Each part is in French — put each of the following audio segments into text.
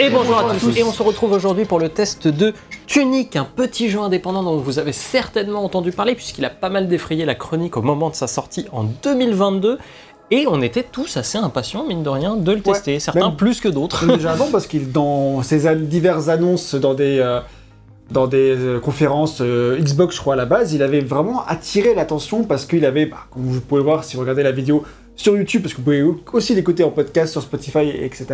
Et bonjour à tous, et on se retrouve aujourd'hui pour le test de Tunic, un petit jeu indépendant dont vous avez certainement entendu parler puisqu'il a pas mal défrayé la chronique au moment de sa sortie en 2022. Et on était tous assez impatients, mine de rien, de le tester. Certains même- plus que d'autres. Déjà avant, parce qu'il dans ses diverses annonces dans des, euh, dans des euh, conférences euh, Xbox, je crois, à la base, il avait vraiment attiré l'attention parce qu'il avait, bah, comme vous pouvez voir si vous regardez la vidéo sur YouTube, parce que vous pouvez aussi l'écouter en podcast sur Spotify, etc.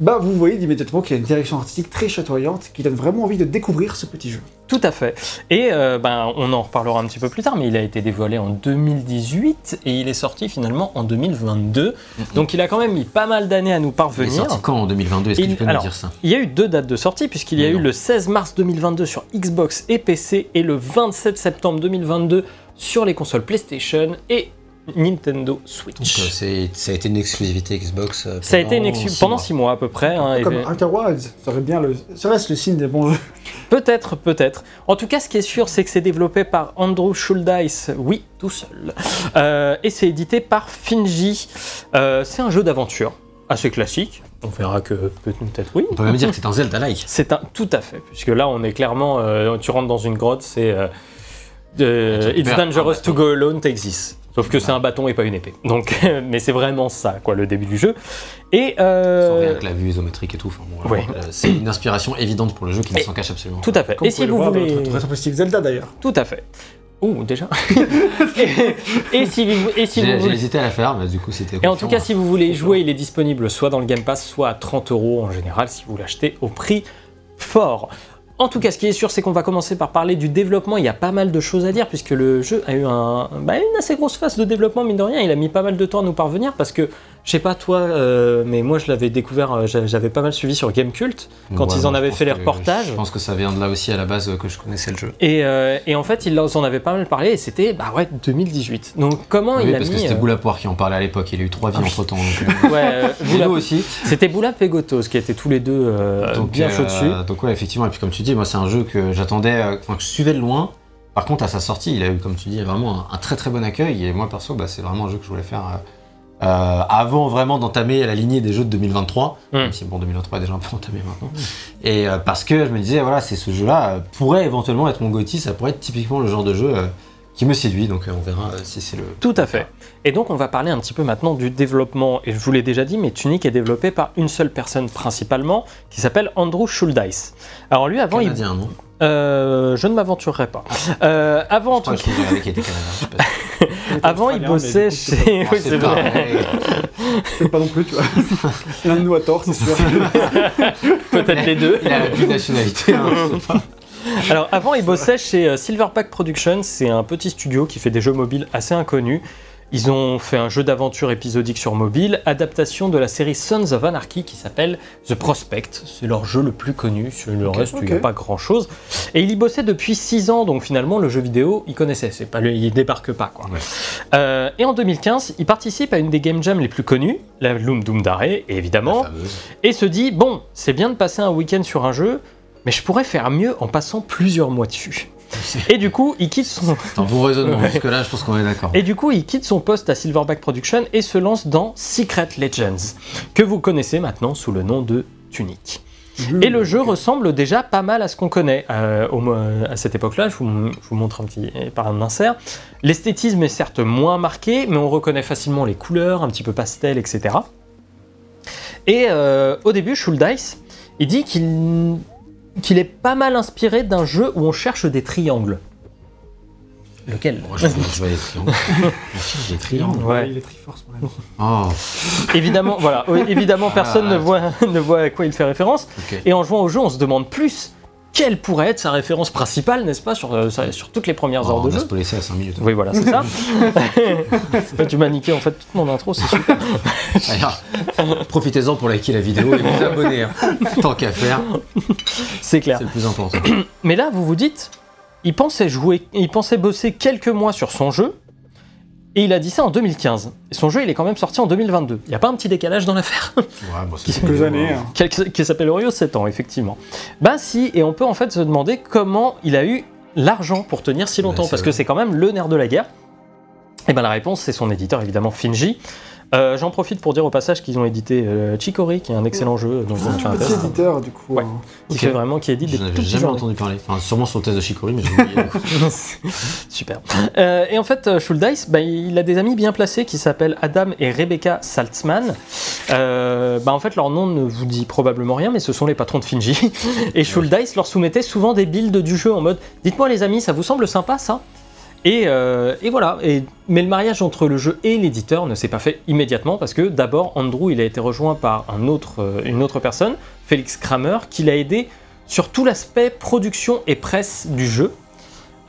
Bah, vous voyez immédiatement qu'il y a une direction artistique très chatoyante qui donne vraiment envie de découvrir ce petit jeu. Tout à fait. Et euh, ben, on en reparlera un petit peu plus tard, mais il a été dévoilé en 2018 et il est sorti finalement en 2022. Donc il a quand même mis pas mal d'années à nous Il est parvenir. sorti quand en 2022 Est-ce que tu peux nous alors, dire ça? Il y a eu deux dates de sortie, puisqu'il y a Mais eu non. le 16 mars 2022 sur Xbox et PC et le 27 septembre 2022 sur les consoles PlayStation et Nintendo Donc, Switch. euh, Ça a été une exclusivité Xbox. euh, Ça a été une pendant exclu- six pendant mois. 6 mois à peu près. hein, et- Comme Outer Wilds, ça serait bien le, signe des bons jeux. Peut-être, peut-être. En tout cas, ce qui est sûr, c'est que c'est développé par Andrew Schuldeis, oui, tout seul. Euh, et c'est édité par Finji. Euh, c'est un jeu d'aventure assez classique. On verra que peut-être oui. On peut même dire que c'est un Zelda-like. C'est un tout à fait, puisque là on est clairement, euh, tu rentres dans une grotte, c'est euh, euh, Et tu It's dangerous to bâton. go alone, this. Sauf que c'est un bâton et pas une épée. Donc, mais c'est vraiment ça, quoi, le début du jeu. Et Sans euh, rien que la vue isométrique et tout. Enfin, bon, ouais. Euh, c'est une inspiration évidente pour le jeu qui ne s'en cache absolument. tout à fait. Comme et si vous voulez, style Zelda d'ailleurs. tout à fait. Ouh, déjà. et, et si vous, et si J'ai vous j'ai voulez. hésité à la faire, mais du coup c'était. Et en tout cas, si vous voulez y jouer, il est disponible soit dans le Game Pass, soit à 30 euros en général si vous l'achetez au prix fort. En tout cas, ce qui est sûr, c'est qu'on va commencer par parler du développement. Il y a pas mal de choses à dire puisque le jeu a eu bah, une assez grosse phase de développement, mine de rien. Il a mis pas mal de temps à nous parvenir parce que, je sais pas toi, euh, mais moi je l'avais découvert, euh, j'a- j'avais pas mal suivi sur Gamecult quand Ouais, ils en avaient fait les reportages. Je pense que ça vient de là aussi à la base euh, que je connaissais le jeu. Et, euh, et en fait, ils en avaient pas mal parlé et c'était, bah ouais, 2018. Donc comment Oui, il a parce mis. que c'était Boula Poire qui en parlait à l'époque. Il a eu trois vies Ah entre temps. ouais, euh, Et Boula- aussi. C'était Boulap et Gotos qui étaient tous les deux Donc, bien chauds dessus. Donc ouais, effectivement. Et puis comme tu dis, moi c'est un jeu que j'attendais, enfin que je suivais de loin. Par contre, à sa sortie, il a eu, comme tu dis, vraiment un, un très très bon accueil. Et moi perso, bah, c'est vraiment un jeu que je voulais faire euh, avant vraiment d'entamer la lignée des jeux de 2023. Mm. Même si bon, 2023 est déjà un peu entamé maintenant. Et euh, parce que je me disais, voilà, c'est ce jeu-là euh, pourrait éventuellement être mon GOTY. Ça pourrait être typiquement le genre de jeu qui me séduit. Donc on verra si c'est le. Tout à fait. Et donc on va parler un petit peu maintenant du développement. Et je vous l'ai déjà dit, mais Tunic est développé par une seule personne principalement, qui s'appelle Andrew Schuldeis. Alors lui, avant, il... Canadien, non? Euh, je ne m'aventurerai pas. Euh, avant, en tout crois avant, il bossait chez. Oui, c'est vrai. Peut-être pas non plus, tu vois. L'un de nous a tort, c'est sûr. Peut-être les deux. Il a la binationalité. hein, je sais pas. Alors avant, il bossait chez euh, Silverback Productions. C'est un petit studio qui fait des jeux mobiles assez inconnus. Ils ont fait un jeu d'aventure épisodique sur mobile, adaptation de la série Sons of Anarchy qui s'appelle The Prospect. C'est leur jeu le plus connu. Sur le reste, il n'y a pas grand chose. Et il y bossait depuis 6 ans, donc finalement, le jeu vidéo, il connaissait. C'est pas, il débarque pas, quoi. Ouais. Euh, et en 2015, il participe à une des game jams les plus connues, la Loom Doom Dare, évidemment et se dit bon, c'est bien de passer un week-end sur un jeu, mais je pourrais faire mieux en passant plusieurs mois dessus. Et du coup, il quitte son C'est un bon raisonnement. Ouais. Jusque là, je pense qu'on est d'accord. et du coup, il quitte son poste à Silverback Productions et se lance dans Secret Legends, que vous connaissez maintenant sous le nom de Tunic. Et le jeu ressemble déjà pas mal à ce qu'on connaît euh, au mo- à cette époque-là. Je vous, je vous montre un petit par un insert. L'esthétisme est certes moins marqué, mais on reconnaît facilement les couleurs, un petit peu pastel, etc. Et euh, au début, Schuldeis, il dit qu'il qu'il est pas mal inspiré d'un jeu où on cherche des triangles. Lequel Moi, je, je vois les triangles. Je cherche des triangles. Ouais. Il est Triforce, mon ami. Oh, Évidemment, voilà, évidemment, personne Ah. ne, voit, ne voit à quoi il fait référence. ok. Et en jouant au jeu, on se demande plus quelle pourrait être sa référence principale, n'est-ce pas, sur, euh, sur toutes les premières Oh, heures de on jeu. spoilé ça à 5 minutes. Oui, voilà, c'est ça. Ouais, tu m'as niqué en fait toute mon intro, c'est super. Profitez-en pour liker la vidéo et vous abonner. hein. Tant qu'à faire, C'est clair. c'est le plus important. Mais là, vous vous dites, il pensait jouer, il pensait bosser quelques mois sur son jeu, et il a dit ça en 2015. Et son jeu, il est quand même sorti en 2022. Il n'y a pas un petit décalage dans l'affaire Ouais, bon, c'est Quelques années. hein. qui, qui s'appelle Orio 7 ans, effectivement. Ben si, et on peut en fait se demander comment il a eu l'argent pour tenir si longtemps, Ouais, c'est parce que c'est quand même le nerf de la guerre. Et ben la réponse, c'est son éditeur, évidemment, Finji. Euh, J'en profite pour dire au passage qu'ils ont édité euh, Chicory, qui est un excellent jeu fait un Petit éditeur, du coup. Ouais. hein. qui Ok. fait vraiment qui édite des Je tout n'avais petits jamais entendu parler. Enfin, sûrement sur le test de Chicory, mais oublié. Super. Euh, et en fait, euh, Schuldeis, bah, il a des amis bien placés qui s'appellent Adam et Rebecca Saltzman. Euh, bah, en fait, leur nom ne vous dit probablement rien, mais ce sont les patrons de Finji. Et Schuldeis leur soumettait souvent des builds du jeu en mode Dites-moi, les amis, ça vous semble sympa ça? Et, euh, et voilà. Et, mais le mariage entre le jeu et l'éditeur ne s'est pas fait immédiatement parce que d'abord, Andrew il a été rejoint par un autre, euh, une autre personne, Félix Kramer, qui l'a aidé sur tout l'aspect production et presse du jeu.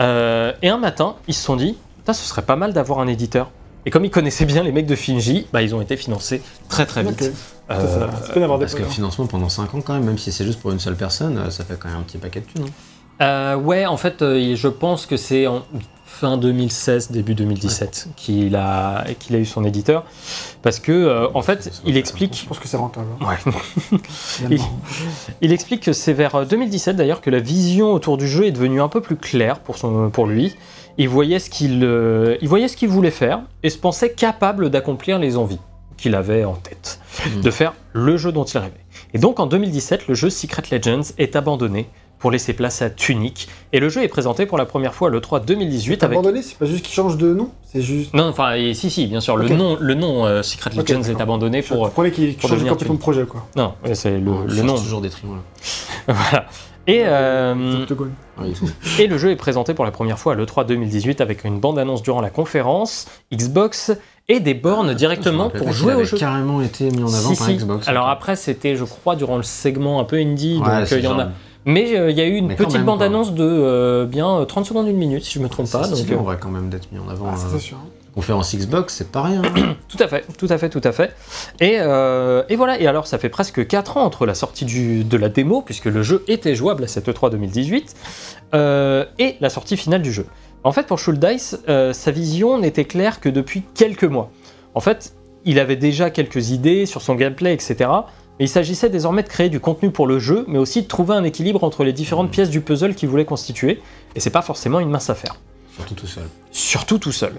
Euh, et un matin, ils se sont dit, Putain, ce serait pas mal d'avoir un éditeur. Et comme ils connaissaient bien les mecs de Finji, bah, ils ont été financés très très vite. Ok. Euh, Ça, ça- Parce que points. financement pendant 5 ans, quand même, même si c'est juste pour une seule personne, ça fait quand même un petit paquet de thunes. hein. euh, ouais, en fait, euh, je pense que c'est en fin 2016, début 2017 qu'il a, qu'il a eu son éditeur. Parce que, euh, en fait, il Je explique. pense que c'est rentable. hein, Ouais. Il explique que c'est vers euh, 2017 d'ailleurs que la vision autour du jeu est devenue un peu plus claire pour, son, pour lui. Il voyait, ce qu'il, euh, il voyait ce qu'il voulait faire et se pensait capable d'accomplir les envies qu'il avait en tête, Mhm. de faire le jeu dont il rêvait. Et donc en 2017, le jeu Secret Legends est abandonné pour laisser place à Tunic et le jeu est présenté pour la première fois le 3 2018 avec Abandonné, c'est pas juste qu'il change de nom, c'est juste. non enfin et si si bien sûr le nom le nom euh, Secret Legends est abandonné Je pour comprenais qu'il qu'il pour change complètement de projet, quoi. non c'est le, On le nom toujours des trios là. voilà et euh, Et le jeu est présenté pour la première fois à l'E3 2018 avec une bande-annonce durant la conférence, Xbox et des bornes directement pour jouer au jeu. carrément été mis en avant Si, par si. Xbox. Alors après, c'était, je crois, durant le segment un peu indie, Ouais, donc euh, il y en genre- a. Mais euh, il y a eu une petite bande-annonce de euh, bien euh, 30 secondes, une minute, si je me trompe C'est pas. Donc, euh, vrai quand même d'être mis en avant. Ah, euh, c'est sûr. Conférence Xbox, c'est pas rien. hein. Tout à fait, tout à fait, tout à fait. Et, euh, et voilà, et alors ça fait presque 4 ans entre la sortie du, de la démo, puisque le jeu était jouable à cette E3 2018, euh, et la sortie finale du jeu. En fait, pour Schuldeis, euh, sa vision n'était claire que depuis quelques mois. En fait, il avait déjà quelques idées sur son gameplay, etc. Mais il s'agissait désormais de créer du contenu pour le jeu, mais aussi de trouver un équilibre entre les différentes pièces du puzzle qu'il voulait constituer. Et c'est pas forcément une mince affaire Surtout tout seul. surtout tout seul.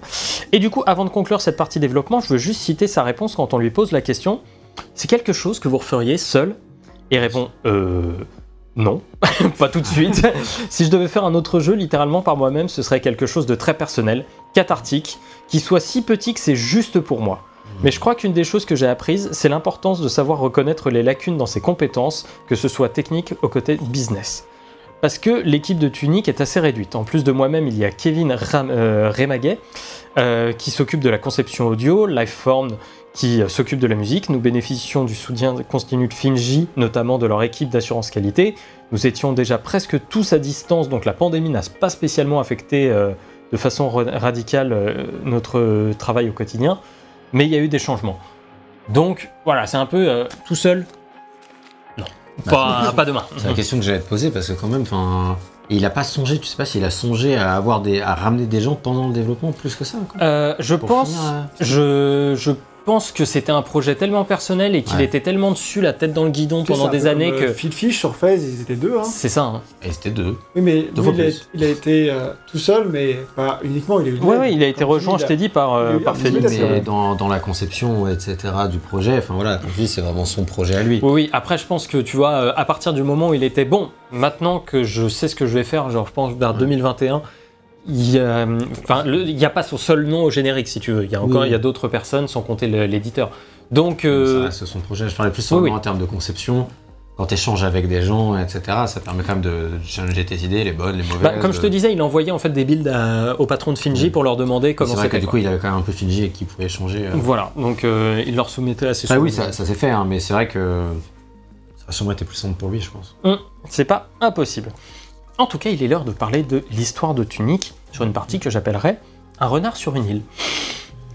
Et du coup, avant de conclure cette partie développement, je veux juste citer sa réponse quand on lui pose la question c'est quelque chose que vous referiez seul? Et il répond euh. Non, pas tout de suite. si je devais faire un autre jeu littéralement par moi-même, ce serait quelque chose de très personnel, cathartique, qui soit si petit que c'est juste pour moi. Mais je crois qu'une des choses que j'ai apprises, c'est l'importance de savoir reconnaître les lacunes dans ses compétences, que ce soit technique au côté business. Parce que l'équipe de Tunic est assez réduite. En plus de moi-même, il y a Kevin euh, Remaguet, euh, qui s'occupe de la conception audio, Lifeform qui euh, s'occupe de la musique. Nous bénéficions du soutien continu de Finji, notamment de leur équipe d'assurance qualité. Nous étions déjà presque tous à distance, donc la pandémie n'a pas spécialement affecté de façon ra- radicale notre travail au quotidien, mais il y a eu des changements. Donc voilà, c'est un peu euh, tout seul. Non, pas, pas demain. C'est la question que j'allais te poser parce que quand même, enfin, il a pas songé. Tu sais pas s'il a songé à avoir des, à ramener des gens pendant le développement plus que ça. quoi. Euh, je pense, finir, euh, je, je pense que c'était un projet tellement personnel et qu'il Ouais. était tellement dessus, la tête dans le guidon pendant des années comme, que. euh, Phil Fish sur FaZe, ils étaient deux. Hein. C'est ça. hein. Et c'était deux. Oui, mais Deux lui, il, a, plus. il a été euh, tout seul, mais pas uniquement. Il a eu Ouais, ouais, il a été rejoint, je t'ai dit, par, euh, par Mais dans, dans la conception, etc. du projet, enfin voilà, comme je dis, c'est vraiment son projet à lui. Oui, oui, après, je pense que tu vois, euh, à partir du moment où il était bon, maintenant que je sais ce que je vais faire, genre, je pense vers 2021, il a, enfin, n'y a pas son seul nom au générique, si tu veux. Il y a encore, Oui. il y a d'autres personnes, sans compter l'éditeur. Donc, Ça euh, reste son projet. Je parlais plus oui, en termes de conception. Quand tu échanges avec des gens, etc., ça permet quand même de, de challenger tes idées, les bonnes, les mauvaises. bah, comme je te disais, il envoyait en fait des builds à- au patron de Finji pour leur demander C'est comment vrai que c'était. du quoi. coup, il avait quand même un peu fingé et qu'il pouvait échanger. euh. Voilà, donc euh, il leur soumettait assez Ah souvent. oui, ça, ça s'est fait, hein, mais c'est vrai que ça a sûrement été plus simple pour lui, je pense. C'est pas impossible. En tout cas, il est l'heure de parler de l'histoire de Tunic sur une partie que j'appellerais Un renard sur une île.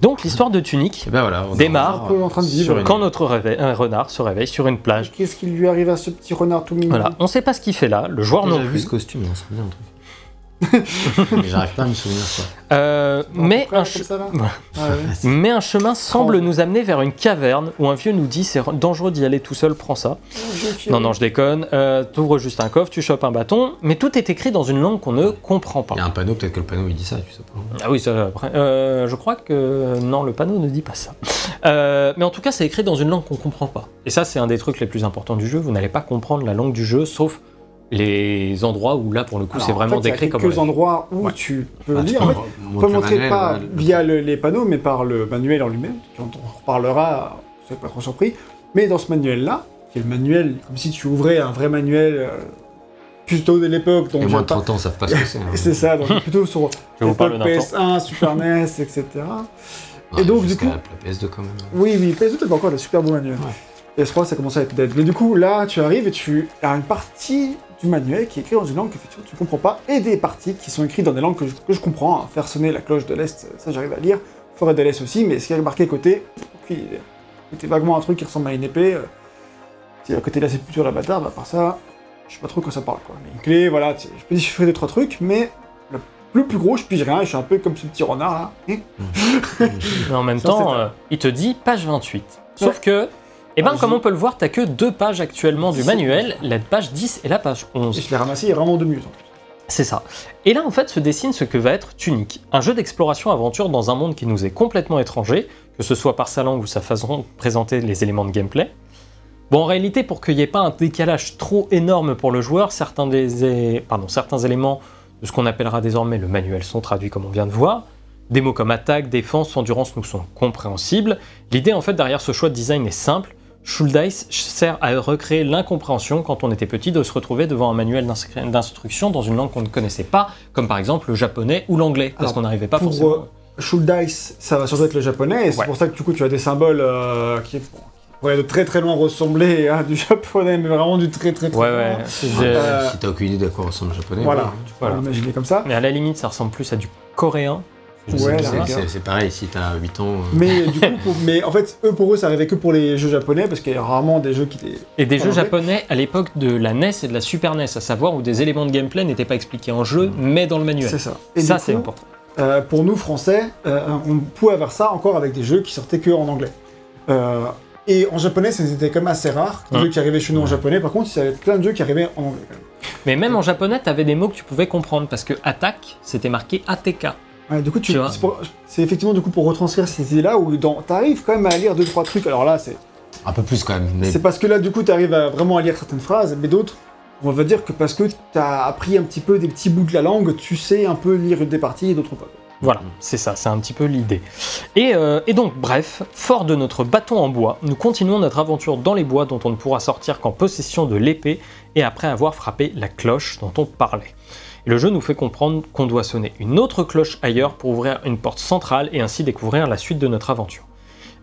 Donc, l'histoire de Tunic Et ben voilà, on Démarre un peu en train de vivre. sur une- quand notre réveil- un renard se réveille sur une plage. Qu'est-ce qui lui arrive à ce petit renard tout mignon Voilà, on sait pas ce qu'il fait là, le joueur non vu plus. ce costume, on se souvient un truc. Mais j'arrive pas à me souvenir quoi. Euh, mais, un comme che- ça, là Ouais. Ah ouais. mais un chemin semble Oh. nous amener vers une caverne où un vieux nous dit c'est dangereux d'y aller tout seul, prends ça. Non, non, je déconne. Euh, T'ouvres juste un coffre, tu chopes un bâton, mais tout est écrit dans une langue qu'on ne comprend pas. Il y a un panneau, peut-être que le panneau il dit ça, tu sais pas. Ah oui, ça, après, euh, je crois que non, le panneau ne dit pas ça. Euh, mais en tout cas, c'est écrit dans une langue qu'on comprend pas. Et ça, c'est un des trucs les plus importants du jeu. Vous n'allez pas comprendre la langue du jeu, sauf les endroits où là, pour le coup, c'est en vraiment fait, il y a décrit comme. quelques dit. endroits où Ouais. tu peux Ah, tu lire. peux En fait, on montrer peut le montrer manuel, pas le- via le- les panneaux, mais par le manuel en lui-même, quand on reparlera, vous pas trop surpris. Mais dans ce manuel-là, qui est le manuel, comme si tu ouvrais un vrai manuel euh, plutôt de l'époque, donc Les moins de j'aime pas- 30 ans savent pas ce que c'est. hein. c'est ça, donc plutôt sur Je vous parle l'époque d'un PS1, Super NES, etc. Ouais, Et donc, du coup- la PS2 quand même. Oui, oui, PS2, t'avais encore des super beaux manuels. Ouais. PS3, ça commençait à être dead. Mais du coup, là, tu arrives et tu as une partie du manuel qui est écrite dans une langue que effectivement, tu comprends pas, et des parties qui sont écrites dans des langues que je, que je comprends. hein. Faire sonner la cloche de l'Est, ça j'arrive à lire. Forêt de l'Est aussi, mais ce qui est marqué côté. C'était vaguement un truc qui ressemble à une épée. euh, C'est à côté de la sépulture de la bâtarde, à part ça, je sais pas trop quoi ça parle quoi. Mais une clé, voilà, je peux déchiffrer deux trois trucs, mais le, le plus gros, je pige rien, je suis un peu comme ce petit renard là. Mais en même temps, euh, il te dit page 28. Sauf que, eh ben, Ah, comme on peut le voir, t'as que deux pages actuellement du manuel, la page 10 et la page Et 11. je l'ai ramassé, il y a vraiment deux minutes. en plus. C'est ça. Et là, en fait, se dessine ce que va être Tunic, un jeu d'exploration-aventure dans un monde qui nous est complètement étranger, que ce soit par sa langue ou sa façon de présenter les éléments de gameplay. Bon, en réalité, pour qu'il n'y ait pas un décalage trop énorme pour le joueur, certains, des, pardon, certains éléments de ce qu'on appellera désormais le manuel sont traduits comme on vient de voir. Des mots comme attaque, défense, endurance nous sont compréhensibles. L'idée, en fait, derrière ce choix de design est simple. Shouldice sert à recréer l'incompréhension quand on était petit de se retrouver devant un manuel d'instruction dans une langue qu'on ne connaissait pas, comme par exemple le japonais ou l'anglais, parce qu'on n'arrivait pas pour, forcément. euh, Shouldice, ça va surtout être le japonais, et c'est Ouais. pour ça que du coup tu as des symboles euh, qui, pourraient de très très loin ressembler à du japonais, mais vraiment du très très très Ouais, loin. ouais. Euh, Si t'as aucune idée de quoi ressemble le japonais. Voilà, ouais. tu peux Voilà. l'imaginer comme ça. Mais à la limite, ça ressemble plus à du coréen. Ouais, C'est- pareil, si t'as 8 ans. euh, Mais du coup, pour- mais en fait, eux pour eux, ça arrivait que pour les jeux japonais, parce qu'il y a rarement des jeux qui étaient. Et des jeux anglais japonais à l'époque de la NES et de la Super NES, à savoir où des éléments de gameplay n'étaient pas expliqués en jeu, mais dans le manuel. C'est ça. Et Ça, c'est important. euh, pour nous français, euh, on pouvait avoir ça encore avec des jeux qui sortaient que en anglais. Euh, et en japonais, c'était quand même assez rare, des Hein. jeux qui arrivaient chez nous en japonais. Par contre, il y avait plein de jeux qui arrivaient en anglais. Mais même en japonais, t'avais des mots que tu pouvais comprendre, parce que attaque, c'était marqué ATK. Ouais, du coup, tu, Tu vois. c'est, effectivement du coup pour retranscrire ces idées-là où t'arrives quand même à lire deux trois trucs. Alors là, c'est, Un peu plus quand même. Mais c'est parce que là, du coup, t'arrives à vraiment à lire certaines phrases, mais d'autres, on va dire que parce que t'as appris un petit peu des petits bouts de la langue, tu sais un peu lire des parties et d'autres pas. Voilà, c'est ça, c'est un petit peu l'idée. Et, euh, et donc, bref, fort de notre bâton en bois, nous continuons notre aventure dans les bois dont on ne pourra sortir qu'en possession de l'épée et après avoir frappé la cloche dont on parlait. Et le jeu nous fait comprendre qu'on doit sonner une autre cloche ailleurs pour ouvrir une porte centrale et ainsi découvrir la suite de notre aventure.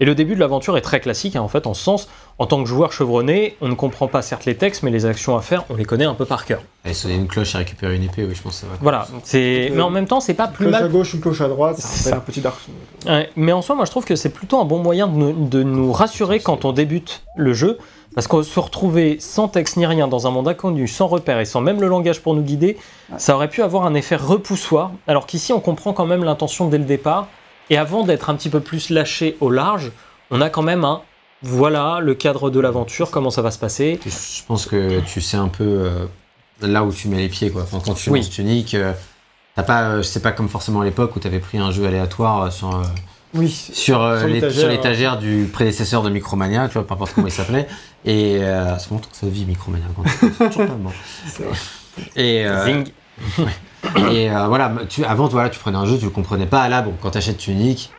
Et le début de l'aventure est très classique, hein, en fait, en ce sens, en tant que joueur chevronné, on ne comprend pas certes les textes, mais les actions à faire, on les connaît un peu par cœur. Aller sonner une cloche et récupérer une épée, oui, je pense que ça va. Voilà, c'est... Mais en même temps, c'est pas plus Cloche mal à gauche, une cloche à droite, C'est un petit. Ouais, mais en soi, moi je trouve que c'est plutôt un bon moyen de nous rassurer quand on débute le jeu, parce qu'on se retrouver sans texte ni rien dans un monde inconnu, sans repère et sans même le langage pour nous guider, ça aurait pu avoir un effet repoussoir, alors qu'ici on comprend quand même l'intention dès le départ, et avant d'être un petit peu plus lâché au large, on a quand même un voilà le cadre de l'aventure, comment ça va se passer. Je pense que tu sais un peu euh, là où tu mets les pieds, quoi. Enfin, quand tu Oui. lances Tunic, euh, t'as pas, euh, c'est pas comme forcément à l'époque où t'avais pris un jeu aléatoire euh, sur, euh, Oui. sur, euh, Sur les- l'étagère, sur l'étagère du prédécesseur de Micromania, tu vois, peu importe comment il s'appelait. Et euh, c'est longtemps que ça vit Micromania, quand c'est toujours pas mort. Et, euh, Zing. et euh, voilà, tu, avant, voilà, tu prenais un jeu, tu le comprenais pas. Là, bon, quand t'achètes Tunic,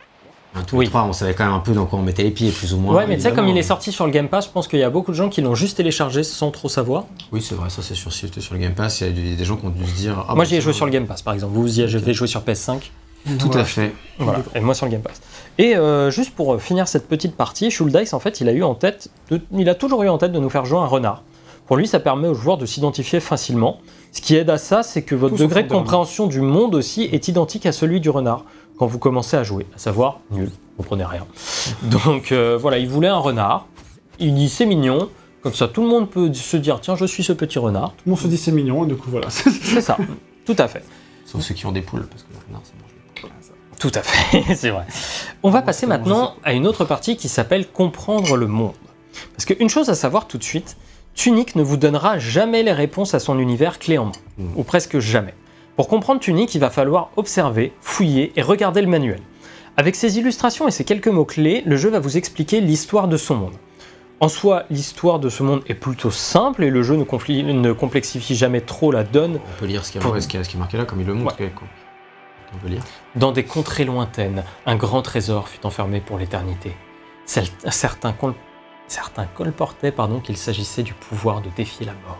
hein, tous Oui. les trois, on savait quand même un peu dans quoi on mettait les pieds, plus ou moins. Ouais, mais tu sais, comme il est sorti sur le Game Pass, je pense qu'il y a beaucoup de gens qui l'ont juste téléchargé sans trop savoir. Oui, c'est vrai, ça c'est sûr. Si j'étais sur le Game Pass, il y a des, des gens qui ont dû se dire. ah, Moi bah, j'y ai joué sur le Game Pass par exemple, vous y avez joué sur PS5. Tout à fait. Voilà, et moi sur le Game Pass. Et euh, juste pour finir cette petite partie, Shouldice en fait il a eu en tête, de- il a toujours eu en tête de nous faire jouer un renard. Pour lui ça permet aux joueurs de s'identifier facilement. Ce qui aide à ça c'est que votre degré de compréhension du monde aussi est identique à celui du renard quand vous commencez à jouer, à savoir nul, vous comprenez rien. Donc euh, voilà, il voulait un renard, il dit c'est mignon, comme ça tout le monde peut se dire tiens je suis ce petit renard. Tout le monde se dit c'est mignon, et du coup voilà. C'est ça, tout à fait. Sauf ceux qui ont des poules, parce que le renard, ça mange. Tout à fait, c'est vrai. On va passer maintenant à une autre partie qui s'appelle comprendre le monde. Parce qu'une chose à savoir tout de suite, Tunic ne vous donnera jamais les réponses à son univers clé en main, Mm. ou presque jamais. Pour comprendre Tunic, il va falloir observer, fouiller et regarder le manuel. Avec ses illustrations et ses quelques mots-clés, le jeu va vous expliquer l'histoire de son monde. En soi, l'histoire de ce monde est plutôt simple et le jeu ne, complexifie jamais trop la donne On peut lire ce qui est, Pour- ce qui marqué là, comme il le montre. quoi. On peut lire. Dans des contrées lointaines, un grand trésor fut enfermé pour l'éternité. Certains, col- certains colportaient pardon, qu'il s'agissait du pouvoir de défier la mort.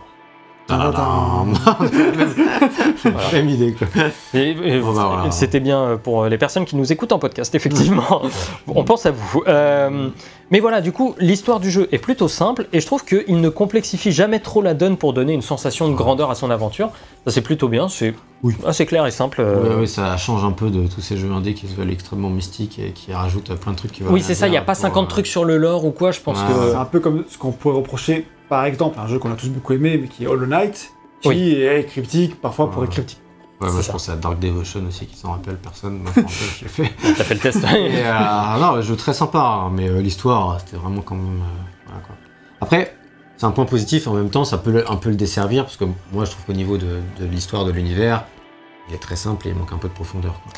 Voilà. Même idée, quoi. Et- et- Bon, bah, voilà. C'était bien pour les personnes qui nous écoutent en podcast, effectivement. On pense à vous. Euh, mais voilà, du coup, l'histoire du jeu est plutôt simple et je trouve qu'il ne complexifie jamais trop la donne pour donner une sensation de grandeur à son aventure. Ça, c'est plutôt bien, c'est Oui. assez clair et simple. euh, ouais, ça change un peu de tous ces jeux indés qui se veulent extrêmement mystiques et qui rajoutent plein de trucs qui Oui, c'est ça, il n'y a pas pour, 50 euh, trucs sur le lore ou quoi, je pense que... C'est un peu comme ce qu'on pourrait reprocher, par exemple, un jeu qu'on a tous beaucoup aimé, mais qui est Hollow Knight, qui Oui. est cryptique, parfois pour être cryptique. Ouais, moi je pense à Dark Devotion aussi qui s'en rappelle personne. Moi, l'ai fait. T'as fait le test Et, euh, non, jeu très sympa, hein, mais euh, l'histoire, c'était vraiment quand même. euh, voilà, quoi. Après, c'est un point positif en même temps, ça peut le- un peu le desservir parce que moi, je trouve qu'au niveau de l'histoire de l'univers, il est très simple et il manque un peu de profondeur. quoi.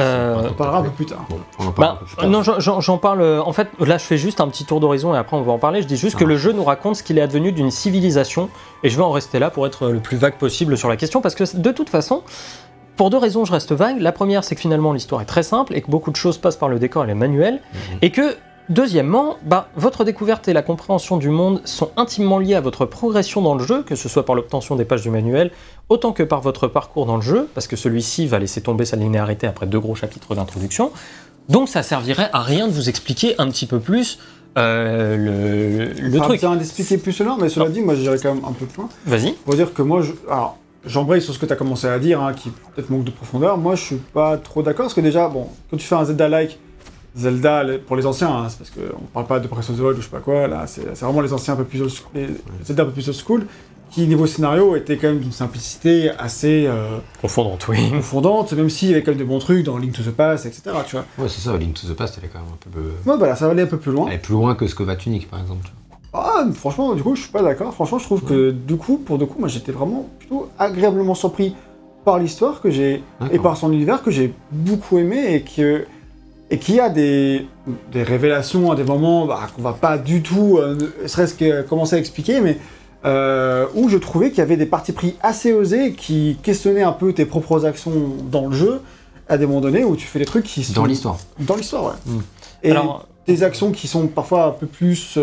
Euh, On parlera un peu plus tard. Bon, on en parlera Bah, un peu plus tard. non, j'en- parle. euh, En fait, là, je fais juste un petit tour d'horizon et après, on va en parler. Je dis juste que le marche. jeu nous raconte ce qu'il est advenu d'une civilisation et je vais en rester là pour être le plus vague possible sur la question parce que de toute façon, pour deux raisons, je reste vague. La première, c'est que finalement, l'histoire est très simple et que beaucoup de choses passent par le décor et les manuels. Mhm. Et que, deuxièmement, bah, votre découverte et la compréhension du monde sont intimement liées à votre progression dans le jeu, que ce soit par l'obtention des pages du manuel, autant que par votre parcours dans le jeu, parce que celui-ci va laisser tomber sa linéarité après deux gros chapitres d'introduction. Donc ça servirait à rien de vous expliquer un petit peu plus euh, le, le truc. besoin d'expliquer plus cela, mais cela dit, moi j'irais quand même un peu plus loin. Vas-y. Pour dire que moi, je... alors, j'embraye sur ce que tu as commencé à dire, hein, qui peut-être manque de profondeur. Moi, je suis pas trop d'accord, parce que déjà, bon, quand tu fais un Zelda-like, Zelda, pour les anciens, hein, c'est parce qu'on parle pas de Breath of the Wild ou je sais pas quoi, là, c'est vraiment les anciens un peu plus old school, les Zelda un peu plus old school, qui, niveau scénario, étaient quand même d'une simplicité assez euh, Confondant, oui. confondante, même s'il y avait quand même de bons trucs dans Link to the Past, etc. Tu vois. Ouais, c'est ça, Link to the Past, elle est quand même un peu. Ouais, voilà, ça va aller un peu plus loin. Elle est plus loin que ce que va Tunic, par exemple. tu vois. Ah, franchement, du coup, je suis pas d'accord. Franchement, je trouve que, du coup, pour de coup, moi, j'étais vraiment plutôt agréablement surpris par l'histoire que j'ai et par son univers que j'ai beaucoup aimé et que et qui a des, des révélations à des moments bah, qu'on va pas du tout, euh, ne serait-ce que commencer à expliquer, mais euh, où je trouvais qu'il y avait des partis pris assez osés qui questionnaient un peu tes propres actions dans le jeu à des moments donnés où tu fais des trucs qui sont Dans l'histoire. dans l'histoire, ouais. Mm. Et Alors, des actions qui sont parfois un peu plus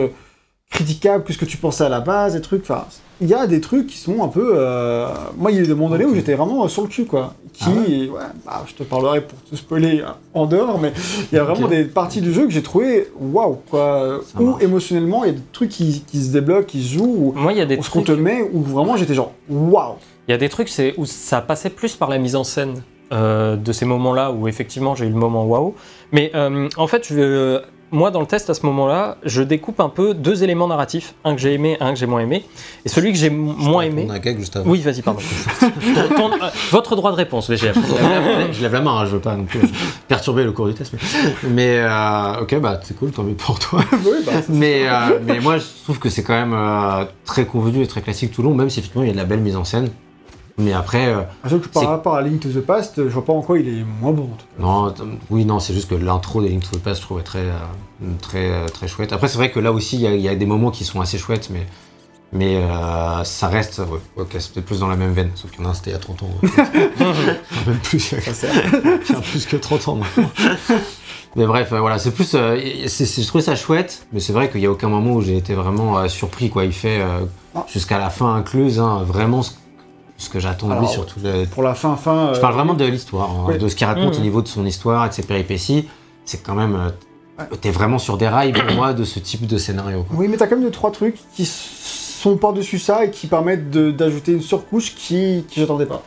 critiquables que ce que tu pensais à la base, des trucs. Enfin, il y a des trucs qui sont un peu. euh, Moi, il y a eu des moments donnés où j'étais vraiment euh, sur le cul, quoi. Qui, Ah ouais, bah, je te parlerai pour te spoiler euh, en dehors, mais il y a vraiment des parties du jeu que j'ai trouvé waouh, quoi. Ça Où marche. émotionnellement, il y a des trucs qui, qui se débloquent, qui se jouent, où moi, il y a des on se qu'on trucs. te met, où vraiment j'étais genre waouh. Il y a des trucs où ça passait plus par la mise en scène euh, de ces moments-là où effectivement j'ai eu le moment waouh. Mais euh, en fait, je, moi dans le test à ce moment-là, je découpe un peu deux éléments narratifs, un que j'ai aimé, un que j'ai moins aimé. Et celui que j'ai moins aimé. On a un gag juste avant. Oui, vas-y, pardon. Ton- ton- euh, votre droit de réponse, VGF. je lève la main, hein, je veux pas non plus perturber le cours du test. Mais, mais, euh, ok, bah c'est cool, tant mieux pour toi. oui, bah, mais, euh, mais moi, je trouve que c'est quand même euh, très convenu et très classique tout le long, même si effectivement il y a de la belle mise en scène. Mais après, euh, jeu que par rapport à Link to the Past, je vois pas en quoi il est moins bon. en tout cas. non, oui, non, c'est juste que l'intro des Link to the Past, je trouvais très, euh, très, euh, très chouette. Après, c'est vrai que là aussi, il y, a- il y a des moments qui sont assez chouettes, mais, mais euh, ça reste, ouais, ok, c'est peut-être plus dans la même veine, sauf qu'il y en a un, c'était il y a 30 ans. Même plus, il y a- il y a plus que 30 ans maintenant. Mais bref, euh, voilà, c'est plus. euh, c'est- c'est- je trouvais ça chouette, mais c'est vrai qu'il n'y a aucun moment où j'ai été vraiment euh, surpris, quoi. Il fait euh, Ah. jusqu'à la fin incluse, hein, vraiment ce, ce que j'attends de lui Alors, sur tout le. Pour la fin, fin. Je euh, parle vraiment de l'histoire, hein, Ouais. de ce qu'il raconte au niveau de son histoire et de ses péripéties. C'est quand même. euh, T'es vraiment sur des rails pour moi de ce type de scénario. quoi. Oui, mais t'as quand même deux, trois trucs qui sont par-dessus ça et qui permettent d'ajouter une surcouche qui, qui j'attendais pas.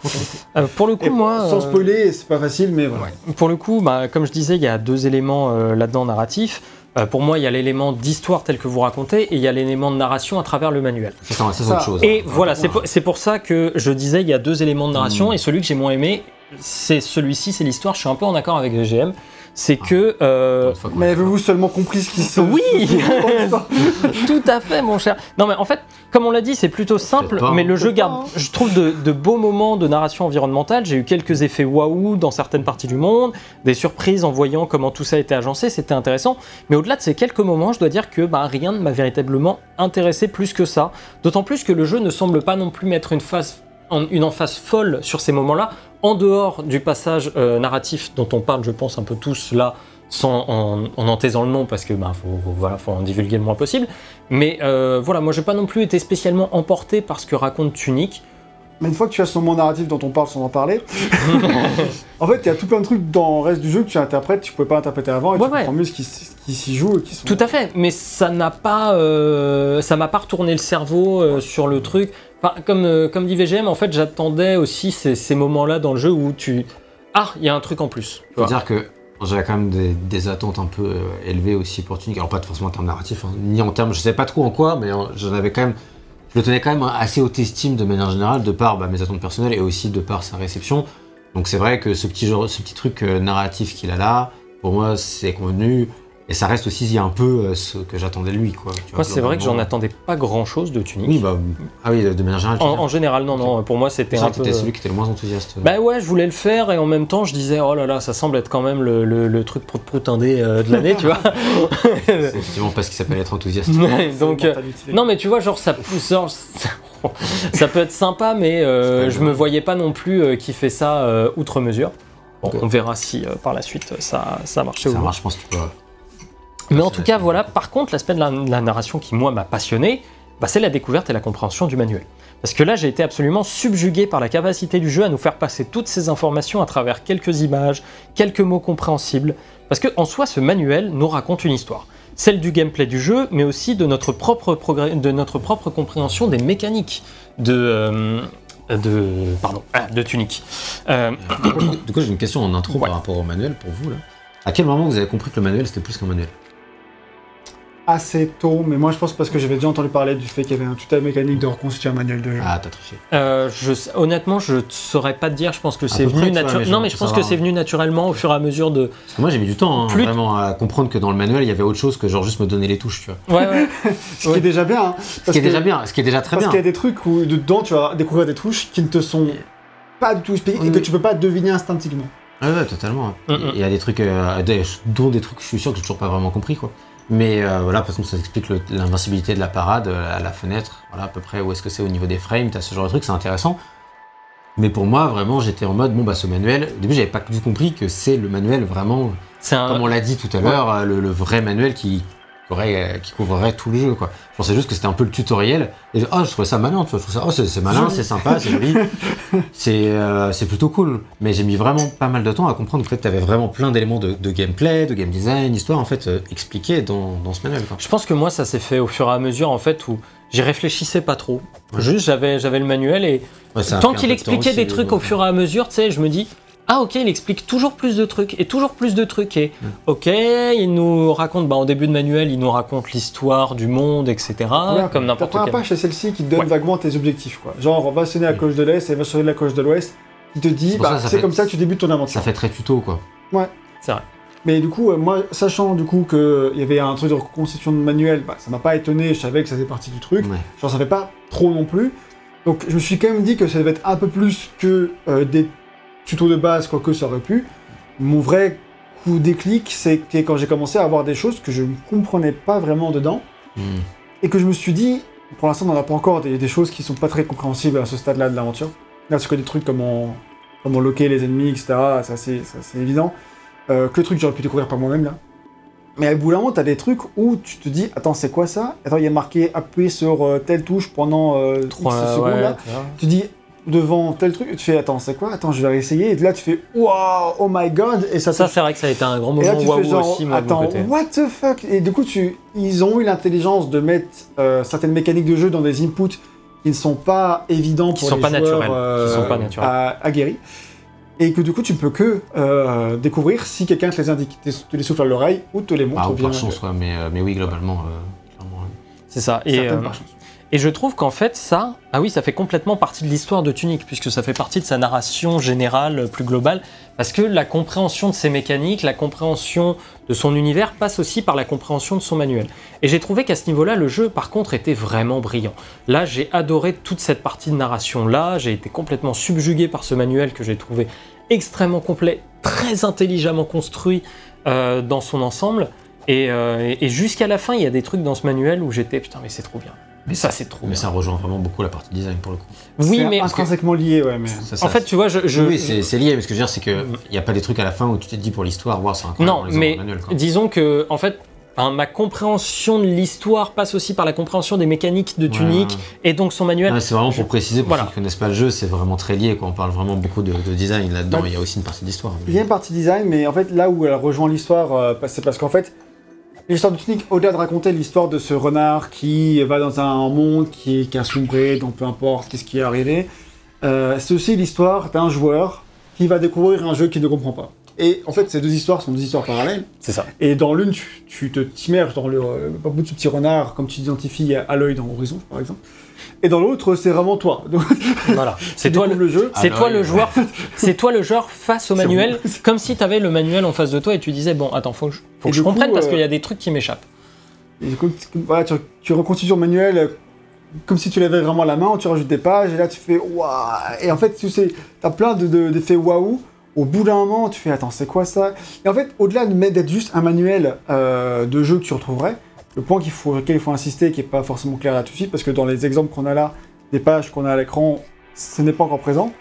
Euh, pour le coup, Et moi. sans euh, spoiler, c'est pas facile, mais voilà. Pour le coup, bah, comme je disais, il y a deux éléments euh, là-dedans narratifs. Euh, pour moi, il y a l'élément d'histoire tel que vous racontez et il y a l'élément de narration à travers le manuel. C'est Ça. autre chose. Et hein. voilà, c'est pour, ça que je disais il y a deux éléments de narration Mm. et celui que j'ai moins aimé, c'est celui-ci, c'est l'histoire. Je suis un peu en accord avec VGM. C'est que. euh, Mais avez-vous seulement compris ce qui se Oui Tout à fait, mon cher. Non, mais en fait, comme on l'a dit, c'est plutôt simple, pas, mais le jeu garde, hein. je trouve, de, de beaux moments de narration environnementale. J'ai eu quelques effets waouh dans certaines parties du monde, des surprises en voyant comment tout ça était agencé, c'était intéressant. Mais au-delà de ces quelques moments, je dois dire que bah, rien ne m'a véritablement intéressé plus que ça. D'autant plus que le jeu ne semble pas non plus mettre une phase en- une emphase folle sur ces moments-là, en dehors du passage euh, narratif dont on parle, je pense, un peu tous là, sans, en, en en taisant le nom, parce que bah, faut, voilà, faut en divulguer le moins possible. Mais euh, voilà, moi j'ai pas non plus été spécialement emporté par ce que raconte Tunic. Mais une fois que tu as ce moment narratif dont on parle sans en parler, en fait, il y a tout plein de trucs dans le reste du jeu que tu interprètes, tu pouvais pas interpréter avant, et Ouais, tu ouais. comprends mieux ce qui, s'y joue et qui sont. Tout à fait, mais ça n'a pas, euh, ça m'a pas retourné le cerveau euh, sur le truc. Enfin, comme, euh, comme dit VGM, en fait, j'attendais aussi ces, ces moments-là dans le jeu où tu, ah, il y a un truc en plus. Faut dire que j'avais quand même des, des attentes un peu euh, élevées aussi pour Tunic. Alors pas forcément en termes narratifs, hein, ni en termes, je sais pas trop en quoi, mais j'en avais quand même, je le tenais quand même assez haute estime de manière générale, de par bah, mes attentes personnelles et aussi de par sa réception. Donc c'est vrai que ce petit, genre, ce petit truc euh, narratif qu'il a là, pour moi c'est convenu. Et ça reste aussi un peu euh, ce que j'attendais de lui. Quoi, Moi, c'est vrai que j'en attendais pas grand-chose de Tunic. Oui, bah, ah oui, de, manière générale. en, général, non, non. Pour moi, c'était un peu. t'étais celui qui était le moins enthousiaste. Bah ouais, je voulais le faire et en même temps, je disais, oh là là, ça semble être quand même le, le, le truc prout prout indé euh, de l'année, tu vois. c'est effectivement pas ce qui s'appelle être enthousiaste. Donc, euh, non, mais tu vois, genre, ça, pousse- genre, ça peut être sympa, mais euh, je me voyais pas non plus euh, qui fait ça euh, outre mesure. Bon, on verra si euh, par la suite ça, ça a marché ou Ça non. marche, je pense que tu peux. Mais en tout cas, voilà. Par contre, l'aspect de la, narration qui, moi, m'a passionné, bah, c'est la découverte et la compréhension du manuel. Parce que là, j'ai été absolument subjugué par la capacité du jeu à nous faire passer toutes ces informations à travers quelques images, quelques mots compréhensibles. Parce que, en soi, ce manuel nous raconte une histoire. Celle du gameplay du jeu, mais aussi de notre propre, progrès- de notre propre compréhension des mécaniques de. euh, de pardon, ah, de Tunic. Euh, Du coup, j'ai une question en intro Ouais. par rapport au manuel pour vous. Là. À quel moment vous avez compris que le manuel c'était plus qu'un manuel? Assez tôt, mais moi je pense parce que j'avais déjà entendu parler du fait qu'il y avait un tutoriel mécanique de reconstituer un manuel de jeu. Ah, t'as triché. Euh, je, honnêtement, je ne saurais pas te dire. Je pense que c'est venu naturellement. Non, mais je pense que c'est venu naturellement au fur et à mesure de. Parce que moi j'ai mis du temps hein, Plus- vraiment à comprendre que dans le manuel il y avait autre chose que genre juste me donner les touches, tu vois. Ouais, ouais. Ah, Ce qui est déjà bien. hein, Ce parce qui est que- déjà bien, ce qui est déjà très Parce bien. qu'il y a des trucs où dedans tu vas découvrir des touches qui ne te sont pas du tout expliquées et que tu peux pas deviner instinctivement. Ouais, ouais, totalement. Mm, mm. Il y a des trucs, euh, des- dont des trucs que je suis sûr que j'ai toujours pas vraiment compris, quoi. Mais euh, voilà, par exemple, ça explique l'invincibilité de la parade, euh, à la fenêtre, voilà, à peu près où est-ce que c'est au niveau des frames, t'as ce genre de trucs, c'est intéressant. Mais pour moi, vraiment, j'étais en mode, bon, bah, ce manuel, au début, j'avais pas du tout compris que c'est le manuel vraiment, un. comme on l'a dit tout à l'heure, euh, le, le vrai manuel qui, aurait, euh, qui couvrerait tout le jeu, quoi. Je pensais juste que c'était un peu le tutoriel, et je- oh, je trouvais ça malin, tu vois, je trouve ça, oh, c'est malin, c'est sympa, c'est joli, c'est euh, c'est plutôt cool. Mais j'ai mis vraiment pas mal de temps à comprendre que tu avais vraiment plein d'éléments de, de gameplay, de game design, histoire, en fait, euh, expliqués dans, dans ce manuel, quoi. Je pense que moi, ça s'est fait au fur et à mesure, en fait, où j'y réfléchissais pas trop. Juste, j'avais, j'avais le manuel et Ouais, tant qu'il expliquait des trucs au fur et à mesure, tu sais, je me dis. Ah ok, il explique toujours plus de trucs et toujours plus de trucs et Mm. ok, il nous raconte, bah, en début de manuel, il nous raconte l'histoire du monde, etc. Comme n'importe quel. page c'est celle-ci qui te donne Ouais. vaguement tes objectifs. Quoi. Genre, on va sonner la Mm. coche de l'Est et va sonner la coche de l'Ouest. Qui te dit, C'est bah, ça, ça c'est fait- comme ça que tu débutes ton aventure. Ça fait très tuto, quoi. C'est vrai. Mais du coup, euh, moi, sachant du coup qu'il y avait un truc de reconstitution de manuel, bah, ça m'a pas étonné, je savais que ça faisait partie du truc. Ouais. J'en savais pas trop non plus. Donc je me suis quand même dit que ça devait être un peu plus que euh, des tutos de base, quoique ça aurait pu. Mon vrai coup déclic, c'était quand j'ai commencé à avoir des choses que je ne comprenais pas vraiment dedans. Hmm. Et que je me suis dit, pour l'instant on n'en a pas encore des, des choses qui sont pas très compréhensibles à ce stade-là de l'aventure. Là c'est que des trucs comme on, comment loquer les ennemis, etc. Ça c'est évident. Euh, que trucs que j'aurais pu découvrir par moi-même là. Mais à bout d'un moment, t'as des trucs où tu te dis, attends, c'est quoi ça? Attends, il y a marqué appuyer sur euh, telle touche pendant euh, X Trois- secondes ouais, là. Tu dis devant tel truc, tu fais, attends, c'est quoi? Attends, je vais réessayer. Et là, tu fais, wow, oh my god Et ça, Ça, c'est vrai que ça a été un grand et là, moment tu waouh fais genre, aussi, moi, de mon attends, côté. what the fuck? Et du coup, tu, ils ont eu l'intelligence de mettre euh, certaines mécaniques de jeu dans des inputs qui ne sont pas évidents Qui pour sont les pas joueurs naturels, qui euh, sont pas naturels. à- aguerris. Et que du coup, tu peux que euh, découvrir si quelqu'un te les indique, te te les souffle à l'oreille ou te les montre Ah, ou par chance, quoi. Mais, euh, mais oui, globalement, euh, clairement. ouais. C'est ça. Et, euh, par chance. Et je trouve qu'en fait, ça, ah oui, ça fait complètement partie de l'histoire de Tunic, puisque ça fait partie de sa narration générale euh, plus globale, parce que la compréhension de ses mécaniques, la compréhension de son univers passe aussi par la compréhension de son manuel. Et j'ai trouvé qu'à ce niveau-là, le jeu, par contre, était vraiment brillant. Là, j'ai adoré toute cette partie de narration-là, j'ai été complètement subjugué par ce manuel que j'ai trouvé extrêmement complet, très intelligemment construit euh, dans son ensemble. Et, euh, et jusqu'à la fin, il y a des trucs dans ce manuel où j'étais putain, mais c'est trop bien. Mais ça, c'est trop Mais bien. ça rejoint vraiment beaucoup la partie design pour le coup. Oui, C'est mais intrinsèquement lié, ouais, mais. Ça, en fait, tu vois, je, je- oui, c'est c'est lié, mais ce que je veux dire, c'est qu'il n'y a pas des trucs à la fin où tu t'es dit pour l'histoire, wow, c'est incroyable. non, les mais le manuel, quoi. disons que en fait. hein, ma compréhension de l'histoire passe aussi par la compréhension des mécaniques de Tunic ouais. et donc son manuel. C'est vraiment pour préciser, pour Voilà. ceux qui ne connaissent pas le jeu, c'est vraiment très lié. Quoi. On parle vraiment beaucoup de, de design là-dedans. Ouais. Il y a aussi une partie d'histoire. Il y a une partie design, mais en fait, là où elle rejoint l'histoire, euh, c'est parce qu'en fait, l'histoire de Tunic, au-delà de raconter l'histoire de ce renard qui va dans un monde qui, qui a sombré, donc peu importe qu'est-ce qui est arrivé, euh, c'est aussi l'histoire d'un joueur qui va découvrir un jeu qu'il ne comprend pas. Et en fait, ces deux histoires sont deux histoires parallèles. C'est ça. Et dans l'une, tu, tu te t'immerges dans le euh, au bout de ce petit renard, comme tu t'identifies à, à l'œil dans Horizon, par exemple. Et dans l'autre, c'est vraiment toi. Donc, Voilà. C'est toi le, jeu. c'est Ah, toi le joueur. C'est toi le joueur face au manuel, bon. comme si tu avais le manuel en face de toi et tu disais bon, attends, faut que je, faut que je du coup, comprenne parce euh, qu'il y a des trucs qui m'échappent. Et du coup, tu, voilà, tu, tu reconstitues ton manuel euh, comme si tu l'avais vraiment à la main, tu rajoutes des pages, et là tu fais waouh Et en fait, tu sais, t'as plein de- de- d'effets waouh. Au bout d'un moment, tu fais attends, c'est quoi ça? Et en fait, au-delà d'être juste un manuel euh, de jeu que tu retrouverais, le point qu'il faut, auquel il faut insister, qui est pas forcément clair là tout de suite, parce que dans les exemples qu'on a là, des pages qu'on a à l'écran, ce n'est pas encore présent.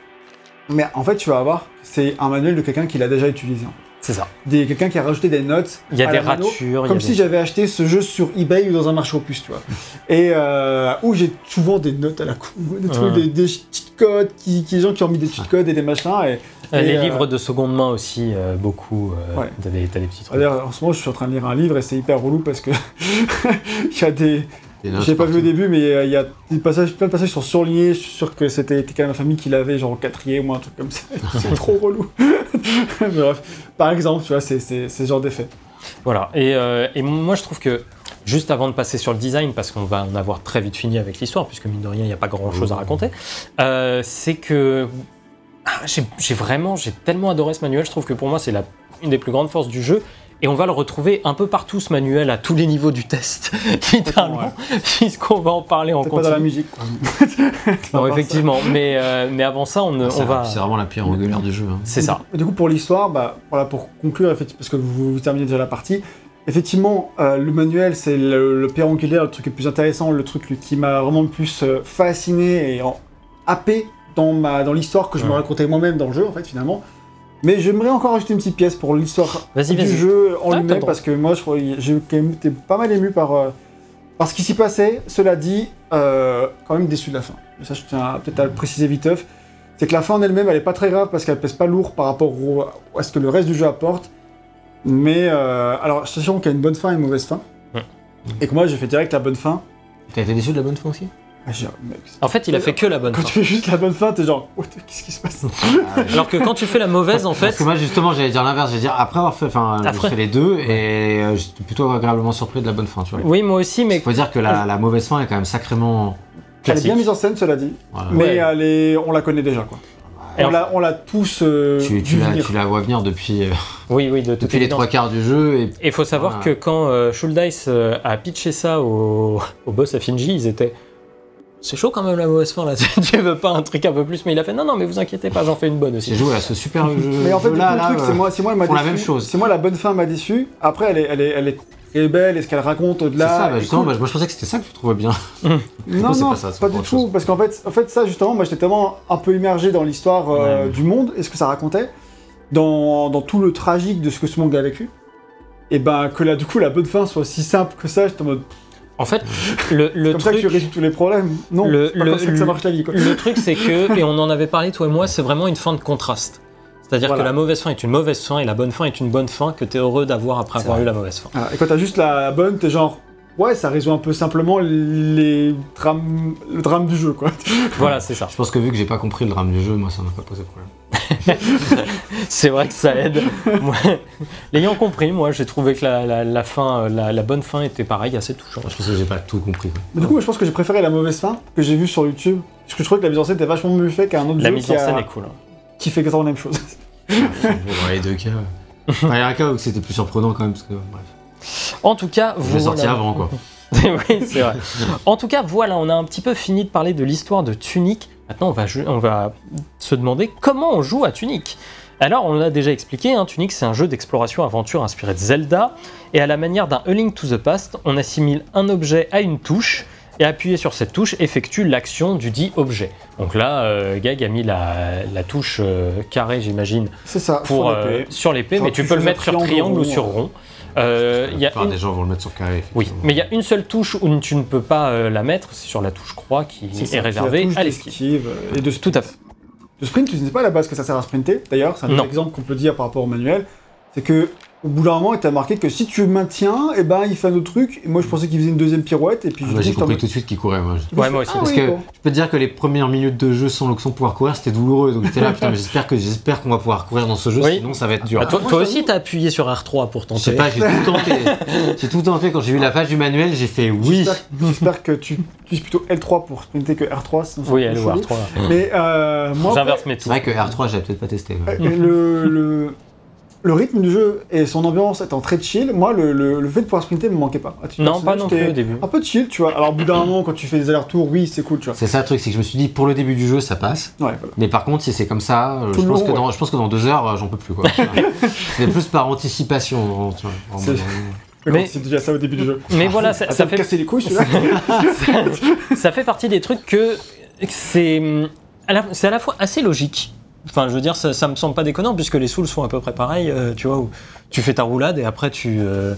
Mais en fait, tu vas avoir, c'est un manuel de quelqu'un qui l'a déjà utilisé. C'est ça. Des, quelqu'un qui a rajouté des notes. Il y a à des la mano, ratures. comme des- si j'avais acheté ce jeu sur eBay ou dans un marché aux puces, tu vois. Et euh, où j'ai souvent des notes à la con, des, trucs, Ouais. des, des cheat codes, qui, qui, des gens qui ont mis des cheat codes et des machins. Et, Euh, les euh, livres de seconde main aussi, euh, beaucoup. euh, Ouais. T'as des, des petits trucs. D'ailleurs, en ce moment, je suis en train de lire un livre et c'est hyper relou parce que il y a des. J'ai pas vu au début, mais euh, il y a des passages, plein de passages qui sont surlignés. Je suis sûr que c'était quelqu'un de ma famille qui l'avait, genre au quatrième ou un truc comme ça. c'est trop relou. Mais Bref, par exemple, tu vois, c'est ce genre d'effet. Voilà. Et, euh, et moi, je trouve que juste avant de passer sur le design, parce qu'on va en avoir très vite fini avec l'histoire, puisque mine de rien, il n'y a pas grand-chose à raconter, euh, c'est que ah, j'ai j'ai vraiment, j'ai tellement adoré ce manuel. Je trouve que pour moi, c'est la- une des plus grandes forces du jeu. Et on va le retrouver un peu partout, ce manuel, à tous les niveaux du test, littéralement, puisqu'on va en parler en C'est pas dans la continu. musique. quoi. Non, effectivement. Mais, euh, mais avant ça, on, C'est on va. c'est vraiment la pierre angulaire du jeu. hein. C'est ça. Du coup, pour l'histoire, bah, voilà, pour conclure, effectivement, parce que vous, vous terminez déjà la partie, effectivement, euh, le manuel, c'est le, le pierre angulaire, le truc le plus intéressant, le truc qui m'a vraiment le plus euh, fasciné et en, happé dans, ma, dans l'histoire que je me racontais moi-même dans le jeu, en fait, finalement. Mais j'aimerais encore ajouter une petite pièce pour l'histoire du jeu en Ah, lui-même, parce que moi, je crois- j'ai quand même été pas mal ému par, euh, par ce qui s'y passait. Cela dit, euh, quand même déçu de la fin. Mais ça, je tiens peut-être à le préciser viteuf. C'est que la fin en elle-même, elle est pas très grave parce qu'elle pèse pas lourd par rapport au- à ce que le reste du jeu apporte. Mais, euh, alors, sachant qu'il y a une bonne fin et une mauvaise fin. Ouais. Et que moi, j'ai fait direct la bonne fin. T'as été déçu de la bonne fin aussi? Ah, mec, En fait, il a fait que la bonne Quand fin. tu fais juste la bonne fin, t'es genre, qu'est-ce qui se passe? Alors que quand tu fais la mauvaise, en Parce fait, que moi justement j'allais dire l'inverse, j'allais dire après avoir fait, enfin fait les deux et euh, j'étais plutôt agréablement surpris de la bonne fin, tu vois. oui, moi aussi, mais Il faut dire que la, la mauvaise fin est quand même sacrément Elle est classique. bien mise en scène, cela dit. Voilà. Mais Ouais. elle est- on la connaît déjà, quoi. Et on l'a on l'a tous euh, tu, la, tu la vois venir depuis, euh, oui, oui, de toute depuis les trois quarts du jeu et il faut savoir Voilà. que quand euh, Schuldeis euh, a pitché ça au, au boss à Finji, ils étaient. C'est chaud quand même la mauvaise fin là. tu veux pas un truc un peu plus Mais il a fait non, non, mais vous inquiétez pas, j'en fais une bonne j'ai aussi. joué à ce super jeu. Mais en fait, du coup, là, le truc, c'est moi, c'est moi, elle m'a font la même chose. C'est moi, la bonne fin m'a déçu. Après, elle est, elle est, elle est belle et ce qu'elle raconte c'est au-delà. ça, bah, justement, bah, moi je pensais que c'était ça que tu trouvais bien. non, c'est non, pas ça, pas du tout. chose. Parce qu'en fait, en fait, ça, justement, moi, j'étais tellement un peu immergé dans l'histoire euh, Ouais. du monde et ce que ça racontait, dans, dans tout le tragique de ce que ce monde a vécu. Et ben, que là, du coup, la bonne fin soit si simple que ça, j'étais en mode. En fait, le, le comme ça que truc. tu résous tous les problèmes. Non, Le- c'est pas le- comme ça que ça marche la vie, quoi. Le truc, c'est que, et on en avait parlé toi et moi, c'est vraiment une fin de contraste. C'est-à-dire Voilà. que la mauvaise fin est une mauvaise fin et la bonne fin est une bonne fin que tu es heureux d'avoir après avoir vrai. eu la mauvaise fin. Voilà. Et quand t'as juste la bonne, t'es genre. Ouais, ça résout un peu simplement les drames, le drame du jeu, quoi. Voilà, c'est ça. Je pense que vu que j'ai pas compris le drame du jeu, moi ça m'a pas posé problème. C'est vrai que ça aide. L'ayant compris, moi j'ai trouvé que la, la- la fin, euh, la, la bonne fin était pareil, assez touchante. Je pense que j'ai pas tout compris. quoi. Mais du coup, moi, je pense que j'ai préféré la mauvaise fin que j'ai vue sur YouTube. Parce que je trouvais que la mise en scène était vachement mieux faite qu'un autre La jeu mise qui, en a- scène est cool. hein. qui fait exactement la même chose. Dans les deux cas. Il y a un cas où c'était plus surprenant quand même, parce que bref. En tout cas, l'ai voilà. sorti avant quoi. oui, c'est vrai. En tout cas, voilà, on a un petit peu fini de parler de l'histoire de Tunic. Maintenant, on va, jou- on va se demander comment on joue à Tunic. Alors, on l'a déjà expliqué, hein, Tunic, c'est un jeu d'exploration-aventure inspiré de Zelda. Et à la manière d'un A Link to the Past, on assimile un objet à une touche. Et appuyé sur cette touche effectue l'action du dit objet. Donc là, euh, Gag a mis la, la touche euh, carré, j'imagine, C'est ça, pour, sur euh, l'épée. sur l'épée, Genre, mais tu peux le mettre sur triangle, triangle ou sur euh. rond. Euh, il y a plupart une- des gens vont le mettre sur carré. oui, mais il y a une seule touche où tu ne peux pas euh, la mettre, c'est sur la touche croix qui est, réservée à l'esquive. et de Tout à fait. De sprint, tu ne sais pas à la base que ça sert à sprinter. D'ailleurs, c'est un Non. exemple qu'on peut dire par rapport au manuel. C'est que au bout d'un moment, il t'a marqué que si tu maintiens, et ben il fait un autre truc. Et moi, je pensais qu'il faisait une deuxième pirouette. Et puis Ah bah, j'ai compris tout de suite qu'il courait moi. Ouais, moi aussi. Ah Parce oui, que bon. je peux te dire que les premières minutes de jeu sans l'option pouvoir courir, c'était douloureux. Donc j'étais là, putain, mais j'espère que j'espère qu'on va pouvoir courir dans ce jeu, Oui. sinon ça va être dur. Ah, toi, moi, toi je aussi, t'as appuyé sur R3 pour Je tenter. sais pas, j'ai tout tenté. j'ai tout tenté quand j'ai vu la page du manuel, j'ai fait oui. J'espère- que tu utilises plutôt L3 pour sprinter que R3. Sinon c'est Oui, voir chelou. R3. Mais euh, moi, J'inverse mes C'est vrai que R3, j'avais peut-être pas testé. ouais. Euh, le, le, rythme du jeu et son ambiance étant très chill, moi, le, le, le fait de pouvoir sprinter me manquait pas. Titre Non, pas non plus au début. Un peu chill, tu vois. Alors, au bout d'un moment, quand tu fais des allers-retours, oui, c'est cool, tu vois. C'est ça le truc, c'est que je me suis dit pour le début du jeu ça passe. Ouais, voilà. Mais par contre, si c'est comme ça, euh, je pense, long, que ouais. dans, je pense que dans deux heures, euh, j'en peux plus. quoi. c'est plus par anticipation. tu vois, en C'est- mode, Mais c'est déjà ça au début du jeu. Mais voilà, ça, Ah, ça me fait, casser les couilles, celui-là. ça fait partie des trucs que c'est à la- c'est à la fois assez logique. Enfin, je veux dire, ça, ça me semble pas déconnant puisque les Souls sont à peu près pareils, euh, tu vois, où tu fais ta roulade et après tu. Euh,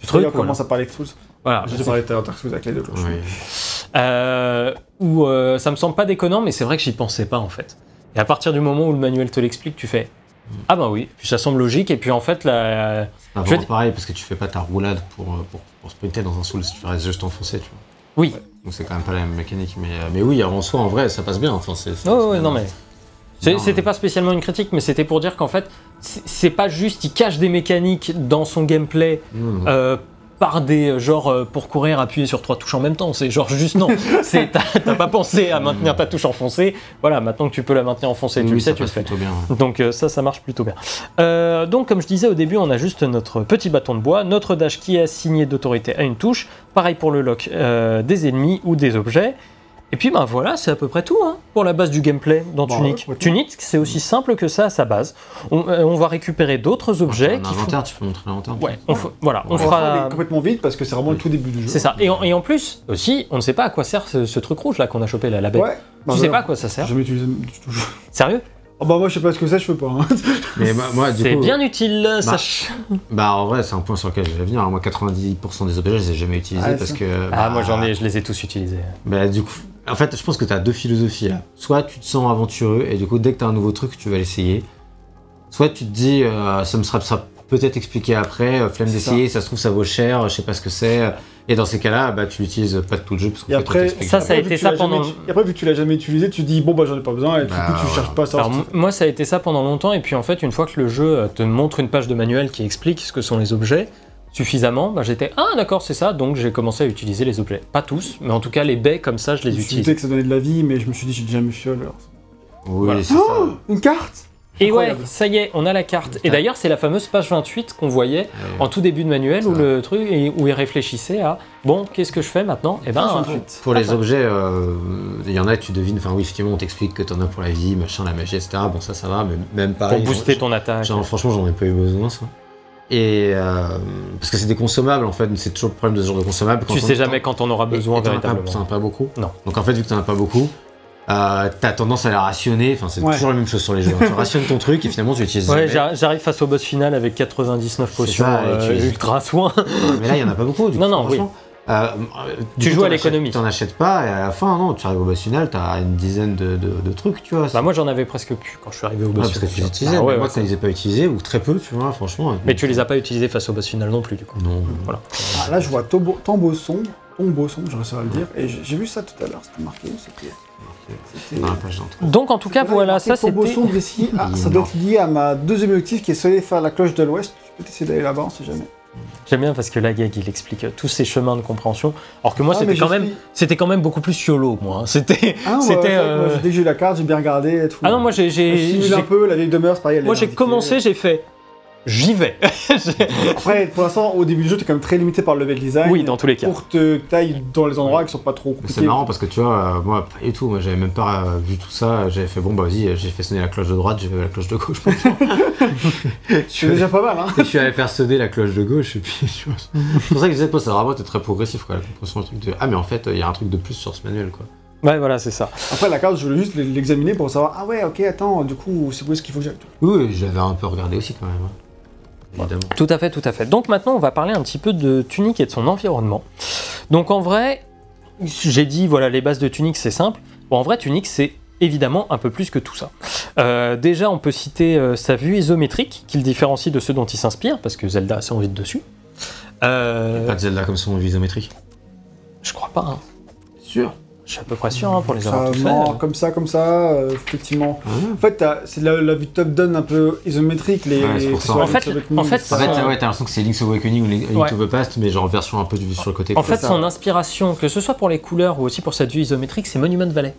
tu trucs, on commence à parler de Souls. Voilà. J'ai parlé de Dark Souls avec les deux. quoi. oui. Euh, où euh, ça me semble pas déconnant, mais c'est vrai que j'y pensais pas en fait. Et à partir du moment où le manuel te l'explique, tu fais ah bah oui, puis ça semble logique. Et puis en fait, la... C'est vraiment pareil parce que tu fais pas ta roulade pour, euh, pour, pour sprinter dans un soul, tu restes juste enfoncé, tu vois. oui, Donc c'est quand même pas la même mécanique. Mais, mais oui, en soi, en vrai, ça passe bien. Enfin, c'est, Ouais, ouais, non mais c'était pas spécialement une critique, mais c'était pour dire qu'en fait, c'est pas juste il cache des mécaniques dans son gameplay non. euh, par des euh, genre euh, pour courir appuyer sur trois touches en même temps. C'est genre juste non. T'as pas pensé à maintenir ta touche enfoncée. Voilà, maintenant que tu peux la maintenir enfoncée, tu le sais, tu le fais. plutôt bien. ouais. Donc euh, ça, ça marche plutôt bien. Euh, donc comme je disais au début, on a juste notre petit bâton de bois, notre dash qui est assigné d'autorité à une touche. Pareil pour le lock des ennemis ou des objets. Et puis ben voilà, c'est à peu près tout hein, pour la base du gameplay dans Bah Tunic. ouais. Tunic, c'est aussi simple que ça à sa base. On, euh, on va récupérer d'autres objets Un qui font... inventaire, tu peux montrer l'inventaire Ouais, on f- voilà, on On fera... complètement vite parce que c'est vraiment le tout début du jeu. C'est ça. Et en, et en plus, aussi, on ne sait pas à quoi sert ce, ce truc rouge là qu'on a chopé là, la bête. Ouais. Bah, tu sais pas à quoi ça sert J'ai jamais utilisé du tout. Sérieux? Oh, bah, moi, je sais pas ce que c'est, je fais pas. hein. Mais moi, moi, du C'est coup, bien utile, bah, sache. Bah en vrai, c'est un point sur lequel je vais venir. Alors, moi, 90% des objets, je les ai jamais utilisés Ah, parce ça. que. Ah, bah, moi j'en ai, je les ai tous utilisés. Bah du coup, en fait, je pense que tu as deux philosophies là. Soit tu te sens aventureux et du coup, dès que tu as un nouveau truc, tu vas l'essayer. Soit tu te dis, euh, ça me sera, sera peut-être expliqué après, euh, flemme d'essayer, ça. se trouve ça vaut cher, je sais pas ce que c'est. Et dans ces cas-là, bah tu l'utilises pas de tout le jeu parce Et fait, après, ça, ça a été que tu ça l'as jamais pendant- Et après, vu que tu l'as jamais utilisé, tu te dis, bon, bah, j'en ai pas besoin, et du Bah, coup, tu cherches pas ça. Alors, moi, ça a été ça pendant longtemps, et puis en fait, une fois que le jeu te montre une page de manuel qui explique ce que sont les objets suffisamment, bah, j'étais ah d'accord, c'est ça, donc j'ai commencé à utiliser les objets. Pas tous, mais en tout cas, les baies comme ça, je Je les utilise. douté que ça donnait de la vie, mais je me suis dit, j'ai jamais fiole. alors. Oui, Voilà. c'est ça. Une carte Et ouais, ça y est, on a la carte. Et d'ailleurs, c'est la fameuse page 28 qu'on voyait Euh, en tout début de manuel où Ça. le truc, et où il réfléchissait à bon, qu'est-ce que je fais maintenant? Et ben, Page euh, 28. Pour les objets, euh, il y en a, tu devines, enfin oui, effectivement, on t'explique que t'en as pour la vie, machin, la magie, etc. Bon, ça, ça va, mais même pour pareil. booster j'en- ton attaque. Genre, franchement, j'en ai pas eu besoin, ça. Et euh, parce que c'est des consommables en fait, c'est toujours le problème de ce genre de consommables. Quand Tu sais jamais quand on aura besoin et pas- véritablement. T'en as pas beaucoup. Non. Donc en fait, vu que t'en as pas beaucoup, euh, t'as tendance à la rationner. Enfin, c'est Ouais. toujours la même chose sur les jeux. hein. tu rationnes ton truc et finalement tu l'utilises. Ouais, j'arrive face au boss final avec 99 potions ça, et euh, ultra soin. Mais là, il y en a pas beaucoup. Du Non, coup, non, franchement. Euh, Tu coup, joues à l'économie. T'en achètes pas et à la fin, non, tu arrives au boss final, t'as une dizaine de, de- de trucs, tu vois. Bah moi j'en avais presque plus quand je suis arrivé au Ouais, boss parce que tu les utilisais. Ah ouais, mais moi, ouais, je les ai pas utilisés ou très peu, tu vois, franchement. Mais tu les as pas utilisés face au boss final non plus du coup. Non. Voilà. Ah, là, je vois Tombo sombre, Tombo sombre, j'aurais à le dire, et j'ai vu ça tout à l'heure, c'était marqué où c'était C'était- Dans la page d'entrée. Donc en tout cas, voilà, ça c'était. sombre ici. Ah, ça doit être lié à ma deuxième objectif qui est aller faire la cloche de l'ouest. Tu peux essayer d'aller là-bas, on sait jamais. J'aime bien parce que la gag il explique euh, tous ces chemins de compréhension. Alors que moi Ah, c'était quand même, c'était quand même beaucoup plus YOLO moi. hein. C'était, Ah, non, c'était. vrai que euh, moi, dès que j'ai eu la carte, j'ai bien regardé et tout. Ah non, moi j'ai, j'ai, un peu la vieille demeure, c'est pareil. moi j'ai commencé, j'ai fait, j'y vais. Après, pour l'instant, au début du jeu, t'es quand même très limité par le level design. oui, dans tous les cas. Pour te taille dans les endroits qui sont pas trop compliqués. c'est marrant parce que tu vois, euh, moi, pas du tout, moi j'avais même pas euh, vu tout ça, j'avais fait bon bah vas-y, j'ai fait sonner la cloche de droite, j'ai fait la cloche de gauche. C'est déjà pas mal, hein. Et je suis allé faire sonner la cloche de gauche et puis tu vois, c'est pour ça que je disais, pas, ça vraiment été très progressif quoi, la compréhension du truc de ah mais en fait il y a un truc de plus sur ce manuel quoi. Ouais, voilà, c'est ça. Après, la carte, je voulais juste l'examiner pour savoir, ah ouais, ok, attends, du coup, c'est où est-ce qu'il faut que j'aille? Oui, oui, j'avais un peu regardé aussi quand même. Évidemment. Tout à fait, tout à fait. Donc maintenant, on va parler un petit peu de Tunic et de son environnement. Donc en vrai, j'ai dit, voilà, les bases de Tunic, c'est simple. Bon, en vrai, Tunic, c'est évidemment un peu plus que tout ça. Euh, déjà, on peut citer euh, sa vue isométrique, qui le différencie de ceux dont il s'inspire, parce que Zelda a assez envie de dessus. Euh, Pas de Zelda comme son isométrique. je crois pas, hein. Sûr. Je suis à peu près sûr hein, pour les avoir tous non, fait. comme ça, comme ça, euh, effectivement. Ah. En fait, c'est la, la vue top-down un peu isométrique. Les, Ouais, En fait- en fait, En etc. fait, Ça- ouais, t'as l'impression que c'est Link's Awakening ou Link Ouais. to the Past, mais genre en version un peu vue sur le côté. En fait, ça. son inspiration, que ce soit pour les couleurs ou aussi pour sa vue isométrique, c'est Monument Valley.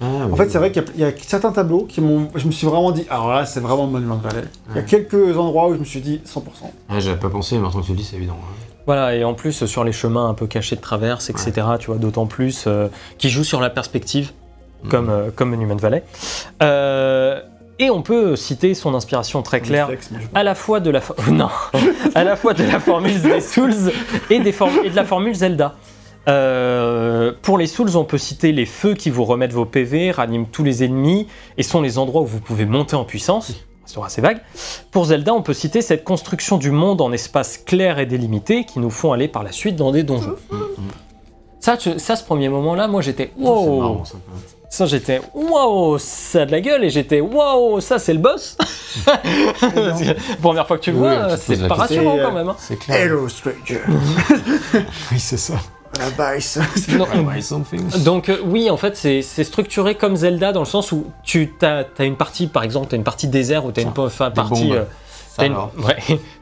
Ah, En oui, fait, c'est vrai qu'il y a- il y, a certains tableaux qui m'ont. Je me suis vraiment dit, alors là, c'est vraiment Monument Valley. Il y a quelques endroits où je me suis dit 100%. Ouais, j'avais pas pensé, mais maintenant que tu le dis, c'est évident. hein. Voilà, et en plus sur les chemins un peu cachés de traverse, etc., tu vois, d'autant plus, euh, qui joue sur la perspective, Mhm. comme, euh, comme Monument Valley. Euh, et on peut citer son inspiration très claire, à la fois de la, non, à la fois de la formule des Souls et, des et de la formule Zelda. Euh, pour les Souls, on peut citer les feux qui vous remettent vos PV, raniment tous les ennemis et sont les endroits où vous pouvez monter en puissance. Sera assez vague. Pour Zelda, on peut citer cette construction du monde en espaces clairs et délimités qui nous font aller par la suite dans des donjons. Ça, tu- ça ce premier moment-là, moi j'étais wow. marrant, ça, j'étais waouh, ça a de la gueule et j'étais waouh, ça c'est le boss. Première fois que tu le Oui, vois, c'est pas rassurant quand même. hein. C'est clair. Hello, stranger. Oui, c'est ça. Donc euh, oui, en fait, c'est structuré comme Zelda dans le sens où tu as, une partie, par exemple, tu as une partie désert ou tu as une enfin, partie... euh, T'as une, ouais,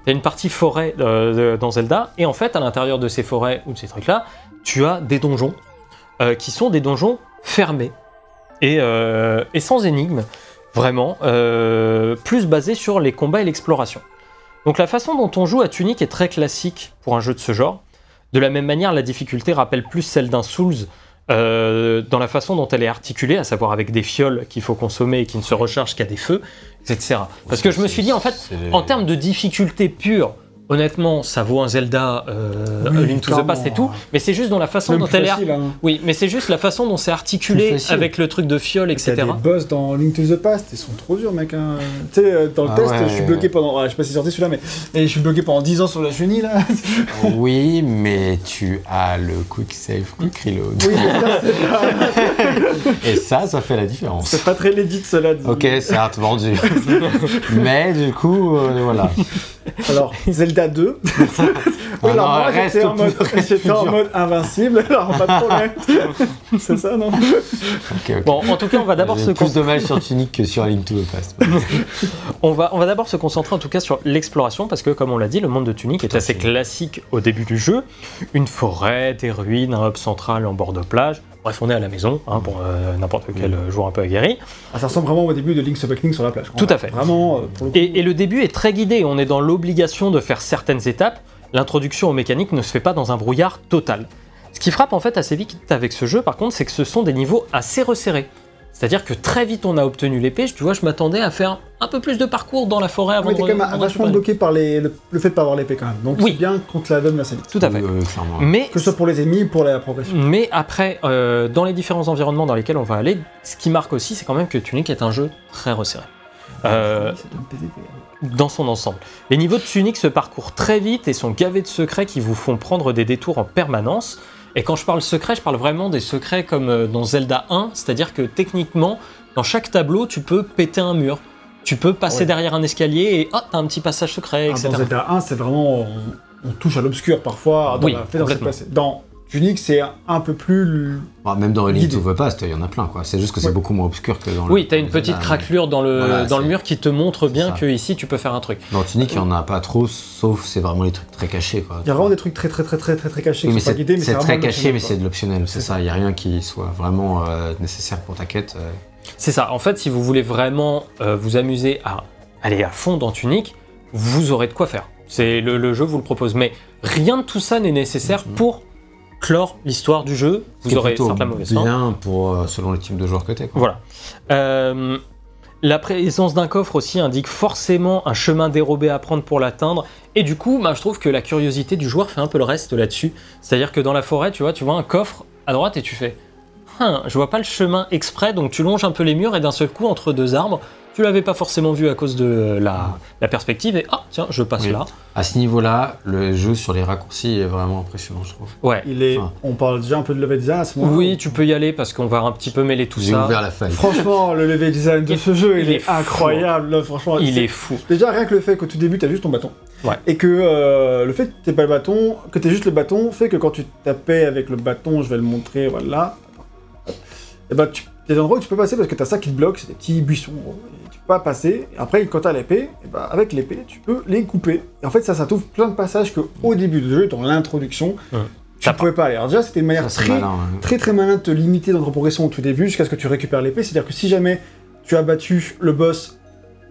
une partie forêt euh, de- dans Zelda, et en fait, à l'intérieur de ces forêts ou de ces trucs-là, tu as des donjons euh, qui sont des donjons fermés et, et sans énigmes, vraiment, plus basés sur les combats et l'exploration. Donc la façon dont on joue à Tunic est très classique pour un jeu de ce genre. De la même manière, la difficulté rappelle plus celle d'un Souls euh, dans la façon dont elle est articulée, à savoir avec des fioles qu'il faut consommer et qui ne se rechargent qu'à des feux, etc. Parce que je me suis dit, en fait, en termes de difficulté pure, honnêtement, ça vaut un Zelda, euh, Oui, Link to the. Past et tout, mais c'est juste dans la façon Même dont elle est. hein. Oui, mais c'est juste la façon dont c'est articulé avec le truc de fiole, Il y etc. a des boss dans Link to the Past, ils sont trop durs, mec. hein. Tu sais, euh, dans le Ah test, ouais. je suis bloqué pendant. ouais, je sais pas si c'est sorti celui-là, mais. Et je suis bloqué pendant 10 ans sur la chenille, là. Oui, mais tu as le quick save, quick reload. oui, mais ça, c'est pas, Et ça, ça fait la différence. c'est pas très legit, cela dit. Ok, certes, vendu. mais du coup, euh, voilà. Alors, Zelda 2. oui, Ah alors non, moi, j'étais en, plus- mode, en plus mode invincible, alors pas de problème. c'est ça, non. Bon, en tout cas, on va d'abord J'ai se plus con- de mal sur Tunic que sur Link to the Past. on va, on va d'abord se concentrer en tout cas sur l'exploration parce que comme on l'a dit, le monde de Tunic est assez classique au début du jeu. Une forêt, des ruines, un hub central en bord de plage. Bref, on est à la maison hein, pour euh, n'importe quel euh, joueur un peu aguerri. ah, Ça ressemble vraiment au début de Link's Awakening sur la plage. Tout à fait. Vraiment, euh, pour le coup. Et, et le début est très guidé, on est dans l'obligation de faire certaines étapes. L'introduction aux mécaniques ne se fait pas dans un brouillard total. Ce qui frappe en fait assez vite avec ce jeu, par contre, c'est que ce sont des niveaux assez resserrés. C'est-à-dire que très vite on a obtenu l'épée, tu vois, je m'attendais à faire un peu plus de parcours dans la forêt Ah, avant mais de t'es quand même vachement bloqué par les, le, le fait de pas avoir l'épée quand même. Donc Oui. c'est bien qu'on te la donne assez vite. Tout à fait. Mais, Que ce soit pour les ennemis ou pour la progression. mais après, euh, dans les différents environnements dans lesquels on va aller, ce qui marque aussi, c'est quand même que Tunic est un jeu très resserré. Euh, C'est un PvP. dans son ensemble. Les niveaux de Tunic se parcourent très vite et sont gavés de secrets qui vous font prendre des détours en permanence. Et quand je parle secret, je parle vraiment des secrets comme euh, dans Zelda 1, c'est-à-dire que techniquement, dans chaque tableau, tu peux péter un mur. Tu peux passer Ouais. derrière un escalier et hop, t'as un petit passage secret, Ah, etc. dans Zelda 1, c'est vraiment. On, on touche à l'obscur parfois. Dans Oui, la dans Tunic, c'est un peu plus. Bah, même dans Elite Guidé. ou Vopast, il y en a plein quoi. C'est juste que c'est Ouais. beaucoup moins obscur que dans le. Oui, t'as une dans petite craquelure dans le, Voilà, dans le mur qui te montre bien que ici tu peux faire un truc. Dans Tunic, il y en a pas trop, sauf c'est vraiment les trucs très cachés quoi. Il y a vraiment des trucs très très très très très très cachés Oui, mais qui sont pas c'est guidés, mais c'est vraiment très caché, mais c'est de l'optionnel, c'est ça. Il n'y a rien qui soit vraiment euh, nécessaire pour ta quête. euh. C'est ça. En fait, si vous voulez vraiment euh, vous amuser à aller à fond dans Tunic, vous aurez de quoi faire. C'est le, le jeu vous le propose. Mais rien de tout ça n'est nécessaire Mhm. pour clore l'histoire du jeu. Vous aurez certes la mauvaise fin. bien pour euh, selon les types de joueurs que t'es. Voilà. Euh, la présence d'un coffre aussi indique forcément un chemin dérobé à prendre pour l'atteindre. Et du coup, bah, je trouve que la curiosité du joueur fait un peu le reste là-dessus. C'est-à-dire que dans la forêt, tu vois, tu vois un coffre à droite et tu fais Hein, je vois pas le chemin exprès, donc tu longes un peu les murs et d'un seul coup, entre deux arbres, tu l'avais pas forcément vu à cause de la, la perspective et ah, tiens, je passe Oui. là. À ce niveau-là, le jeu sur les raccourcis est vraiment impressionnant, je trouve. Ouais. Il est, Enfin. on parle déjà un peu de level design à ce moment. Oui, tu peux y aller parce qu'on va un petit peu mêler tout J'ai ça. ouvert la faille. Franchement, le level design de ce jeu, il, il est, incroyable. là, franchement, Il est fou. Déjà, rien que le fait qu'au tout début, t'as juste ton bâton. Ouais. Et que euh, le fait que t'aies pas le bâton, que t'aies juste le bâton, fait que quand tu tapais avec le bâton, je vais le montrer, voilà. Et bah, tu il y a des endroits où tu peux passer parce que t'as ça qui te bloque, c'est des petits buissons. gros, et tu peux pas passer. Et après, quand t'as l'épée, et bah, avec l'épée, tu peux les couper. Et en fait, ça, ça t'ouvre plein de passages que au début du jeu, dans l'introduction, Ouais. tu pouvais pas aller. Alors déjà, c'était une manière Ça, très, malin. hein. très très malin de te limiter dans ta progression au tout début jusqu'à ce que tu récupères l'épée. C'est-à-dire que si jamais tu as battu le boss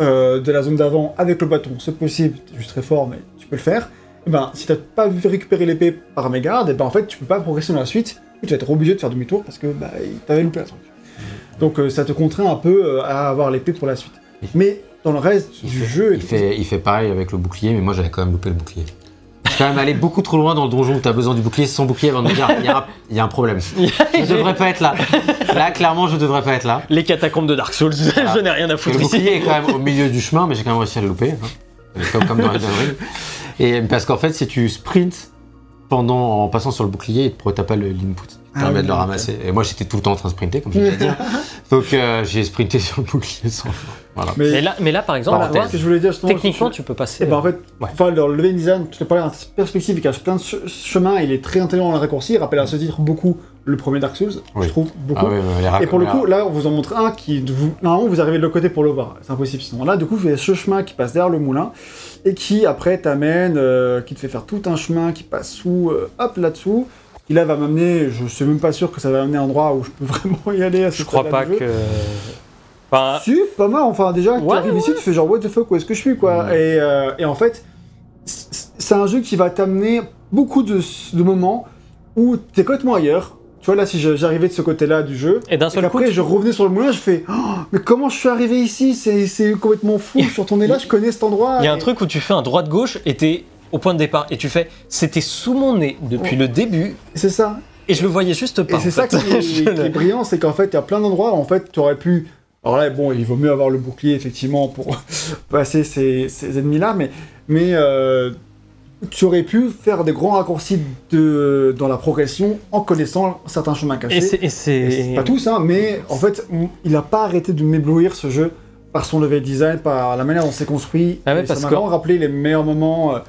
euh, de la zone d'avant avec le bâton, c'est possible, t'es juste très fort, mais tu peux le faire. Et ben, si t'as pas vu récupérer l'épée par mégarde, et ben en fait tu peux pas progresser dans la suite. Tu vas être obligé de faire demi-tour parce que bah, t'avais loupé la truc. Donc euh, ça te contraint un peu euh, à avoir l'épée pour la suite. Mais dans le reste Il du fait, jeu, il, fait, il fait pareil avec le bouclier, mais moi j'avais quand même loupé le bouclier. Je suis quand même allé beaucoup trop loin dans le donjon où t'as besoin du bouclier sans bouclier avant de me dire il y, a un- il y a un problème. Je devrais pas être là. Là, clairement, je devrais pas être là. Les catacombes de Dark Souls, je n'ai rien à Et foutre le ici. bouclier est quand même au milieu du chemin, mais j'ai quand même réussi à le louper. hein. Comme, comme dans. Et parce qu'en fait, si tu sprints pendant, en passant sur le bouclier, il te t'as pas le- l'input. Ah permet oui, de le ramasser. Et moi, j'étais tout le temps en train de sprinter, comme je viens de dire. Donc, euh, j'ai sprinté sur le bouclier sans Voilà. Mais, Mais là, mais là, par exemple, voilà, tu vois, ce que je voulais dire justement, techniquement, tu peux passer. Et ben en fait, Ouais. le level design, tu te parlais en perspective, il cache plein de che- chemins, il est très intelligent dans le raccourci, il rappelle à ce titre beaucoup le premier Dark Souls, Oui. je trouve, beaucoup. Ah Et pour le coup, là, on vous en montre un qui, vous, normalement, vous arrivez de l'autre côté pour le voir. C'est impossible sinon. Là, du coup, il y a ce chemin qui passe derrière le moulin et qui, après, t'amène, euh, qui te fait faire tout un chemin qui passe sous, euh, hop, là-dessous. Qui là va m'amener, je suis même pas sûr que ça va m'amener à un endroit où je peux vraiment y aller à ce je crois pas que. Enfin, Si, pas mal. Enfin, déjà, tu Ouais, arrives ici, tu fais genre, what the fuck, où est-ce que je suis, quoi. Ouais. Et, euh, et en fait, c'est un jeu qui va t'amener beaucoup de, de moments où t'es complètement ailleurs. Tu vois, là, si j'arrivais de ce côté-là du jeu, et d'un et seul coup, qu'après, tu- je revenais sur le moulin, je fais, Oh, mais comment je suis arrivé ici? C'est complètement fou. Je suis retourné là, je connais cet endroit. il y a un truc où tu fais un droite-gauche et t'es au point de départ et tu fais c'était sous mon nez depuis Oh. le début C'est ça. et je le voyais juste pas. Et c'est ça qui est, qui brillant, c'est qu'en fait, il y a plein d'endroits où en fait, tu aurais pu. Alors là, bon, il vaut mieux avoir le bouclier, effectivement, pour passer ces, ces ennemis-là, mais, mais euh, tu aurais pu faire des grands raccourcis de, dans la progression en connaissant certains chemins cachés. Et c'est- pas tous, hein, mais en fait, il n'a pas arrêté de m'éblouir ce jeu par son level design, par la manière dont c'est construit. Ah ouais, Et parce ça m'a que- vraiment rappelé les meilleurs moments euh,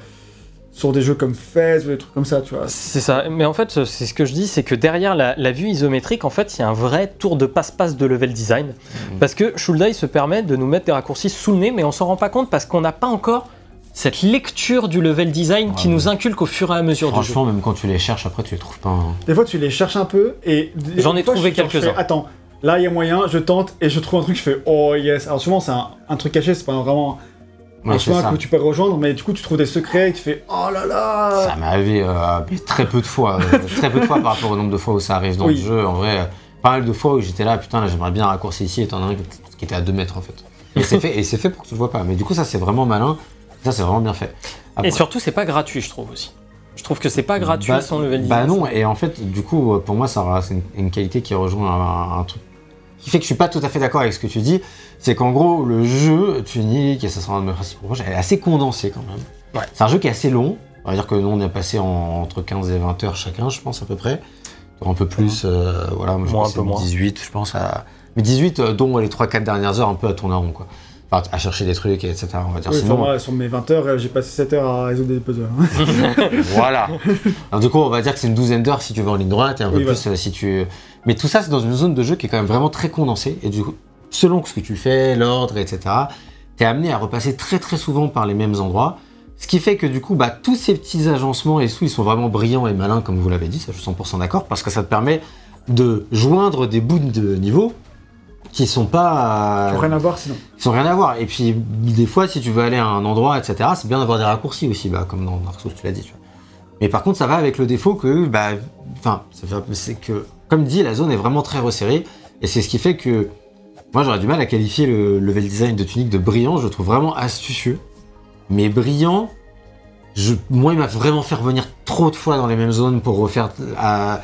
sur des jeux comme Fez ou des trucs comme ça, tu vois. C'est ça, mais en fait, c'est ce que je dis, c'est que derrière la, la vue isométrique, en fait, il y a un vrai tour de passe-passe de level design. Mhm. Parce que Shulday se permet de nous mettre des raccourcis sous le nez, mais on s'en rend pas compte parce qu'on n'a pas encore cette lecture du level design qui Ouais. nous inculque au fur et à mesure du jeu. Franchement, même quand tu les cherches, après, tu les trouves pas. hein. Des fois, tu les cherches un peu et. J'en ai fois, trouvé quelques-uns. Attends, là, il y a moyen, je tente et je trouve un truc, je fais oh yes. Alors, souvent, c'est un, un truc caché, c'est pas vraiment un Ouais, chemin que tu peux rejoindre, mais du coup, tu trouves des secrets et tu fais oh là là. Ça m'est arrivé euh, très peu de fois, euh, très peu de fois par rapport au nombre de fois où ça arrive dans Oui. le jeu. En vrai, euh, pas mal de fois où j'étais là, putain, là j'aimerais bien raccourcir ici, et t'en as un qui était à 2 mètres en fait. Et c'est fait, et c'est fait pour que tu le vois pas. Mais du coup, ça c'est vraiment malin. Ça c'est vraiment bien fait. Après- Et surtout, c'est pas gratuit, je trouve aussi. Je trouve que c'est pas gratuit Bah- son level design. Bah non, et en fait, du coup, euh, pour moi, ça c'est une, une qualité qui rejoint un, un truc qui fait que je suis pas tout à fait d'accord avec ce que tu dis. C'est qu'en gros, le jeu Tunic, et ça sera un de mes principaux elle est assez condensée quand même. Ouais. C'est un jeu qui est assez long. On va dire que nous, on est passé en- entre 15 et 20 heures chacun, je pense, à peu près. Un peu plus, euh, voilà, moi, je Moins, pense un peu moins. 18, je pense. À... Mais 18, euh, dont les 3-4 dernières heures, un peu à tourner en rond, quoi. Enfin, à chercher des trucs, etc. On va dire. Oui, Sinon, enfin, moi, sur mes 20 heures, euh, j'ai passé 7 heures à résoudre des puzzles. hein. voilà. Alors, du coup, on va dire que c'est une douzaine d'heures si tu vas en ligne droite et un peu plus euh, si tu. Mais tout ça, c'est dans une zone de jeu qui est quand même vraiment très condensée. Et du coup, selon ce que tu fais, l'ordre, etc., t'es amené à repasser très très souvent par les mêmes endroits. Ce qui fait que du coup, bah, tous ces petits agencements et tout, ils sont vraiment brillants et malins, comme vous l'avez dit, ça je suis 100% d'accord, parce que ça te permet de joindre des bouts de niveau qui sont pas. Qui ont rien à voir sinon. Ils sont rien à voir. Et puis, des fois, si tu veux aller à un endroit, etc., c'est bien d'avoir des raccourcis aussi, bah, comme dans Dark Souls, tu l'as dit. tu vois. Mais par contre, ça va avec le défaut que, bah, enfin, c'est que, comme dit, la zone est vraiment très resserrée. Et c'est ce qui fait que, moi, j'aurais du mal à qualifier le level design de Tunic de brillant. Je le trouve vraiment astucieux. Mais brillant, je, moi, il m'a vraiment fait revenir trop de fois dans les mêmes zones pour refaire. à-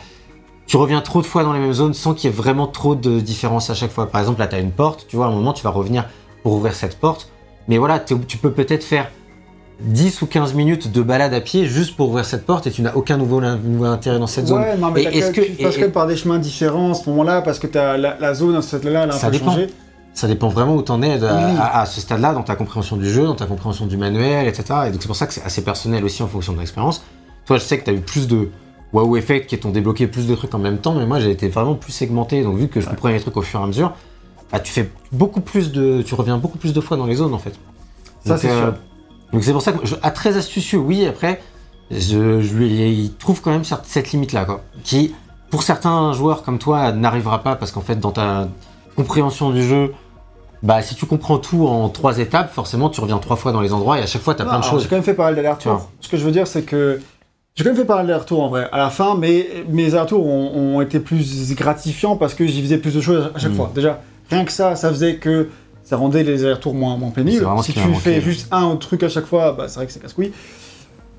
tu reviens trop de fois dans les mêmes zones sans qu'il y ait vraiment trop de différence à chaque fois. Par exemple, là, tu as une porte, tu vois, à un moment, tu vas revenir pour ouvrir cette porte. Mais voilà, tu peux peut-être faire 10 ou 15 minutes de balade à pied juste pour ouvrir cette porte et tu n'as aucun nouveau, nouveau intérêt dans cette zone. Ouais, non, mais Et t'as est-ce que- tu passes et- même par des chemins différents à ce moment-là, parce que t'as la, la zone, cette là elle a un Ça peu dépend. changé. Ça dépend vraiment où tu en es à, Oui. à- à ce stade-là, dans ta compréhension du jeu, dans ta compréhension du manuel, etc. Et donc c'est pour ça que c'est assez personnel aussi en fonction de l'expérience. Toi, je sais que tu as eu plus de wow effect qui t'ont débloqué plus de trucs en même temps, mais moi j'ai été vraiment plus segmenté. Donc vu que je comprenais les trucs au fur et à mesure, bah, tu fais beaucoup plus de, tu reviens beaucoup plus de fois dans les zones en fait. Ça, c'est sûr. Donc c'est pour ça que je, à très astucieux, oui. Après, je, je lui il trouve quand même cette, cette limite-là, quoi, qui pour certains joueurs comme toi n'arrivera pas parce qu'en fait dans ta compréhension du jeu, bah si tu comprends tout en trois étapes, forcément tu reviens trois fois dans les endroits et à chaque fois tu as Non, plein de choses. J'ai quand même fait pas mal Tu d'allers-retours. vois. Ce que je veux dire, c'est que j'ai quand même fait pas mal d'allers-retours en vrai. À la fin, mais mes allers-retours ont, ont été plus gratifiants parce que j'y faisais plus de choses à chaque Mm. fois. Déjà, rien que ça, ça faisait que ça rendait les allers-retours moins, moins pénibles. Si tu fais juste un autre truc à chaque fois, bah, c'est vrai que c'est casse-couille.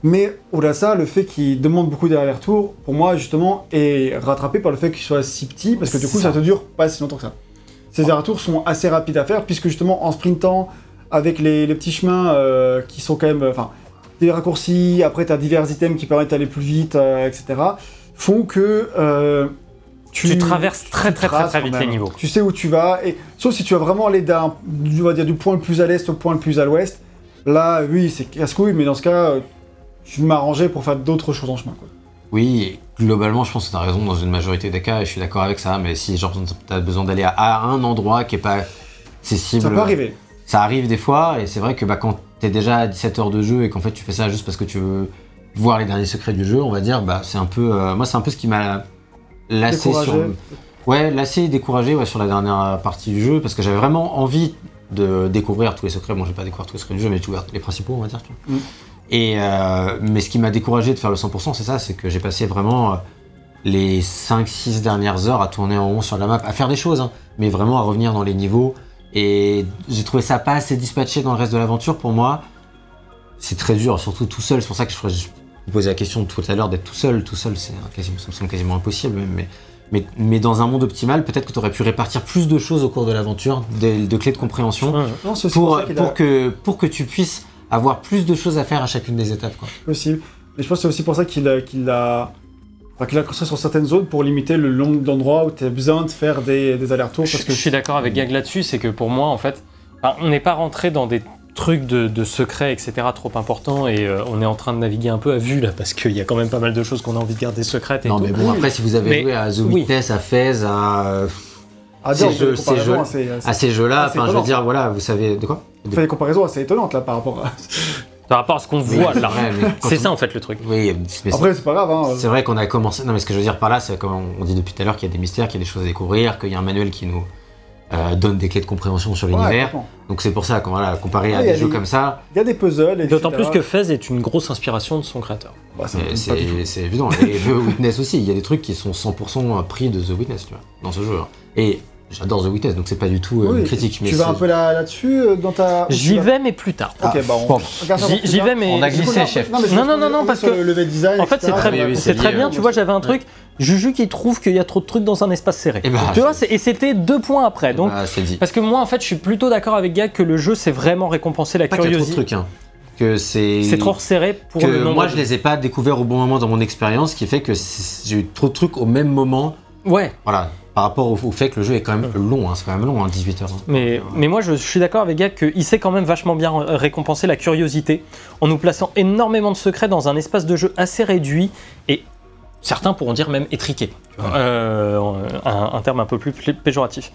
Mais au-delà de ça, le fait qu'il demande beaucoup d'allers-retours, pour moi, justement, est rattrapé par le fait qu'il soit si petit, parce que du coup, ça. ça. te dure pas si longtemps que ça. Ces allers-retours sont assez rapides à faire, puisque justement, en sprintant, avec les, les petits chemins euh, qui sont quand même. euh, des raccourcis, après, tu as divers items qui permettent d'aller plus vite, euh, etc., font que. euh, Tu traverses très, très, très, vite les niveaux. Tu sais où tu vas, et sauf si tu vas vraiment aller d'un, du- on va dire, du point le plus à l'est au point le plus à l'ouest. Là, oui, c'est casse-couille, mais dans ce cas, euh, je m'arrangeais pour faire d'autres choses en chemin. Quoi. Oui, et globalement, je pense que tu as raison dans une majorité des cas et je suis d'accord avec ça. Mais si genre tu as besoin d'aller à, à un endroit qui est pas accessible, Ça peut arriver. Ça arrive des fois, et c'est vrai que bah, quand t'es déjà à 17 heures de jeu et qu'en fait tu fais ça juste parce que tu veux voir les derniers secrets du jeu, on va dire, bah c'est un peu. euh, moi, c'est un peu ce qui m'a lassé Découragé. sur. Ouais, lassé et découragé ouais, sur la dernière partie du jeu parce que j'avais vraiment envie de découvrir tous les secrets. Bon, j'ai pas découvert tous les secrets du jeu, mais j'ai découvert les principaux, on va dire. tu vois. Mm. Et, euh, mais ce qui m'a découragé de faire le 100%, c'est ça, c'est que j'ai passé vraiment euh, les 5-6 dernières heures à tourner en rond sur la map, à faire des choses, hein, mais vraiment à revenir dans les niveaux. Et j'ai trouvé ça pas assez dispatché dans le reste de l'aventure pour moi. C'est très dur, surtout tout seul. C'est pour ça que je, je vous posais la question tout à l'heure d'être tout seul. Tout seul, c'est quasiment, ça me semble quasiment impossible même. Mais, mais, mais dans un monde optimal, peut-être que tu aurais pu répartir plus de choses au cours de l'aventure, de, de clés de compréhension, Ouais. Non, pour, que, pour que tu puisses avoir plus de choses à faire à chacune des étapes. Quoi. possible. Mais je pense que c'est aussi pour ça qu'il a, qu'il a, enfin, qu'il a construit sur certaines zones pour limiter le nombre d'endroits où tu as besoin de faire des, des allers-retours. Je, Parce que je suis d'accord avec Gag là-dessus, c'est que pour moi, en fait, enfin, on n'est pas rentré dans des trucs de, de secrets, etc., trop importants, et euh, on est en train de naviguer un peu à vue, là, parce qu'il y a quand même pas mal de choses qu'on a envie de garder secrètes et Non, tout. mais bon, après, si vous avez Mais- joué à The oui. Witness, à Fez, à, à ces jeux- ces à ces jeux-là, Ah, enfin, je veux dire, voilà, vous savez. De quoi? On fait des comparaisons assez étonnantes là par rapport à. Par rapport à ce qu'on Oui, voit c'est là. C'est on- ça, en fait, le truc. Oui, mais c'est- Après, c'est pas grave. Hein. C'est vrai qu'on a commencé. Non, mais ce que je veux dire par là, c'est comme on dit depuis tout à l'heure qu'il y a des mystères, qu'il y a des choses à découvrir, qu'il y a un manuel qui nous euh, donne des clés de compréhension sur l'univers. Donc c'est pour ça, quand, voilà, comparé à Ouais, des jeux des- comme ça, Il y a des puzzles. et D'autant plus que Fez est une grosse inspiration de son créateur. Bah, c'est évident. Et The Witness aussi, il y a des trucs qui sont 100% pris de The Witness, tu vois, dans ce jeu. hein. Et j'adore The Witness, donc c'est pas du tout euh, Oui, une critique. Mais Tu vas un peu là- là-dessus euh, dans ta. J'y vais, mais plus tard. Ok, Ah, bah on. J'y vais, mais On a glissé, non, chef. Non, Non, non, parce que- le level design. En fait, c'est très, oui, oui, c'est très bien. Tu vois, j'avais un truc. Juju qui trouve qu'il y a trop de trucs dans un espace serré. Eh ben, tu vois, et c'était deux points après. Donc, Bah, c'est dit. parce que moi, en fait, je suis plutôt d'accord avec Gag que le jeu, c'est vraiment récompenser la Pas curiosité. trucs, hein. Que c'est. C'est trop resserré pour que le nombre. moi de- je les ai pas découverts au bon moment dans mon expérience, ce qui fait que j'ai eu trop de trucs au même moment. Ouais. Voilà. par rapport au, fait que le jeu est quand même long, hein, c'est quand même long, hein, 18 heures. hein. Mais, mais moi, je suis d'accord avec Gag qu'il sait quand même vachement bien récompenser la curiosité en nous plaçant énormément de secrets dans un espace de jeu assez réduit et certains pourront dire même étriqué. Euh, un, un terme un peu plus pl- péjoratif.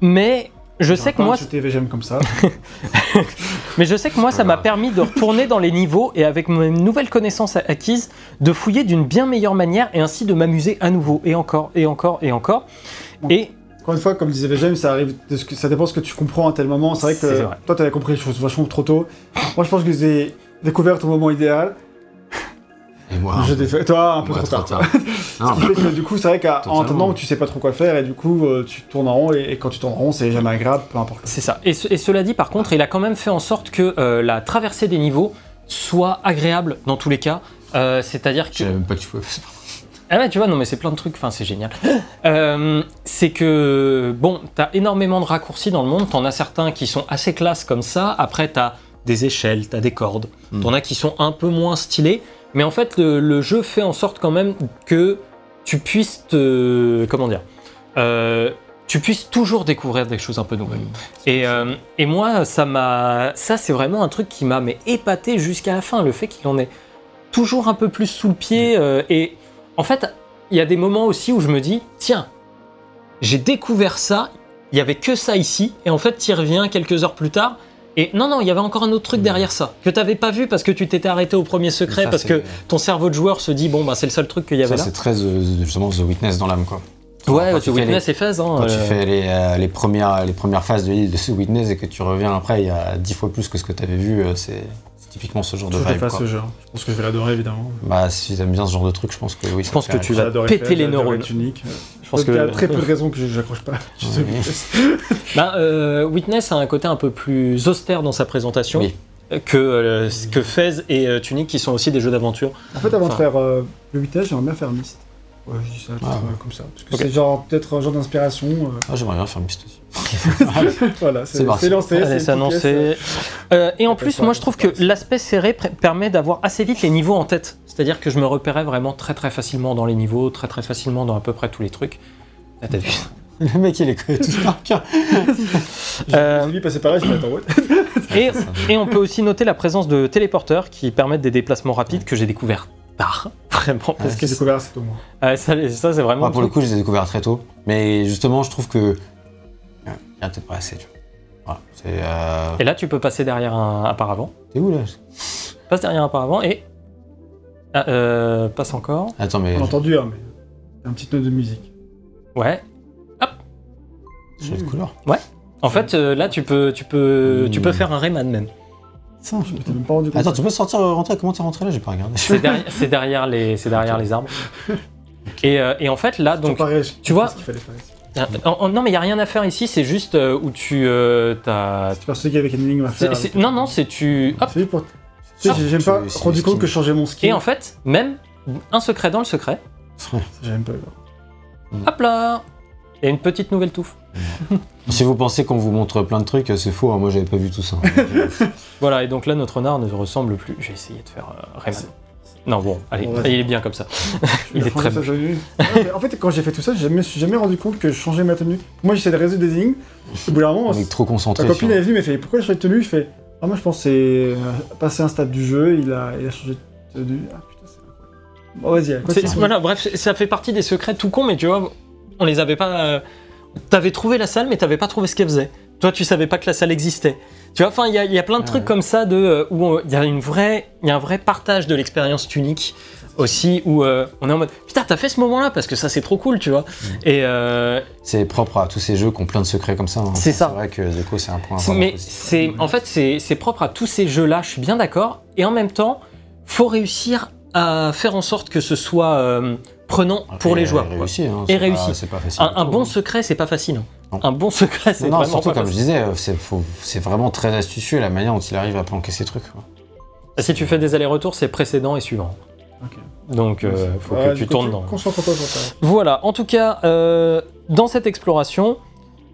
Mais je sais que moi, C'était VGM comme ça. mais je sais que moi, ça m'a permis de retourner dans les niveaux et avec mes nouvelles connaissances acquises, de fouiller d'une bien meilleure manière et ainsi de m'amuser à nouveau et encore et encore et encore. Et Encore une fois, comme disait VGM, ça arrive, de ce que, ça dépend de ce que tu comprends à tel moment. C'est vrai que toi, t'avais compris les choses vachement trop tôt. Moi, je pense que j'ai découvert au moment idéal. Et moi, Je t'ai fait- toi, un peu ouais, trop tard. tard. Ce Non, qui fait que du coup, c'est vrai qu'en attendant, tu sais pas trop quoi faire et du coup, euh, tu tournes en rond et, et quand tu tournes en rond, c'est jamais agréable, peu importe. C'est ça. Et, ce- et cela dit, par contre, il a quand même fait en sorte que euh, la traversée des niveaux soit agréable dans tous les cas. Euh, C'est-à-dire je que. savais même pas que tu pouvais passer par Ah ouais, tu vois, non, mais c'est plein de trucs, enfin, c'est génial. Euh, c'est que, bon, t'as énormément de raccourcis dans le monde. T'en as certains qui sont assez classes comme ça. Après, t'as des échelles, t'as des cordes. Hmm. T'en as qui sont un peu moins stylés. Mais en fait, le, le jeu fait en sorte quand même que tu puisses te. Comment dire Euh, Tu puisses toujours découvrir des choses un peu nouvelles. Et, euh, et moi, ça m'a, ça c'est vraiment un truc qui m'a mais épaté jusqu'à la fin, le fait qu'il en ait toujours un peu plus sous le pied. euh, et en fait, il y a des moments aussi où je me dis, tiens, j'ai découvert ça, il y avait que ça ici, et en fait, tu y reviens quelques heures plus tard. Et non, non, il y avait encore un autre truc derrière ça que t'avais pas vu parce que tu t'étais arrêté au premier secret Ça, parce que ton cerveau de joueur se dit bon bah c'est le seul truc qu'il y avait Ça, là. c'est très euh, justement The Witness dans l'âme, quoi. Ouais, Quand The Witness est phase. Hein, Quand tu euh, fais les, euh, les, premières, les premières phases de de The Witness et que tu reviens après, il y a dix fois plus que ce que tu avais vu, c'est typiquement ce genre de Je vibe. fasse quoi. ce jeu. Je pense que je vais l'adorer évidemment. Bah, si t'aimes bien ce genre de truc, je pense que oui. Je pense que tu vas péter faire, les neurones. unique. Je pense Il y a que très peu de raisons que j'accroche pas. Je sais Ouais. Bah, euh, Witness a un côté un peu plus austère dans sa présentation Oui. que, euh, que Fez et euh, Tunic, qui sont aussi des jeux d'aventure. En fait, avant Enfin. de faire euh, le 8 j'aimerais bien faire Myst. Ouais, je dis ça Ah, ouais. euh, comme ça. Parce que Ok. c'est genre peut-être un genre d'inspiration. euh, Ah, j'aimerais bien faire Myst aussi. voilà, C'est c'est parti. c'est lancé. Allez, c'est une pièce, annoncé. Euh, et en plus, ça moi je trouve que l'aspect serré pr- permet d'avoir assez vite les niveaux en tête. C'est-à-dire que je me repérais vraiment très très facilement dans les niveaux, très très facilement dans à peu près tous les trucs. Là, t'as vu Le mec, il est connaît tous par cœur. Euh, J'ai vu passer par là, je me attends, what et, et on peut aussi noter la présence de téléporteurs qui permettent des déplacements rapides que j'ai découvert tard, vraiment. Parce Parce que j'ai découvert, c'est au moins. Ah, ça, ça, c'est vraiment. Moi, pour le coup, je les ai découverts très tôt. Mais justement, je trouve que. Il y a peut-être pas assez, tu vois. Voilà. C'est. Euh... Et là, tu peux passer derrière un, un paravent. T'es où là? Passe derrière un paravent et. Ah, euh, passe encore. Attends, mais. On a entendu, hein, mais un petit note de musique. Ouais. J'ai de couleur. En fait, euh, là, tu peux, tu peux, tu peux Hmm. faire un Rayman même. Je m'étais même pas rendu compte. Attends, tu peux sortir, euh, rentrer? Comment t'es rentré là? J'ai pas regardé. C'est derrière, c'est derrière les, c'est derrière les arbres. Et, euh, et en fait, là, donc, Pareil, je- tu vois- ce qu'il fallait faire. en- en- non, mais il y a rien à faire ici. C'est juste euh, où tu, euh, t'as. C'est parce qu'il y avait une énigme à c'est- faire. c'est- non, non, c'est tu. Hop. C'est pour. Tu sais, j'ai- j'aime Tu- pas c'est rendu compte que je changeais mon skin. Et en fait, même un secret dans le secret. J'aime pas. Hop là. A une petite nouvelle touffe. Si vous pensez qu'on vous montre plein de trucs, c'est faux. hein, Moi, j'avais pas vu tout ça. Voilà. Et donc là, notre renard ne ressemble plus. J'ai essayé de faire euh, Rayman. Non, bon, allez, Bon, vas-y. il est bien comme ça. il est très bon. j'ai vu. Ouais, En fait, quand j'ai fait tout ça, je me suis jamais rendu compte que je changeais ma tenue. Moi, j'essaie de résoudre des énigmes. Au bout d'un moment, On est trop ma concentré. copine sur- est venue, mais fait Pourquoi je change de tenue? Je fais Ah, moi, je pense que c'est euh, passé un stade du jeu, il a, il a changé de tenue. Ah putain, c'est incroyable. Bon, vas-y, C'est- continue. Voilà, bref, ça fait partie des secrets tout con, mais tu vois, on les avait pas. euh, T'avais trouvé la salle, mais t'avais pas trouvé ce qu'elle faisait. Toi, tu savais pas que la salle existait. Tu vois, enfin, il y, a- il y a plein de trucs ouais. comme ça de euh, où il y a une vraie, il y a un vrai partage de l'expérience unique aussi où euh, on est en mode putain, t'as fait ce moment-là parce que ça c'est trop cool, tu vois. Et euh, C'est propre à tous ces jeux qui ont plein de secrets comme ça. hein. C'est ça. C'est vrai que coup, c'est un point. Mais c'est, en fait, c'est, c'est propre à tous ces jeux-là, je suis bien d'accord. Et en même temps, faut réussir à faire en sorte que ce soit prenant Après, pour les joueurs. réussi, hein, Et pas- réussi. C'est pas facile. Un, du un bon hein. secret, c'est pas facile. hein. Non. Un bon secret, c'est vraiment surtout pas comme je disais, c'est faut- c'est vraiment très astucieux la manière dont il arrive à planquer ses trucs. quoi. Si tu fais des allers-retours, c'est précédent et suivant. Donc, euh, faut Ouais, que tu coup, tournes dans. Concentre-toi sur ça. Voilà, en tout cas, euh, dans cette exploration,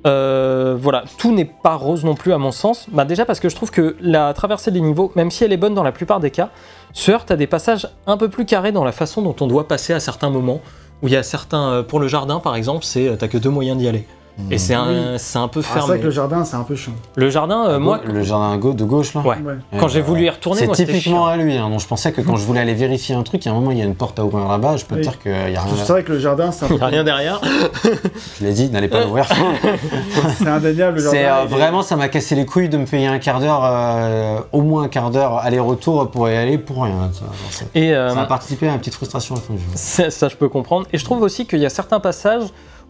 euh, voilà, tout n'est pas rose non plus à mon sens. Bah, déjà parce que je trouve que la traversée des niveaux, même si elle est bonne dans la plupart des cas, se heurte à des passages un peu plus carrés dans la façon dont on doit passer à certains moments, où il y a certains, euh, pour le jardin par exemple, c'est euh, t'as que deux moyens d'y aller. Et c'est un, c'est un peu Ah, c'est fermé. vrai que le jardin, c'est un peu chiant. Le jardin, euh, moi, le jardin go- de gauche là. Ouais. Ouais. quand j'ai voulu y retourner, C'est typiquement chiant. à lui. Hein. Donc je pensais que quand je voulais aller vérifier un truc, il y a un moment il y a une porte à ouvrir là-bas. Je peux te Oui. dire qu'il y a rien. C'est vrai que le jardin, c'est un Il peu... n'y a rien derrière. Je l'ai dit, n'allez pas l'ouvrir. c'est indéniable. Le jardin, C'est euh, il vraiment, ça m'a cassé les couilles de me payer un quart d'heure, euh, au moins un quart d'heure aller-retour pour y aller pour rien. Ça, Et euh, ça participé à une petite frustration à la fin du jeu. ça, ça, je peux comprendre. Et je trouve aussi qu'il y a certains passages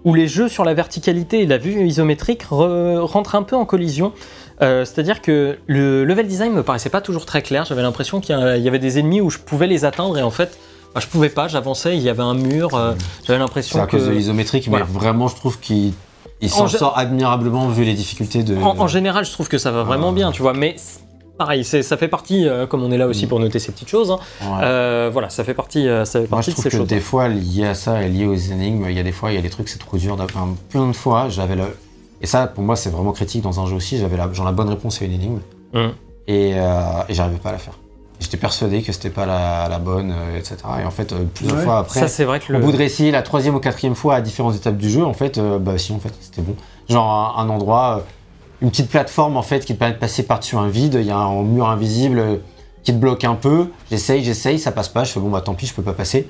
où les jeux sur la verticalité et la vue isométrique re- rentrent un peu en collision. Euh, C'est-à-dire que le level design me paraissait pas toujours très clair. J'avais l'impression qu'il y avait des ennemis où je pouvais les atteindre et en fait, bah, je pouvais pas. J'avançais, il y avait un mur. euh, J'avais C'est l'impression à que. cause de l'isométrique, Voilà. mais vraiment, je trouve qu'il il En s'en sort admirablement vu les difficultés de. En, en général, je trouve que ça va vraiment Ah. bien, tu vois. Mais pareil, c'est- ça fait partie, euh, comme on est là aussi pour noter ces petites choses. hein, Ouais. euh, voilà, ça fait partie, euh, ça fait Moi, partie je de trouve ces que choses. des fois, lié à ça et lié aux énigmes, il y a des fois, il y a des trucs, c'est trop dur. Enfin, plein de fois, j'avais le. Et ça, pour moi, c'est vraiment critique dans un jeu aussi. J'avais la... genre la bonne réponse à une énigme Hum. et, euh, et j'arrivais pas à la faire. J'étais persuadé que c'était pas la, la bonne, euh, etc. Et en fait, euh, plusieurs Ouais. fois après, Ça, c'est vrai que au le. bout de réciter la troisième ou quatrième fois à différentes étapes du jeu, en fait, euh, bah si, en fait, c'était bon. Genre un, un endroit, euh, une petite plateforme en fait qui te permet de passer par-dessus un vide. Il y a un mur invisible qui te bloque un peu. J'essaye, j'essaye, ça passe pas. Je fais bon bah tant pis, je peux pas passer.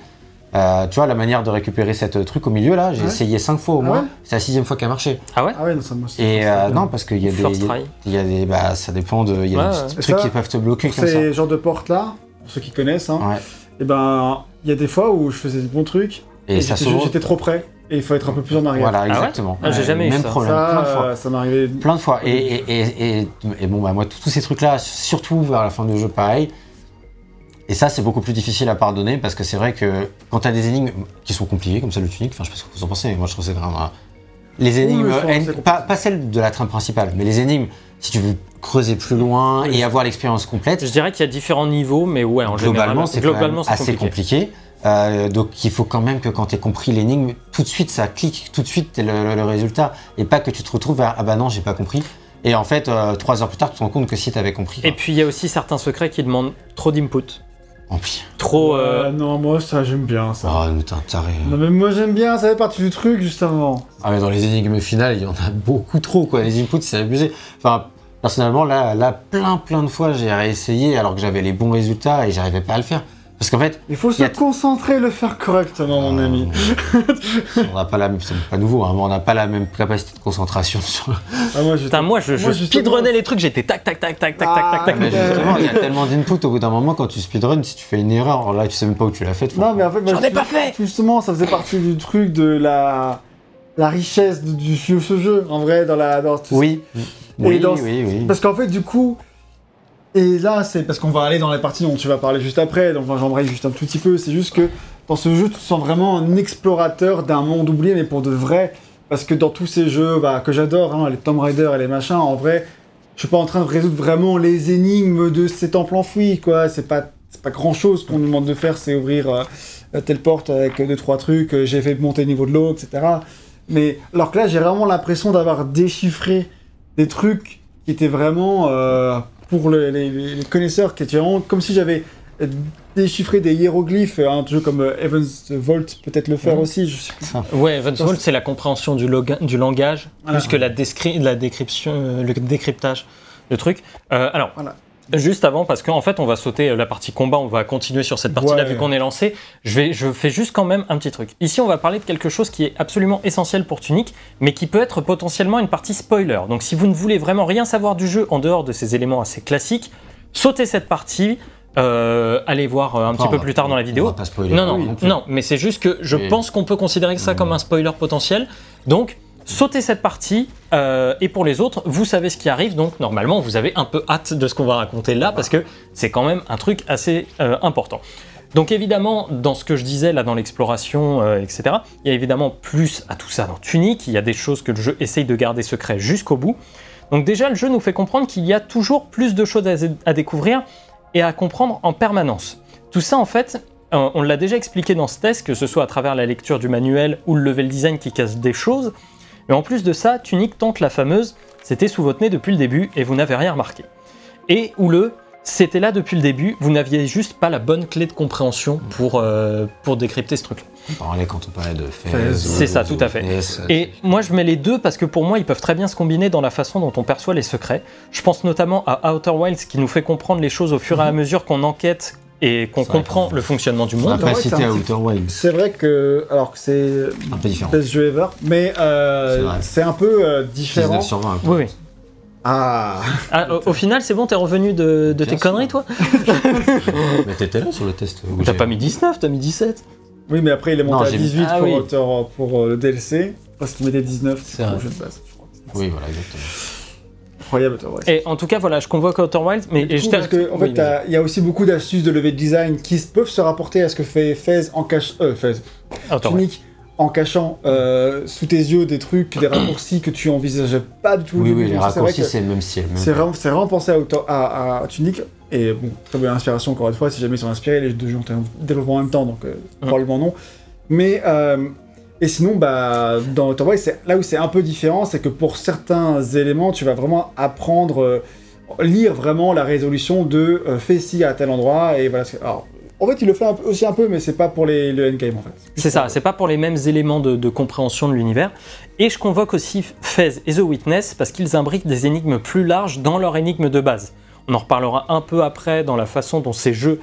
Euh, tu vois la manière de récupérer cette truc au milieu là, j'ai Ouais. essayé cinq fois au Ah moins. ouais? C'est la sixième fois qui a marché. Ah ouais? Ah ouais, non, ça, moi, c'est- Et euh, non parce qu'il y a des, il y a- try. il y a des, bah ça dépend de, il y a Ouais, des ouais. petits Et trucs ça, qui peuvent te bloquer Pour comme ça. ces genres de portes-là, pour ceux qui connaissent, hein, Ouais. et ben, il y a des fois où je faisais des bons trucs Et, et, ça j'étais trop près et il faut être un peu plus en arrière. Voilà ouais exactement. Ah, j'ai jamais eu même ça. problème. plein de Ça, fois. ça m'arrivait. Plein de fois. Et, et, et, et, et bon, bah, moi, tous ces trucs-là, surtout vers la fin du jeu, pareil. Et ça, c'est beaucoup plus difficile à pardonner parce que c'est vrai que quand tu as des énigmes qui sont compliquées, comme ça le tunique, enfin, je sais pas ce que vous en pensez, mais moi, je trouve que c'est vraiment. Les énigmes, elles pas, pas celles de la trame principale, mais les énigmes, si tu veux creuser plus loin Oui. et avoir l'expérience complète, Je dirais qu'il y a différents niveaux, mais ouais, en globalement, général, c'est globalement, assez compliqué. compliqué. Euh, donc il faut quand même que quand tu compris l'énigme, tout de suite ça clique, tout de suite t'as le, le- le résultat. Et pas que tu te retrouves à ah bah non, j'ai pas compris. Et en fait, euh, trois heures plus tard, tu te rends compte que si t'avais compris. Et quoi. puis il y a aussi certains secrets qui demandent trop d'input, trop. euh, Euh, non, moi, ça, j'aime bien ça. Oh, mais t'es un taré. Non, mais moi, j'aime bien, ça fait partie du truc, justement. Ah, mais dans les énigmes finales, il y en a beaucoup trop, quoi. Les inputs, c'est abusé. Enfin, personnellement, là, là, plein, plein de fois, j'ai réessayé alors que j'avais les bons résultats et j'arrivais pas à le faire. Parce qu'en fait, Il faut se concentrer et le faire correctement, mon euh, ami. on n'a pas la même, c'est pas nouveau, hein, mais on n'a pas la même capacité de concentration sur. Ah, moi, j'étais- Putain, moi je, je Moi, justement- speedrunnais les trucs, j'étais tac tac tac tac tac Ah, tac tac tac. Mais Euh, justement, il y a tellement d'input au bout d'un moment quand tu speedrun, si tu fais une erreur, là, tu sais même pas où tu l'as faite. Non, mais en fait, moi, J'en ai pas fait Justement, ça faisait partie du truc de la, la richesse de, du, ce jeu, en vrai, dans la. Dans Oui. Et Oui, dans- oui, oui. Parce qu'en fait, du coup. Et là, c'est parce qu'on va aller dans les parties dont tu vas parler juste après, donc enfin, j'embraye juste un tout petit peu. C'est juste que dans ce jeu, tu te sens vraiment un explorateur d'un monde oublié, mais pour de vrai. Parce que dans tous ces jeux bah, que j'adore, hein, les Tomb Raider et les machins, en vrai, je suis pas en train de résoudre vraiment les énigmes de ces temples enfouis, quoi. C'est pas, pas grand chose qu'on nous demande de faire, c'est ouvrir euh, telle porte avec deux, trois trucs, euh, j'ai fait monter le niveau de l'eau, etc. Mais alors que là, j'ai vraiment l'impression d'avoir déchiffré des trucs qui étaient vraiment euh, pour le- les, connaisseurs, qui étaient vraiment comme si j'avais euh, déchiffré des hiéroglyphes. Un jeu comme euh, Heaven's Vault peut-être le faire aussi. Je sais plus. Ouais, Evans Vault, c'est la compréhension du, langage Voilà. plus que la, la décryption, euh, le décryptage de truc. Euh, alors, Voilà. Juste avant, parce qu'en fait, on va sauter la partie combat, on va continuer sur cette partie-là Ouais. vu qu'on est lancé. Je, vais, je fais juste quand même un petit truc. Ici, on va parler de quelque chose qui est absolument essentiel pour Tunic, mais qui peut être potentiellement une partie spoiler. Donc, si vous ne voulez vraiment rien savoir du jeu en dehors de ces éléments assez classiques, sautez cette partie. euh, allez voir euh, un petit Non, peu on va- plus tard dans la on vidéo. va pas spoiler. Non, non, plus. non, mais c'est juste que je Et- pense qu'on peut considérer ça comme un spoiler potentiel. Donc, sautez cette partie. euh, et pour les autres, vous savez ce qui arrive. Donc, normalement, vous avez un peu hâte de ce qu'on va raconter là, parce que c'est quand même un truc assez euh, important. Donc, évidemment, dans ce que je disais là, dans l'exploration, euh, etc., il y a évidemment plus à tout ça dans Tunic. Il y a des choses que le jeu essaye de garder secret jusqu'au bout. Donc, déjà, le jeu nous fait comprendre qu'il y a toujours plus de choses à, découvrir et à comprendre en permanence. Tout ça, en fait, on l'a déjà expliqué dans ce test, que ce soit à travers la lecture du manuel ou le level design qui casse des choses. Mais en plus de ça, Tunic tente la fameuse c'était sous votre nez depuis le début et vous n'avez rien remarqué. Et ou le c'était là depuis le début, vous n'aviez juste pas la bonne clé de compréhension pour, euh, pour décrypter ce truc-là. On parlait quand on parlait de Fez, c'est ça, tout à fait. Et moi je mets les deux parce que pour moi ils peuvent très bien se combiner dans la façon dont on perçoit les secrets. Je pense notamment à Outer Wilds qui nous fait comprendre les choses au fur et à mesure qu'on enquête et qu'on comprend le fonctionnement du On monde. n'a Outer pas Wilds, cité c'est un Outer Wilds. C'est vrai que, alors que c'est Un peu différent. best jeu ever, mais euh, C'est un peu euh, différent. 19 sur 20. Oui, oui. Ah, Ah, au, au final, c'est bon, t'es revenu de, de tes conneries, toi Mais t'étais là sur le test. T'as pas mis 19, t'as mis 17. oui, mais après il est monté Non, à j'ai mis- 18 Ah pour, oui. Pour euh, le DLC, parce qu'il mettait 19 C'est pour vrai. le jeu de base. je crois. Oui, voilà, exactement. Incroyable, Outer Wilds. Et en tout cas, voilà, je convoque Outer Wilds, mais et coup, je parce que, en oui, fait, il y a aussi beaucoup d'astuces de level design qui peuvent se rapporter à ce que fait Fez en cache, euh, Fez. Tunic en cachant euh, sous tes yeux des trucs, des raccourcis que tu envisageais pas du tout. Oui, oui, les raccourcis, c'est le même style. même C'est vraiment, c'est vraiment pensé à, à, à Tunic. Et bon, très bonne inspiration encore une fois, si jamais ils sont inspirés, les deux jeux ont été en développement en même temps, donc euh, Mm. probablement non. Mais, euh, et sinon, bah, dans Outer c'est là où c'est un peu différent, c'est que pour certains éléments, tu vas vraiment apprendre, euh, lire vraiment la résolution de euh, fais ci à tel endroit, et voilà. en fait, il le fait aussi un peu, mais c'est pas pour les, le endgame en fait. C'est ça, c'est pas pour les mêmes éléments de, compréhension de l'univers. Et je convoque aussi Fez et The Witness parce qu'ils imbriquent des énigmes plus larges dans leur énigme de base. On en reparlera un peu après dans la façon dont ces jeux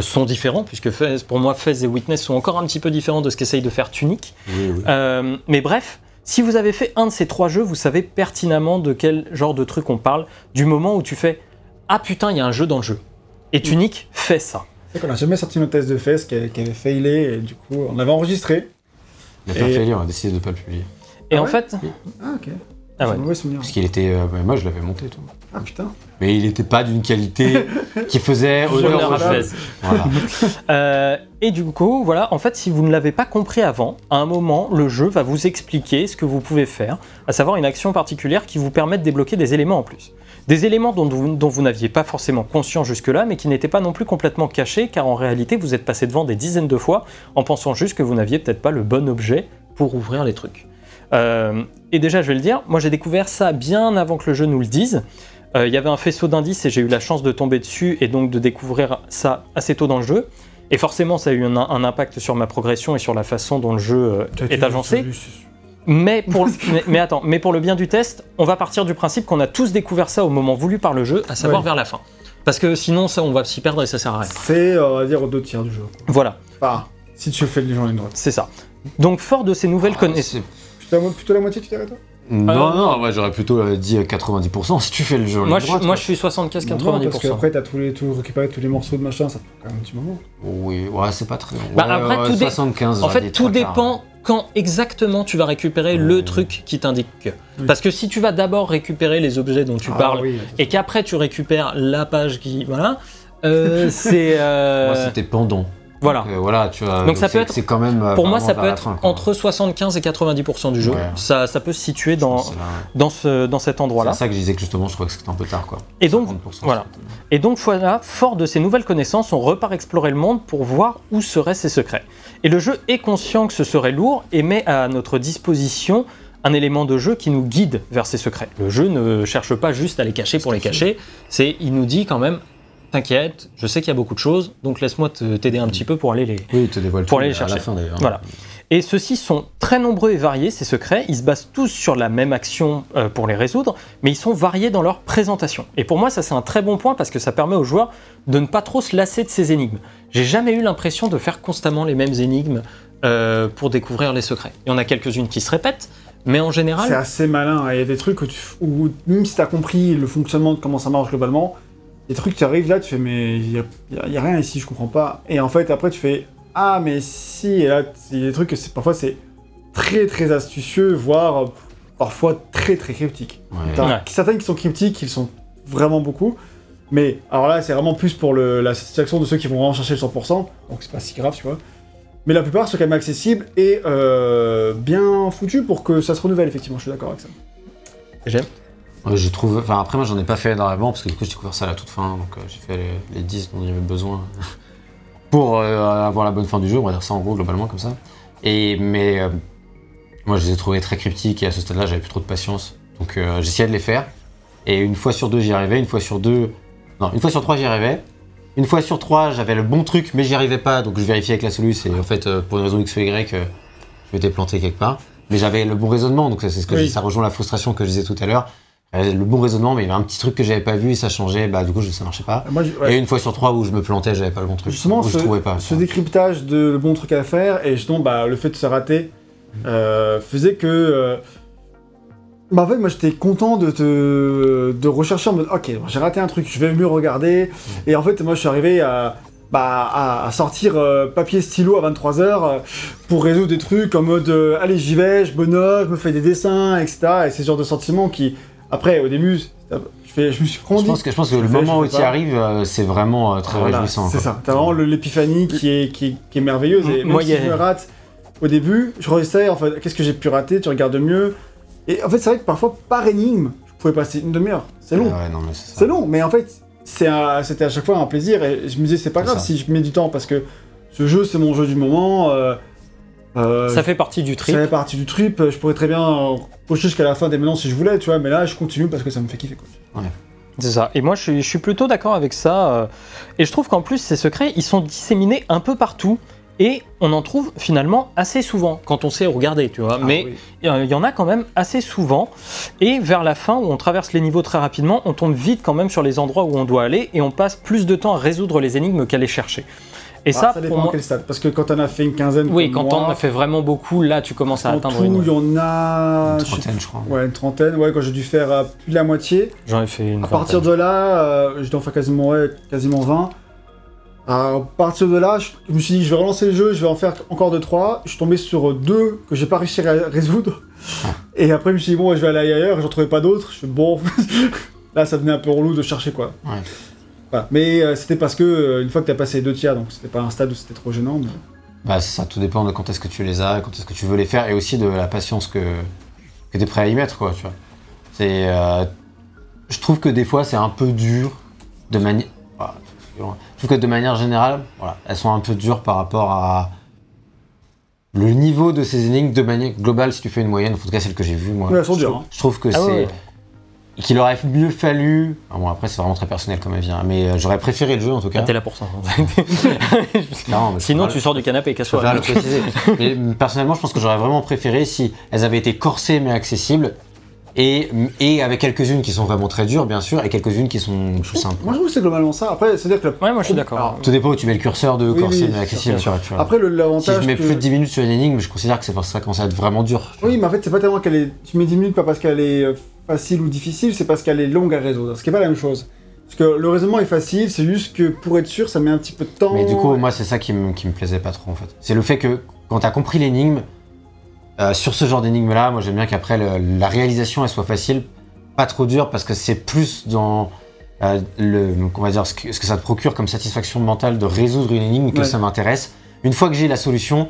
sont différents, puisque Fez, pour moi, Fez et Witness sont encore un petit peu différents de ce qu'essaye de faire Tunic. Oui, oui. Euh, mais bref, si vous avez fait un de ces trois jeux, vous savez pertinemment de quel genre de truc on parle, du moment où tu fais Ah putain, il y a un jeu dans le jeu. Et Tunic fait ça. C'est qu'on a jamais sorti notre test de Fez qui, avait- qui avait failé, et du coup, on avait enregistré. Il a fait un Et- failure, on a décidé de pas le publier. Et Ah en ouais fait, Ah, ok. Ah ouais. un mauvais souvenir. Parce qu'il était. euh, moi, je l'avais monté, tout. Ah putain. Mais il était pas d'une qualité qui faisait honneur à. Voilà. Euh, et du coup, voilà, en fait, si vous ne l'avez pas compris avant, à un moment, le jeu va vous expliquer ce que vous pouvez faire, à savoir une action particulière qui vous permet de débloquer des éléments en plus. Des éléments dont vous, dont vous n'aviez pas forcément conscience jusque-là, mais qui n'étaient pas non plus complètement cachés, car en réalité, vous êtes passé devant des dizaines de fois en pensant juste que vous n'aviez peut-être pas le bon objet pour ouvrir les trucs. Euh, et déjà, je vais le dire, moi j'ai découvert ça bien avant que le jeu nous le dise. Euh, Il y avait un faisceau d'indices et j'ai eu la chance de tomber dessus et donc de découvrir ça assez tôt dans le jeu. Et forcément, ça a eu un, un impact sur ma progression et sur la façon dont le jeu euh, est agencé. Mais pour, mais, mais attends, mais pour le bien du test, on va partir du principe qu'on a tous découvert ça au moment voulu par le jeu, à savoir Ouais. vers la fin. Parce que sinon, ça, on va s'y perdre et ça sert à rien. C'est, euh, on va dire, aux deux tiers du jeu. Voilà, Enfin, si tu fais les gens une droite. c'est ça. Donc, fort de ces nouvelles Ah, connaissances. Plutôt, la- plutôt la moitié, tu dirais, toi Non, non, moi j'aurais plutôt euh, dit euh, 90% si tu fais le jeu. Moi, je, droite, moi, je suis 75-90%. Non, Parce qu'après, t'as tous les, tout, récupéré tous les morceaux de machin, ça prend quand même un petit moment. Oui, ouais, c'est pas très. Bah, ouais, après, ouais, tout dé- 75. En fait, tout quarts. dépend quand exactement tu vas récupérer le Ouais. truc qui t'indique que. Oui. Parce que si tu vas d'abord récupérer les objets dont tu Ah, parles oui, et qu'après tu récupères la page qui. Voilà. euh, c'est. euh, Moi, c'était pendant. Voilà. Donc, euh, voilà, tu vois. Donc ça peut c'est- être- quand même. euh, Pour moi, ça peut être fin, entre 75 et 90% du jeu. Ouais. Ça, ça peut se situer dans, dans, ce, dans cet endroit-là. C'est ça que je disais que justement, je trouvais que c'était un peu tard, quoi. Et donc, 50%, voilà. Et donc voilà, fort de ces nouvelles connaissances, on repart explorer le monde pour voir où seraient ses secrets. Et le jeu est conscient que ce serait lourd et met à notre disposition un élément de jeu qui nous guide vers ces secrets. Le jeu ne cherche pas juste à les cacher pour les cacher, c'est il nous dit quand même t'inquiète, je sais qu'il y a beaucoup de choses, donc laisse-moi te- t'aider un petit peu pour aller les, Oui, te dévoile Pour tout aller les à chercher. la fin d'ailleurs. Voilà. Et ceux-ci sont très nombreux et variés, ces secrets. Ils se basent tous sur la même action euh, pour les résoudre, mais ils sont variés dans leur présentation. Et pour moi, ça c'est un très bon point parce que ça permet aux joueurs de ne pas trop se lasser de ces énigmes. J'ai jamais eu l'impression de faire constamment les mêmes énigmes euh, pour découvrir les secrets. Il y en a quelques-unes qui se répètent, mais en C'est général, assez malin. Il y a des trucs où, tu, où même si t'as compris le fonctionnement de comment ça marche globalement, des trucs qui arrivent là, tu fais mais il y a, y a- rien ici, je comprends pas. Et en fait après tu fais ah mais si et là il y a des trucs que c'est parfois c'est très très astucieux, voire euh, parfois très très cryptiques. Ouais. Ouais. certaines qui sont cryptiques, ils sont vraiment beaucoup. Mais alors là, c'est vraiment plus pour le- la satisfaction de ceux qui vont vraiment chercher le 100%, donc c'est pas si grave, tu vois. Mais la plupart sont quand même accessibles et euh, bien foutus pour que ça se renouvelle, effectivement, je suis d'accord avec ça. j'aime. Ouais, je trouve. Enfin, après, moi, j'en ai pas fait énormément parce que du coup, j'ai découvert ça à la toute fin. Donc, euh, j'ai fait les, les 10 dont j'avais besoin pour euh, avoir la bonne fin du jeu. On va dire ça en gros, globalement, comme ça. Et, mais euh, moi, je les ai trouvés très cryptiques et à ce stade-là, j'avais plus trop de patience. Donc, j'essayais de les faire. Et une fois sur deux, j'y arrivais. Une fois sur deux, Non, une fois sur trois, j'y arrivais. Une fois sur trois, j'avais le bon truc, mais j'y arrivais pas, donc je vérifiais avec la soluce, et en fait, pour une raison X ou Y, je m'étais planté quelque part. Mais j'avais le bon raisonnement, donc ça, c'est ce que Oui. je dis, ça rejoint la frustration que je disais tout à l'heure. Euh, Le bon raisonnement, mais il y avait un petit truc que j'avais pas vu et ça changeait, bah du coup, ça marchait pas. Moi, je- ouais. Et une fois sur trois où je me plantais, j'avais pas le bon truc. Justement, je ce, trouvais pas. ce décryptage de le bon truc à faire et justement bah, le fait de se rater euh, faisait que. euh, bah, en fait, moi j'étais content de, te, de rechercher en mode ok, j'ai raté un truc, je vais mieux regarder. Et en fait, moi je suis arrivé à, bah, à, sortir euh, papier stylo à 23h pour résoudre des trucs en mode euh, allez, j'y vais, je me note, je me fais des dessins, etc. Et c'est ce genre de sentiments qui, après, au début, je, fais, je me suis Je grandi. pense que, je pense que Je le fais, moment je où tu arrives, euh, c'est vraiment euh, très Voilà, réjouissant. C'est ça. T'as vraiment l'épiphanie qui est, qui, est, qui est merveilleuse. Et M- même moi, si a- je me rate au début, je réessaye, en fait, qu'est-ce que j'ai pu rater, tu regardes mieux. Et en fait, c'est vrai que parfois, par énigme, je pouvais passer une demi-heure. C'est long. Ah ouais, c'est long, mais en fait, c'était à chaque fois un plaisir. Et je me disais, c'est pas grave ça. si je mets du temps, parce que ce jeu, c'est mon jeu du moment. euh, euh, Ça fait partie du trip. ça fait partie du trip. Je pourrais très bien pocher jusqu'à la fin des maintenant si je voulais, tu vois. Mais là, je continue parce que ça me fait kiffer, quoi. C'est ça. Et moi, je suis, je suis plutôt d'accord avec ça. euh, Et je trouve qu'en plus, ces secrets, ils sont disséminés un peu partout. Et on en trouve finalement assez souvent quand on sait regarder, tu vois. Mais Ah, oui. euh, il y en a quand même assez souvent. Et vers la fin, où on traverse les niveaux très rapidement, on tombe vite quand même sur les endroits où on doit aller. Et on passe plus de temps à résoudre les énigmes qu'à les chercher. Et Ah, ça, ça pour dépend à moi. quel stade. Parce que quand on a fait une quinzaine, Oui, quand on moi, en a fait vraiment beaucoup, là, tu commences à En atteindre tout, une. il y en a. Une trentaine, je crois. Ouais, une trentaine. Ouais, quand j'ai dû faire euh, plus de la moitié. J'en ai fait une. À partir de là, euh, je dois en faire quasiment, ouais, quasiment 20. À partir de là, je, je me suis dit, je vais relancer le jeu, je vais en faire encore 2-3. Je suis tombé sur deux que j'ai pas réussi à résoudre. Et après, je me suis dit, bon, ouais, je vais aller ailleurs, et j'en trouvais pas d'autres. Je fais, bon, là, ça devenait un peu relou de chercher quoi. Ouais. Voilà. Mais euh, c'était parce que, euh, une fois que t'as passé les deux tiers, donc c'était pas un stade où c'était trop gênant. mais- Bah, ça, tout dépend de quand est-ce que tu les as, quand est-ce que tu veux les faire, et aussi de la patience que, que tu es prêt à y mettre, quoi, tu vois. C'est... euh, je trouve que des fois, c'est un peu dur de manière... voilà, violent. je trouve que de manière générale, voilà, elles sont un peu dures par rapport à le niveau de ces énigmes de manière globale, si tu fais une moyenne, en tout cas celle que j'ai vue, moi. Ouais, elles sont je, dures, trouve, hein. je trouve que Ah c'est... ouais. Qu'il aurait mieux fallu... ah bon, après, c'est vraiment très personnel comme avis, hein, mais euh, j'aurais préféré le jeu, en tout cas. Ah, T'es là pour ça. Non, je Sinon, tu sors du canapé, préfère casse-toi. le préciser. Mais personnellement, je pense que j'aurais vraiment préféré si elles avaient été corsées mais accessibles. Et, et avec quelques-unes qui sont vraiment très dures, bien sûr, et quelques-unes qui sont plus simples. Moi, je trouve que c'est globalement ça. Après, c'est-à-dire que. la- Ouais, moi je suis d'accord. Alors, Tout dépend où tu mets le curseur de Oui, corsé oui, mais accessible. bien sûr. tu vois. Après, le- si l'avantage. je mets que- plus de 10 minutes sur une énigme, je considère que c'est parce que ça commence à être vraiment dur. vois. Oui, mais en fait, c'est pas tellement qu'elle est. Tu mets 10 minutes pas parce qu'elle est euh, facile ou difficile, c'est parce qu'elle est longue à résoudre. Ce qui est pas la même chose. Parce que le raisonnement est facile, c'est juste que pour être sûr, ça met un petit peu de temps. Mais du coup, moi, c'est ça qui me, qui me plaisait pas trop en fait. C'est le fait que quand t'as compris l'énigme, euh, sur ce genre d'énigme-là, moi j'aime bien qu'après le- la réalisation elle soit facile, pas trop dure, parce que c'est plus dans euh, le, on va dire, ce que, ce que ça te procure comme satisfaction mentale de résoudre une énigme que Ouais. ça m'intéresse. Une fois que j'ai la solution,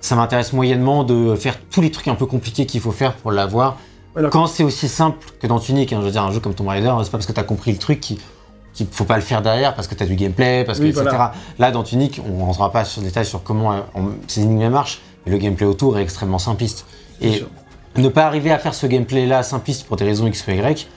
ça m'intéresse moyennement de faire tous les trucs un peu compliqués qu'il faut faire pour l'avoir. Voilà. Quand c'est aussi simple que dans Tunic, hein, je veux dire, un jeu comme Tomb Raider, c'est pas parce que t'as compris le truc qu'il qu'il faut pas le faire derrière parce que t'as du gameplay, parce que Oui, etc. voilà. Là, dans Tunic, on rentrera pas sur le détail sur comment euh, on- ces énigmes marchent, mais le gameplay autour est extrêmement simpliste. Et sûr. ne pas arriver à faire ce gameplay-là simpliste pour des raisons X ou Y,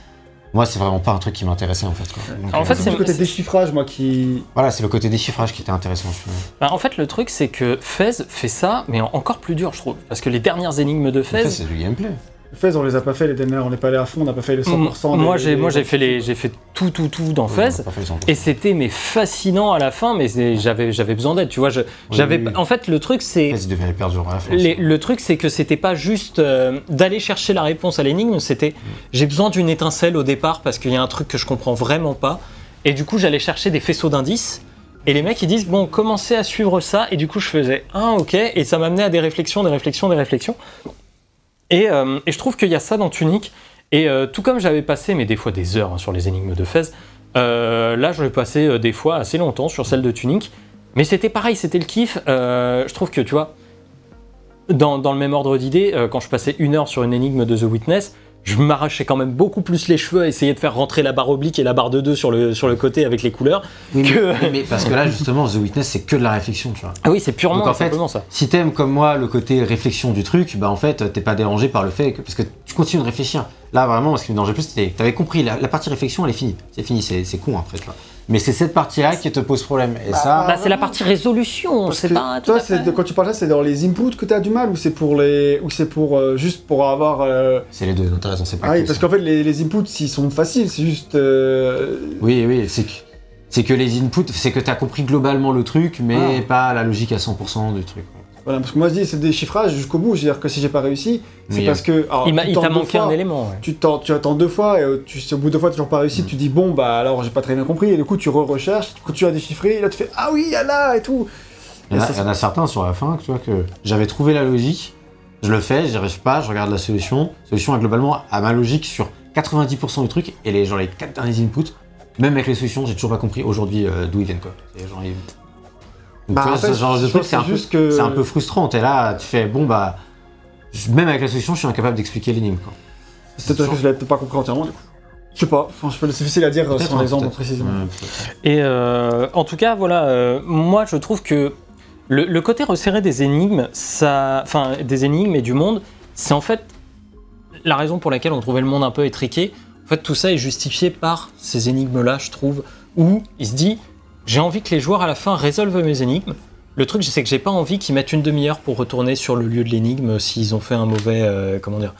moi, c'est vraiment pas un truc qui m'intéressait en fait. quoi. Donc, En euh, fait, C'est le côté déchiffrage, moi, qui. voilà, c'est le côté déchiffrage qui était intéressant. Je. Bah, en fait, le truc, c'est que Fez fait ça, mais en- encore plus dur, je trouve. Parce que les dernières énigmes de En fait, Fez. c'est du gameplay. Fez, on les a pas fait, les dernières, on n'est pas allé à fond, on n'a pas fait les 100%. moi, j'ai moi, j'ai fait, les- j'ai fait tout, tout, tout dans Fez. a pas fait les 100%. Et c'était mais fascinant à la fin, mais j'avais j'avais besoin d'aide, tu vois. je- j'avais oui, oui. En fait, le truc, c'est. Les- le truc, c'est que c'était pas juste euh, d'aller chercher la réponse à l'énigme, c'était j'ai besoin d'une étincelle au départ parce qu'il y a un truc que je comprends vraiment pas. Et du coup, j'allais chercher des faisceaux d'indices. Et les mecs, ils disent bon, commencez à suivre ça. Et du coup, je faisais ah, ok. Et ça m'amenait à des réflexions, des réflexions, des réflexions. Et, euh, et je trouve qu'il y a ça dans Tunic. Et euh, tout comme j'avais passé, mais des fois des heures hein, sur les énigmes de Fez, euh, là, je vais passer des fois assez longtemps sur celle de Tunic. Mais c'était pareil, c'était le kiff. Je trouve que, tu vois, dans, dans le même ordre d'idée, quand je passais une heure sur une énigme de The Witness, je m'arrachais quand même beaucoup plus les cheveux à essayer de faire rentrer la barre oblique et la barre de 2 sur le, sur le côté avec les couleurs. Oui, mais, que- oui, mais parce que là, justement, The Witness, c'est que de la réflexion, tu vois. Ah oui, c'est purement Donc, en fait, ça. Si t'aimes comme moi le côté réflexion du truc, bah en fait t'es pas dérangé par le fait que parce que tu continues de réfléchir. Là vraiment, ce qui me dérangeait plus, c'était t'avais compris la, la partie réflexion, elle est finie, c'est fini, c'est c'est con après, tu vois. Mais c'est cette partie-là qui te pose problème. Et ça, Bah, c'est la partie résolution, c'est pas tout toi, à fait- c'est- quand tu parles là, c'est dans les inputs que tu as du mal ou c'est pour les ou c'est pour euh, juste pour avoir euh, c'est les deux. Non, t'as raison, c'est pas. ah oui, parce ça. qu'en fait les, les inputs ils sont faciles, c'est juste euh, Oui, oui, c'est que c'est que les inputs, c'est que t'as compris globalement le truc, mais Ah. pas la logique à 100% du truc. Voilà parce que moi je dis c'est des chiffrages jusqu'au bout, c'est-à-dire que si j'ai pas réussi, c'est parce que alors, Il t'a manqué un élément. ouais. Tu, attends deux fois et euh, tu, au bout de deux fois tu toujours pas réussi, Mm. tu dis bon bah alors j'ai pas très bien compris et du coup tu re-recherches, du coup tu as déchiffré et là tu fais ah oui il y a là et tout. Il y, en a, Et ça, il y en a certains sur la fin, tu vois, que j'avais trouvé la logique, je le fais, j'y arrive pas, je regarde la solution. La solution est globalement à ma logique sur 90% du truc, et les, genre, les 4 derniers inputs, même avec les solutions, j'ai toujours pas compris aujourd'hui euh, d'où ils viennent, quoi. Genre, ils- Bah, tu vois, en fait, ce genre de je truc, pense c'est un, que peu- un frustrant. T'es là, tu fais, bon, bah, même avec la solution, je suis incapable d'expliquer l'énigme. C'est peut-être parce que je l'avais peut-être pas compris entièrement du coup. Je sais pas, enfin, c'est difficile à dire euh, sans hein, exemple précisément. Ouais. Et euh, en tout cas, voilà, euh, moi je trouve que le, le côté resserré des énigmes, ça, enfin des énigmes et du monde, c'est en fait la raison pour laquelle on trouvait le monde un peu étriqué. En fait, tout ça est justifié par ces énigmes-là, je trouve, où il se dit j'ai envie que les joueurs à la fin résolvent mes énigmes. Le truc, c'est que j'ai pas envie qu'ils mettent une demi-heure pour retourner sur le lieu de l'énigme s'ils ont fait un mauvais, euh, comment dire,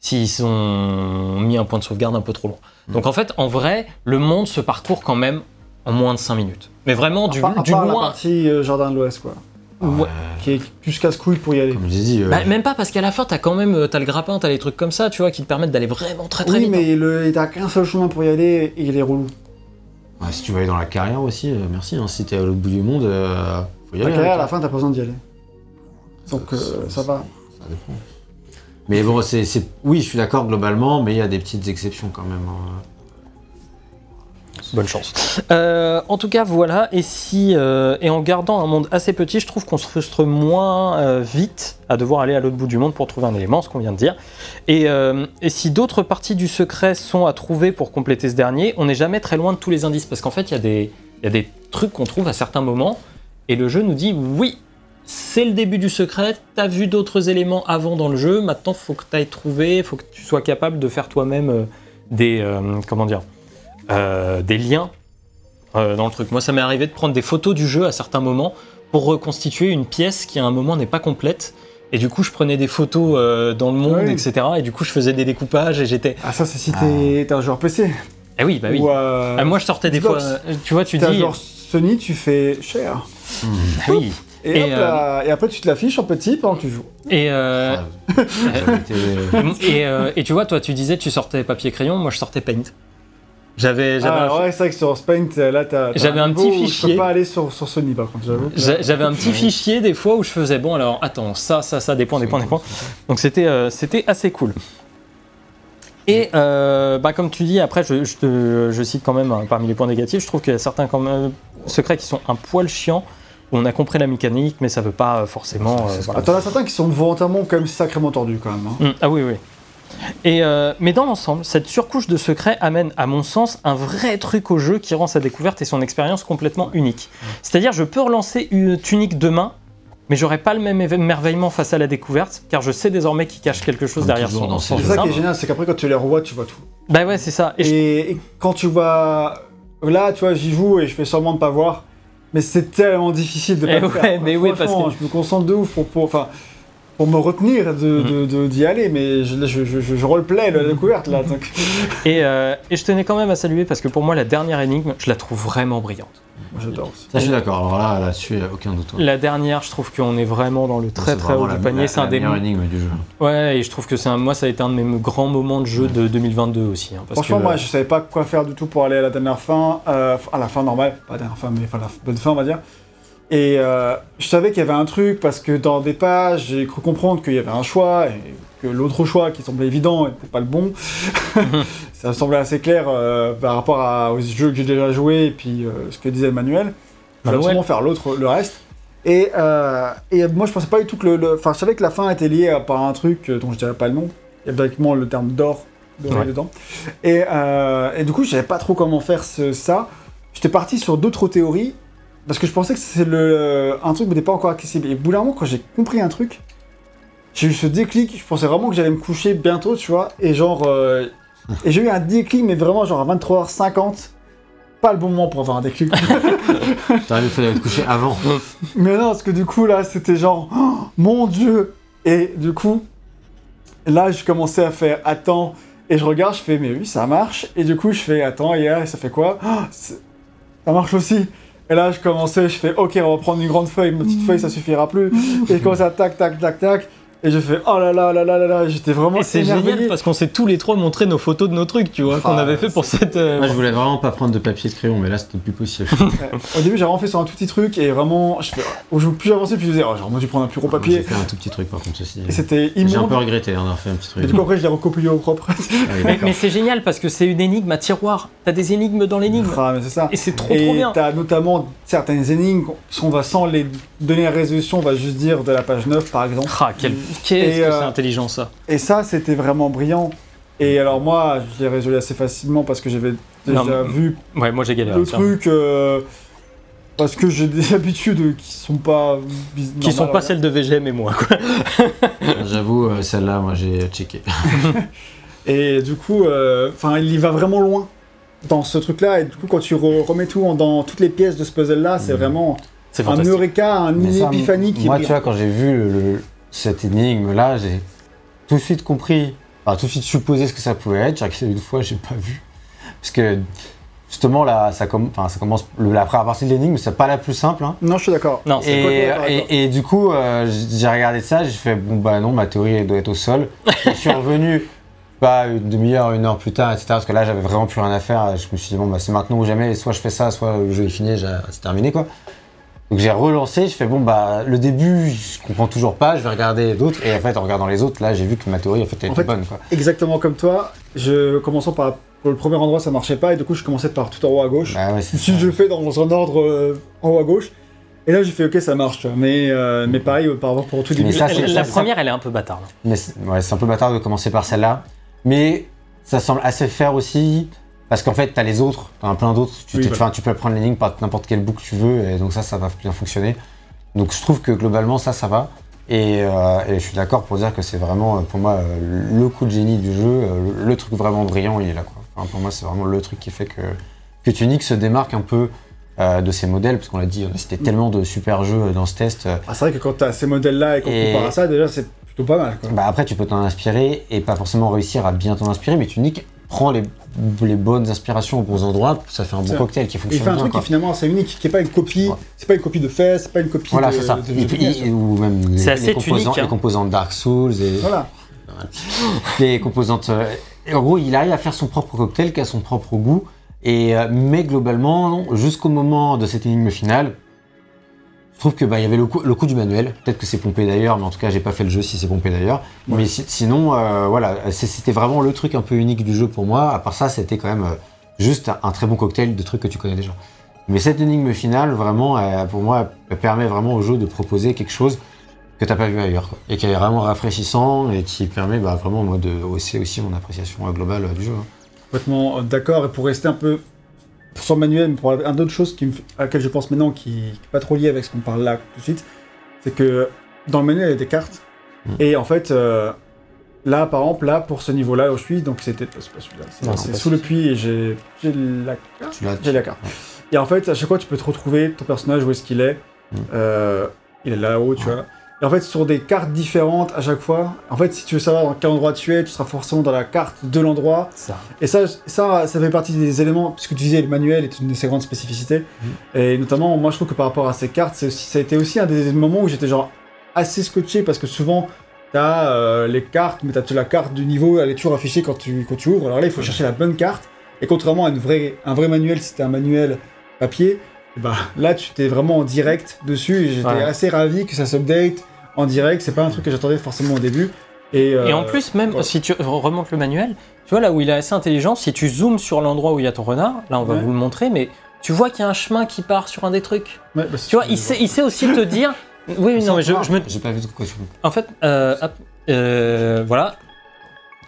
s'ils ont mis un point de sauvegarde un peu trop long. Donc en fait, en vrai, le monde se parcourt quand même en moins de 5 minutes. Mais vraiment, du, à part, à du part la loin. partie euh, Jardin de l'Ouest quoi, Ouais. qui est plus casse-couille pour y aller. Comme j'ai dit, euh, Bah, même pas parce qu'à la fin, t'as quand même euh, t'as le grappin, t'as les trucs comme ça, tu vois, qui te permettent d'aller vraiment très très Oui, vite. hein. mais t'as qu'un seul chemin pour y aller et il est relou. Ouais, si tu veux aller dans la carrière aussi, euh, merci. hein. Si t'es à l'autre bout du monde, euh, faut y La aller. carrière, à hein. la fin, t'as pas besoin d'y aller. Donc euh, ça va. Ça dépend. Mais bon, c'est, c'est- oui, je suis d'accord globalement, mais il y a des petites exceptions quand même. hein. Bonne chance. Euh, en tout cas, voilà. Et si euh, et en gardant un monde assez petit, je trouve qu'on se frustre moins euh, vite à devoir aller à l'autre bout du monde pour trouver un élément, ce qu'on vient de dire. Et, si d'autres parties du secret sont à trouver pour compléter ce dernier, on n'est jamais très loin de tous les indices, parce qu'en fait, il y a des y a des trucs qu'on trouve à certains moments, et le jeu nous dit oui. C'est le début du secret, t'as vu d'autres éléments avant dans le jeu, maintenant faut que t'ailles trouver, faut que tu sois capable de faire toi-même des, comment dire, euh, des liens euh, dans le truc. Moi, ça m'est arrivé de prendre des photos du jeu à certains moments pour reconstituer une pièce qui à un moment n'est pas complète. Et du coup, je prenais des photos euh, dans le monde, Oui. etc. Et du coup, je faisais des découpages et j'étais. Ah ça c'est si t'es t'es un joueur PC. Eh oui, bah oui. Ou euh, Ah, moi, je sortais des Xbox. fois. Tu vois, tu t'es un dis. joueur Sony, tu fais cher. Ah oui. Et, Et, hop euh, là, et après tu te l'affiches en petit pendant que tu joues. Et, euh, été- et, euh, et tu vois, toi, tu disais, tu sortais papier crayon, moi, je sortais paint. J'avais, j'avais, Ah un- ouais, c'est vrai que sur Paint, là t'as. t'as J'avais un petit où Je fichier. peux pas aller sur, sur Sony par contre, j'avoue. j'avais un petit fichier des fois où je faisais bon, alors attends, ça, ça, ça, des points, des points, des points. Donc c'était euh, c'était assez cool. Et euh, bah, comme tu dis, après, je, je te- je cite quand même hein, parmi les points négatifs, je trouve qu'il y a certains quand même, secrets qui sont un poil chiants, où on a compris la mécanique, mais ça veut pas euh, forcément. euh, voilà. T'en as certains qui sont volontairement quand même sacrément tordus quand même. hein. Mm, ah oui, oui. Et euh, mais dans l'ensemble, cette surcouche de secrets amène, à mon sens, un vrai truc au jeu qui rend sa découverte et son expérience complètement unique. C'est-à-dire, je peux relancer une tunique demain, mais j'aurai pas le même émerveillement face à la découverte, car je sais désormais qu'il cache quelque chose Comme derrière son, dans C'est ça qui est génial, c'est qu'après quand tu les revois, tu vois tout. Bah ouais, c'est ça. Et je- Et, et quand tu vois. Là, tu vois, j'y joue et je fais sûrement de pas voir. Mais c'est tellement difficile de pas Eh le ouais, faire. mais oui, parce que- Je me concentre de ouf pour, pour, enfin, pour me retenir de- Mhm. de- de- d'y aller, mais je, je, je, je, roleplay la découverte là. donc. Et, euh, et je tenais quand même à saluer parce que pour moi, la dernière énigme, je la trouve vraiment brillante. Moi j'adore aussi. Ça, je suis d'accord. Alors là, là-dessus, aucun doute. ouais. La dernière, je trouve qu'on est vraiment dans le très très haut du panier. C'est un la des meilleure énigme du jeu. Ouais, et je trouve que c'est un, moi, ça a été un de mes grands moments de jeu de 2022 aussi. hein, parce Franchement, que- moi je savais pas quoi faire du tout pour aller à la dernière fin, euh, à la fin normale, pas la dernière fin, mais enfin la bonne fin, on va dire. Et euh, je savais qu'il y avait un truc parce que dans des pages, j'ai cru comprendre qu'il y avait un choix et que l'autre choix qui semblait évident n'était pas le bon. Ça me semblait assez clair euh, par rapport à- aux jeux que j'ai déjà joués et puis euh, ce que disait le manuel. Je voulais absolument faire l'autre, le reste. Et, et moi je pensais pas du tout que le. Enfin, je savais que la fin était liée à, par un truc dont je dirais pas le nom. Il y a directement le terme d'or doré Ouais. dedans. Et, et du coup, je savais pas trop comment faire ce- ça. J'étais parti sur d'autres théories parce que je pensais que c'est le un truc qui n'était pas encore accessible. Et au bout d'un moment, quand j'ai compris un truc, j'ai eu ce déclic. Je pensais vraiment que j'allais me coucher bientôt, tu vois. Et genre, euh, et j'ai eu un déclic, mais vraiment genre à 23h50. Pas le bon moment pour avoir un déclic. Il fallait te coucher avant. Mais non, parce que du coup, là, c'était genre, Oh, mon Dieu Et du coup, là, je commençais à faire, attends, et je regarde, je fais, mais oui, ça marche. Et du coup, je fais, attends, et là, ça fait quoi? Oh, Ça marche aussi. Et là, je commençais, je fais, ok, on va prendre une grande feuille, une petite feuille, ça suffira plus. Et je commence à tac, tac, tac, tac. Et je fais, oh là là là là là là, j'étais vraiment Et c'est génial parce qu'on s'est tous les trois montré nos photos de nos trucs, tu vois, qu'on Ah, avait fait pour cette. euh, Moi, je voulais vraiment pas prendre de papier de crayon, mais là, c'était plus possible. Ouais. Au début, j'ai vraiment fait sur un tout petit truc, et vraiment, je fais, oh, je- plus j'avançais, plus je disais, oh, j'ai vraiment dû prendre un plus gros J'ai papier. fait un tout petit truc, par contre, ceci. Et c'était J'ai un immonde. peu regretté hein, d'avoir fait un petit Et truc. du coup, après, je l'ai recopié au propre. Ah oui, Mais, c'est génial parce que c'est une énigme à tiroir. T'as des énigmes dans l'énigme. Ah, mais c'est ça. Et c'est trop et trop bien. t'as notamment certaines énigmes, qu'on va sans les donner la résolution, on va juste dire de la page 9 par exemple. Ah, quel... qu'est-ce Et, que euh, c'est intelligent ça. Et ça, c'était vraiment brillant. Et alors moi, je l'ai résolu assez facilement parce que j'avais déjà Non, vu Ouais, moi j'ai galéré. le truc. euh, parce que j'ai des habitudes qui sont pas... Qui sont pas celles de VGM et moi. Quoi. J'avoue, euh, celle-là, moi, j'ai checké. Et du coup, euh, enfin, il y va vraiment loin dans ce truc-là. Et du coup, quand tu re- remets tout en- dans toutes les pièces de ce puzzle-là, c'est Mhm. vraiment C'est un eureka, un épiphanie qui Moi, est tu vois, quand j'ai vu le- le- cette énigme-là, j'ai tout de suite compris, enfin, tout de suite supposé ce que ça pouvait être. J'ai une fois, j'ai pas vu. Parce que, justement, là, ça, com- enfin, ça commence. Le, la première partie de l'énigme, c'est pas la plus simple. hein. Non, je suis d'accord. Non, Et, quoi, du coup, euh, j'ai regardé ça, j'ai fait bon bah non, ma théorie elle doit être au sol. Et je suis revenu pas une demi-heure, une heure plus tard, etc. Parce que là, j'avais vraiment plus rien à faire. Je me suis dit bon bah c'est maintenant ou jamais. Soit je fais ça, soit le jeu est fini, j'ai- c'est terminé quoi. Donc j'ai relancé, je fais bon bah le début, je comprends toujours pas, je vais regarder d'autres. Et en fait, en regardant les autres, là, j'ai vu que ma théorie en fait elle En était fait, bonne quoi. Exactement comme toi, je commençant par le premier endroit ça marchait pas et du coup je commençais par tout en haut à gauche. Bah ouais, Si ça. je le fais dans un ordre euh, en haut à gauche. Et là j'ai fait ok ça marche tu vois. Mais, euh, mais pareil par rapport pour tout début. ça, La- la première, elle est un peu bâtarde. Mais c'est ouais, c'est un peu bâtard de commencer par celle-là. Mais ça semble assez faire aussi. Parce qu'en fait, t'as les autres, as plein d'autres. Tu, Oui, tu peux prendre les lignes par n'importe quelle boucle tu veux. Et donc ça, ça va bien fonctionner. Donc je trouve que globalement, ça, ça va. Et, euh, et je suis d'accord pour dire que c'est vraiment, euh, pour moi, euh, le coup de génie du jeu. Le, le truc vraiment brillant, il est là. Quoi. Enfin, pour moi, c'est vraiment le truc qui fait que, que Tunic se démarque un peu euh, de ses modèles. Parce qu'on l'a dit, c'était tellement de super jeux dans ce test. Ah, c'est vrai que quand t'as ces modèles là et qu'on Et- compare à ça déjà c'est plutôt pas mal quoi. bah après, tu peux t'en inspirer et pas forcément réussir à bien t'en inspirer, mais Tunic prend les, les bonnes inspirations aux bons endroits, ça fait un bon cocktail qui Et il fonctionne fait un bien. truc qui est finalement assez unique, qui est pas une copie, Ouais. c'est pas une copie de Fez, c'est pas une copie Voilà, de, c'est ça. de Et puis, Virginia, il- ou même les, C'est les assez composants, hein. les composants de Dark Souls et Voilà. les composantes. euh, et en gros, il arrive à faire son propre cocktail qui a son propre goût. Et, euh, mais globalement, jusqu'au moment de cette énigme finale, trouve que bah, il y avait le coup, le coup du manuel. Peut-être que c'est pompé d'ailleurs, mais en tout cas, j'ai pas fait le jeu si c'est pompé d'ailleurs. Ouais. Mais si- sinon, euh, voilà, c'était vraiment le truc un peu unique du jeu pour moi. À part ça, c'était quand même euh, juste un, très bon cocktail de trucs que tu connais déjà. Mais cette énigme finale, vraiment, euh, pour moi, elle permet vraiment au jeu de proposer quelque chose que t'as pas vu ailleurs, quoi. et qui est vraiment rafraîchissant et qui permet bah, vraiment moi de hausser aussi mon appréciation euh, globale du jeu. hein. Complètement d'accord. Et pour rester un peu sur le manuel, mais pour un autre chose qui me fait- à laquelle je pense maintenant, qui n'est pas trop lié avec ce qu'on parle là tout de suite, c'est que dans le manuel, il y a des cartes. Mm. Et en fait, euh, là, par exemple, là, pour ce niveau-là où je suis, donc c'était c'est pas celui-là, sous le puits et j'ai la carte. J'ai la carte. Et en fait, à chaque fois, tu peux te retrouver ton personnage, où est-ce qu'il est. Mm. Euh, il est là-haut, tu vois. Et en fait, sur des cartes différentes à chaque fois, en fait, si tu veux savoir dans quel endroit tu es, tu seras forcément dans la carte de l'endroit. Ça. Et ça, ça, ça fait partie des éléments, puisque tu disais le manuel est une de ses grandes spécificités. Et notamment, moi, je trouve que par rapport à ces cartes, c'est aussi, ça a été aussi un des moments où j'étais genre assez scotché, parce que souvent, t'as euh, les cartes, mais t'as la carte du niveau, elle est toujours affichée quand tu, quand tu ouvres. Alors là, il faut chercher la bonne carte. Et contrairement à une vraie, un vrai manuel, si c'était un manuel papier, bah là, tu t'es vraiment en direct dessus. Et j'étais Ouais. assez ravi que ça s'update en direct. C'est pas un truc que j'attendais forcément au début. Et, euh, Et en plus, même ouais. si tu remontes le manuel, tu vois là où il est assez intelligent, si tu zoomes sur l'endroit où il y a ton renard, là on va Ouais. vous le montrer, mais tu vois qu'il y a un chemin qui part sur un des trucs. ouais, bah, Tu vois, il sait, il sait aussi te dire. Oui, non, mais je, je me, J'ai pas vu de quoi tu En fait, euh, hop, euh, voilà.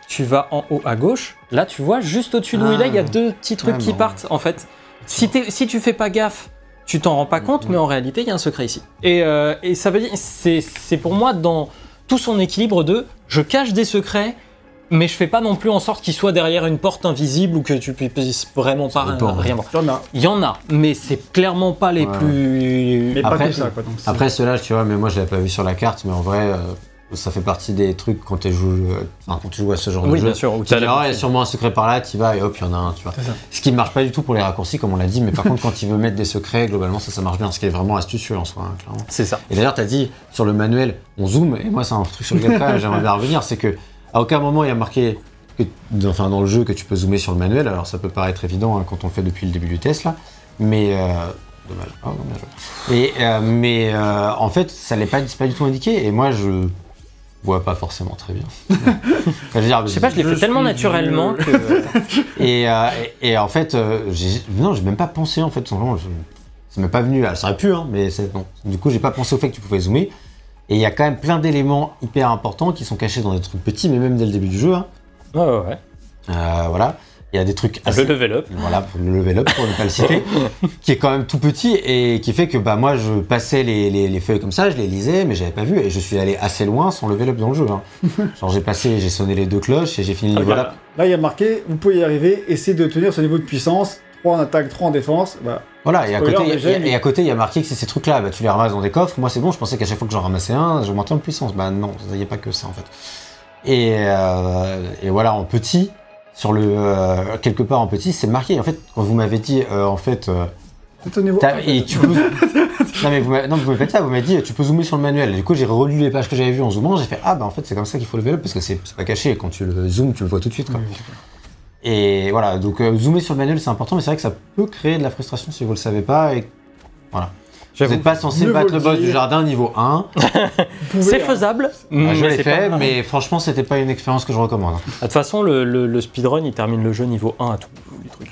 tu vas en haut à gauche. Là, tu vois, juste au-dessus de où il est, il y a deux petits trucs Ah, qui bon. partent, en fait. Si, si tu fais pas gaffe, tu t'en rends pas compte, mais en réalité, il y a un secret ici. Et, euh, et ça veut dire, c'est pour moi dans tout son équilibre de je cache des secrets, mais je fais pas non plus en sorte qu'ils soient derrière une porte invisible ou que tu puisses vraiment pas dépend, rien, voir. As. Il y en a, mais c'est clairement pas les Ouais. plus. Mais Après- pas que ça, quoi. Donc, Après, ceux-là, tu vois, mais moi je l'avais pas vu sur la carte, mais en vrai, euh, ça fait partie des trucs quand tu joues, euh, enfin, quand tu joues à ce genre Oui, de jeu. bien sûr. Tu il y a sûrement un secret par là, tu vas et hop, il y en a un, tu vois. Ce qui ne marche pas du tout pour les raccourcis, comme on l'a dit, mais par contre, quand il veut mettre des secrets, globalement, ça, ça marche bien, ce qui est vraiment astucieux en soi, hein, clairement. C'est ça. Et d'ailleurs, tu as dit sur le manuel, on zoome, et moi, c'est un truc sur lequel j'aimerais bien revenir, c'est que à aucun moment il y a marqué, que, enfin, dans le jeu, que tu peux zoomer sur le manuel. Alors, ça peut paraître évident hein, quand on le fait depuis le début du test, là, mais. euh, dommage. Oh, dommage. Et, euh, mais euh, en fait, ça n'est pas, pas du tout indiqué, et moi, je vois pas forcément très bien. Je veux dire, Je sais pas, je l'ai fait tellement naturellement que. et, euh, et, et en fait, euh, j'ai, non, j'ai même pas pensé en fait. simplement, je- ça m'est pas venu. Ça aurait pu, hein, mais. Du coup, j'ai pas pensé au fait que tu pouvais zoomer. Et il y a quand même plein d'éléments hyper importants qui sont cachés dans des trucs petits, mais même dès le début du jeu. hein. Ouais, ouais, ouais. Euh, voilà. Il y a des trucs assez. Le level up. Voilà, pour le level up, pour ne pas le citer, qui est quand même tout petit et qui fait que bah, moi je passais les, les- les feuilles comme ça, je les lisais, mais j'avais pas vu et je suis allé assez loin sans level up dans le jeu. hein. Genre j'ai passé, j'ai sonné les deux cloches et j'ai fini le niveau Regarde, là. Là, il y a marqué, vous pouvez y arriver, essayez de tenir ce niveau de puissance, 3 en attaque, 3 en défense. Bah, Voilà, et à, côté, déjà, et, et à côté, il y a marqué que c'est ces trucs-là, bah, tu les ramasses dans des coffres. Moi, c'est bon, je pensais qu'à chaque fois que j'en ramassais un, j'augmentais en puissance. Bah non, il n'y a pas que ça en fait. Et, euh, et voilà, en petit, sur le euh, quelque part en petit, c'est marqué. En fait, quand vous m'avez dit, euh, en fait, euh, c'est au niveau. t'as- et tu peux. non mais vous m'avez non, vous m'avez fait ça, vous m'avez dit, tu peux zoomer sur le manuel. Du coup, j'ai relu les pages que j'avais vues en zoomant, j'ai fait ah bah en fait c'est comme ça qu'il faut level up parce que c'est c'est pas caché. Quand tu le zoomes, tu le vois tout de suite. Quoi. Et voilà, donc euh, zoomer sur le manuel c'est important, mais c'est vrai que ça peut créer de la frustration si vous le savez pas. Et voilà. Vous n'êtes pas censé battre le boss dire. du jardin niveau 1. Vous pouvez, C'est hein. faisable. Ah, mais je l'ai fait, pas- mais franchement, c'était pas une expérience que je recommande. hein. De toute façon, le, le- le speedrun, il termine le jeu niveau 1 à tous les trucs.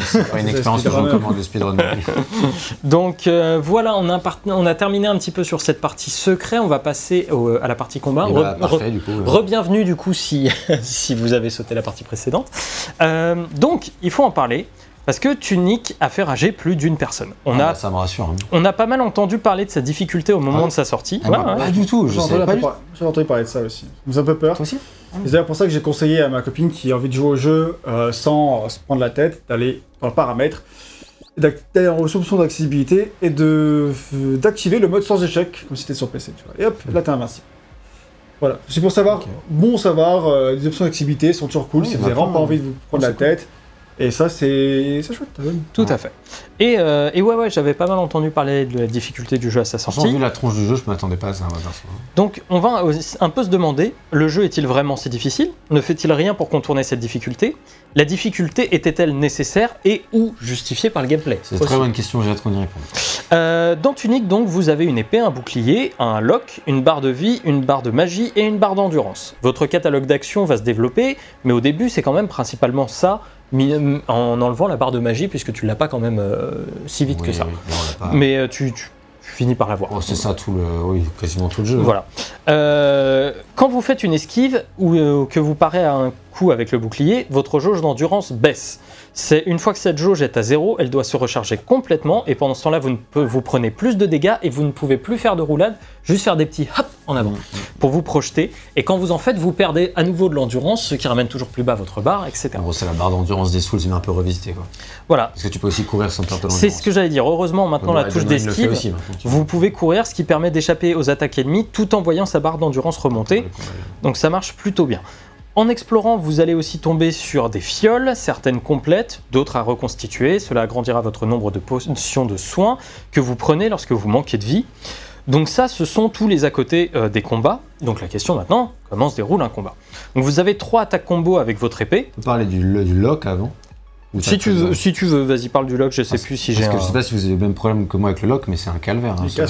C'est pas une expérience que je recommande, le speedrun. Donc euh, voilà, on a, part- on a terminé un petit peu sur cette partie secret. On va passer au- à la partie combat. Re- bah, re- parfait, du coup. euh. Re-bienvenue du coup si, si vous avez sauté la partie précédente. Euh, donc il faut en parler parce que Tunic a fait rager plus d'une personne. On, Ah, a, bah, ça me rassure. hein. on a pas mal entendu parler de sa difficulté au moment Ah de sa sortie. Ah, Ouais, bah, ouais. Pas du tout, je entendu, pas j'ai entendu parler de ça aussi. Ça fait un peu peur. Toi aussi C'est d'ailleurs pour ça que j'ai conseillé à ma copine qui a envie de jouer au jeu euh, sans euh, se prendre la tête, d'aller dans le paramètre, d'aller en option d'accessibilité et de euh, d'activer le mode sans échec, comme si c'était sur PC. Tu vois. Et hop, là t'es invincible. Voilà, c'est pour savoir, bon savoir, euh, les options d'accessibilité sont toujours cool Oui, si vous avez maintenant, vraiment pas envie de vous prendre la cool. Et ça, c'est chouette. Tout à fait. Et, euh, et ouais, ouais, j'avais pas mal entendu parler de la difficulté du jeu à sa sortie. vu la tronche du jeu, je m'attendais pas à ça. Donc, on va un peu se demander le jeu est-il vraiment si difficile? Ne fait-il rien pour contourner cette difficulté? La difficulté était-elle nécessaire et ou justifiée par le gameplay? C'est une très bonne question, j'ai hâte qu'on y réponde. Euh, Dans Tunic, donc, vous avez une épée, un bouclier, un lock, une barre de vie, une barre de magie et une barre d'endurance. Votre catalogue d'actions va se développer, mais au début, c'est quand même principalement ça, en enlevant la barre de magie, puisque tu l'as pas quand même euh, si vite Oui, que ça. oui, non. Mais euh, tu, tu- tu finis par l'avoir. Oh, c'est ça tout le, oui, quasiment tout le jeu. Voilà. Euh, quand vous faites une esquive ou que vous parez à un coup avec le bouclier, votre jauge d'endurance baisse. C'est une fois que cette jauge est à zéro, elle doit se recharger complètement et pendant ce temps-là, vous, ne vous prenez plus de dégâts et vous ne pouvez plus faire de roulade, juste faire des petits hop en avant pour vous projeter. Et quand vous en faites, vous perdez à nouveau de l'endurance, ce qui ramène toujours plus bas votre barre, etc. En gros, c'est la barre d'endurance des Souls, mais un peu revisité. Quoi. Voilà. Parce que tu peux aussi courir sans perdre de l'endurance. C'est ce que j'allais dire. Heureusement, maintenant, Bon, la touche d'esquive, vous pouvez courir, ce qui permet d'échapper aux attaques ennemies tout en voyant sa barre d'endurance remonter. Donc ça marche plutôt bien. En explorant, vous allez aussi tomber sur des fioles, certaines complètes, d'autres à reconstituer. Cela agrandira votre nombre de potions de soins que vous prenez lorsque vous manquez de vie. Donc ça, ce sont tous les à côté euh, des combats. Donc la question maintenant, comment se déroule un combat? Donc vous avez trois attaques combo avec votre épée. On parler du, du lock avant Si tu veux, si tu veux, vas-y parle du lock. Je sais Parce- plus si j'ai Parce que un. je sais pas si vous avez le même problème que moi avec le lock, mais c'est un calvaire. hein, ce.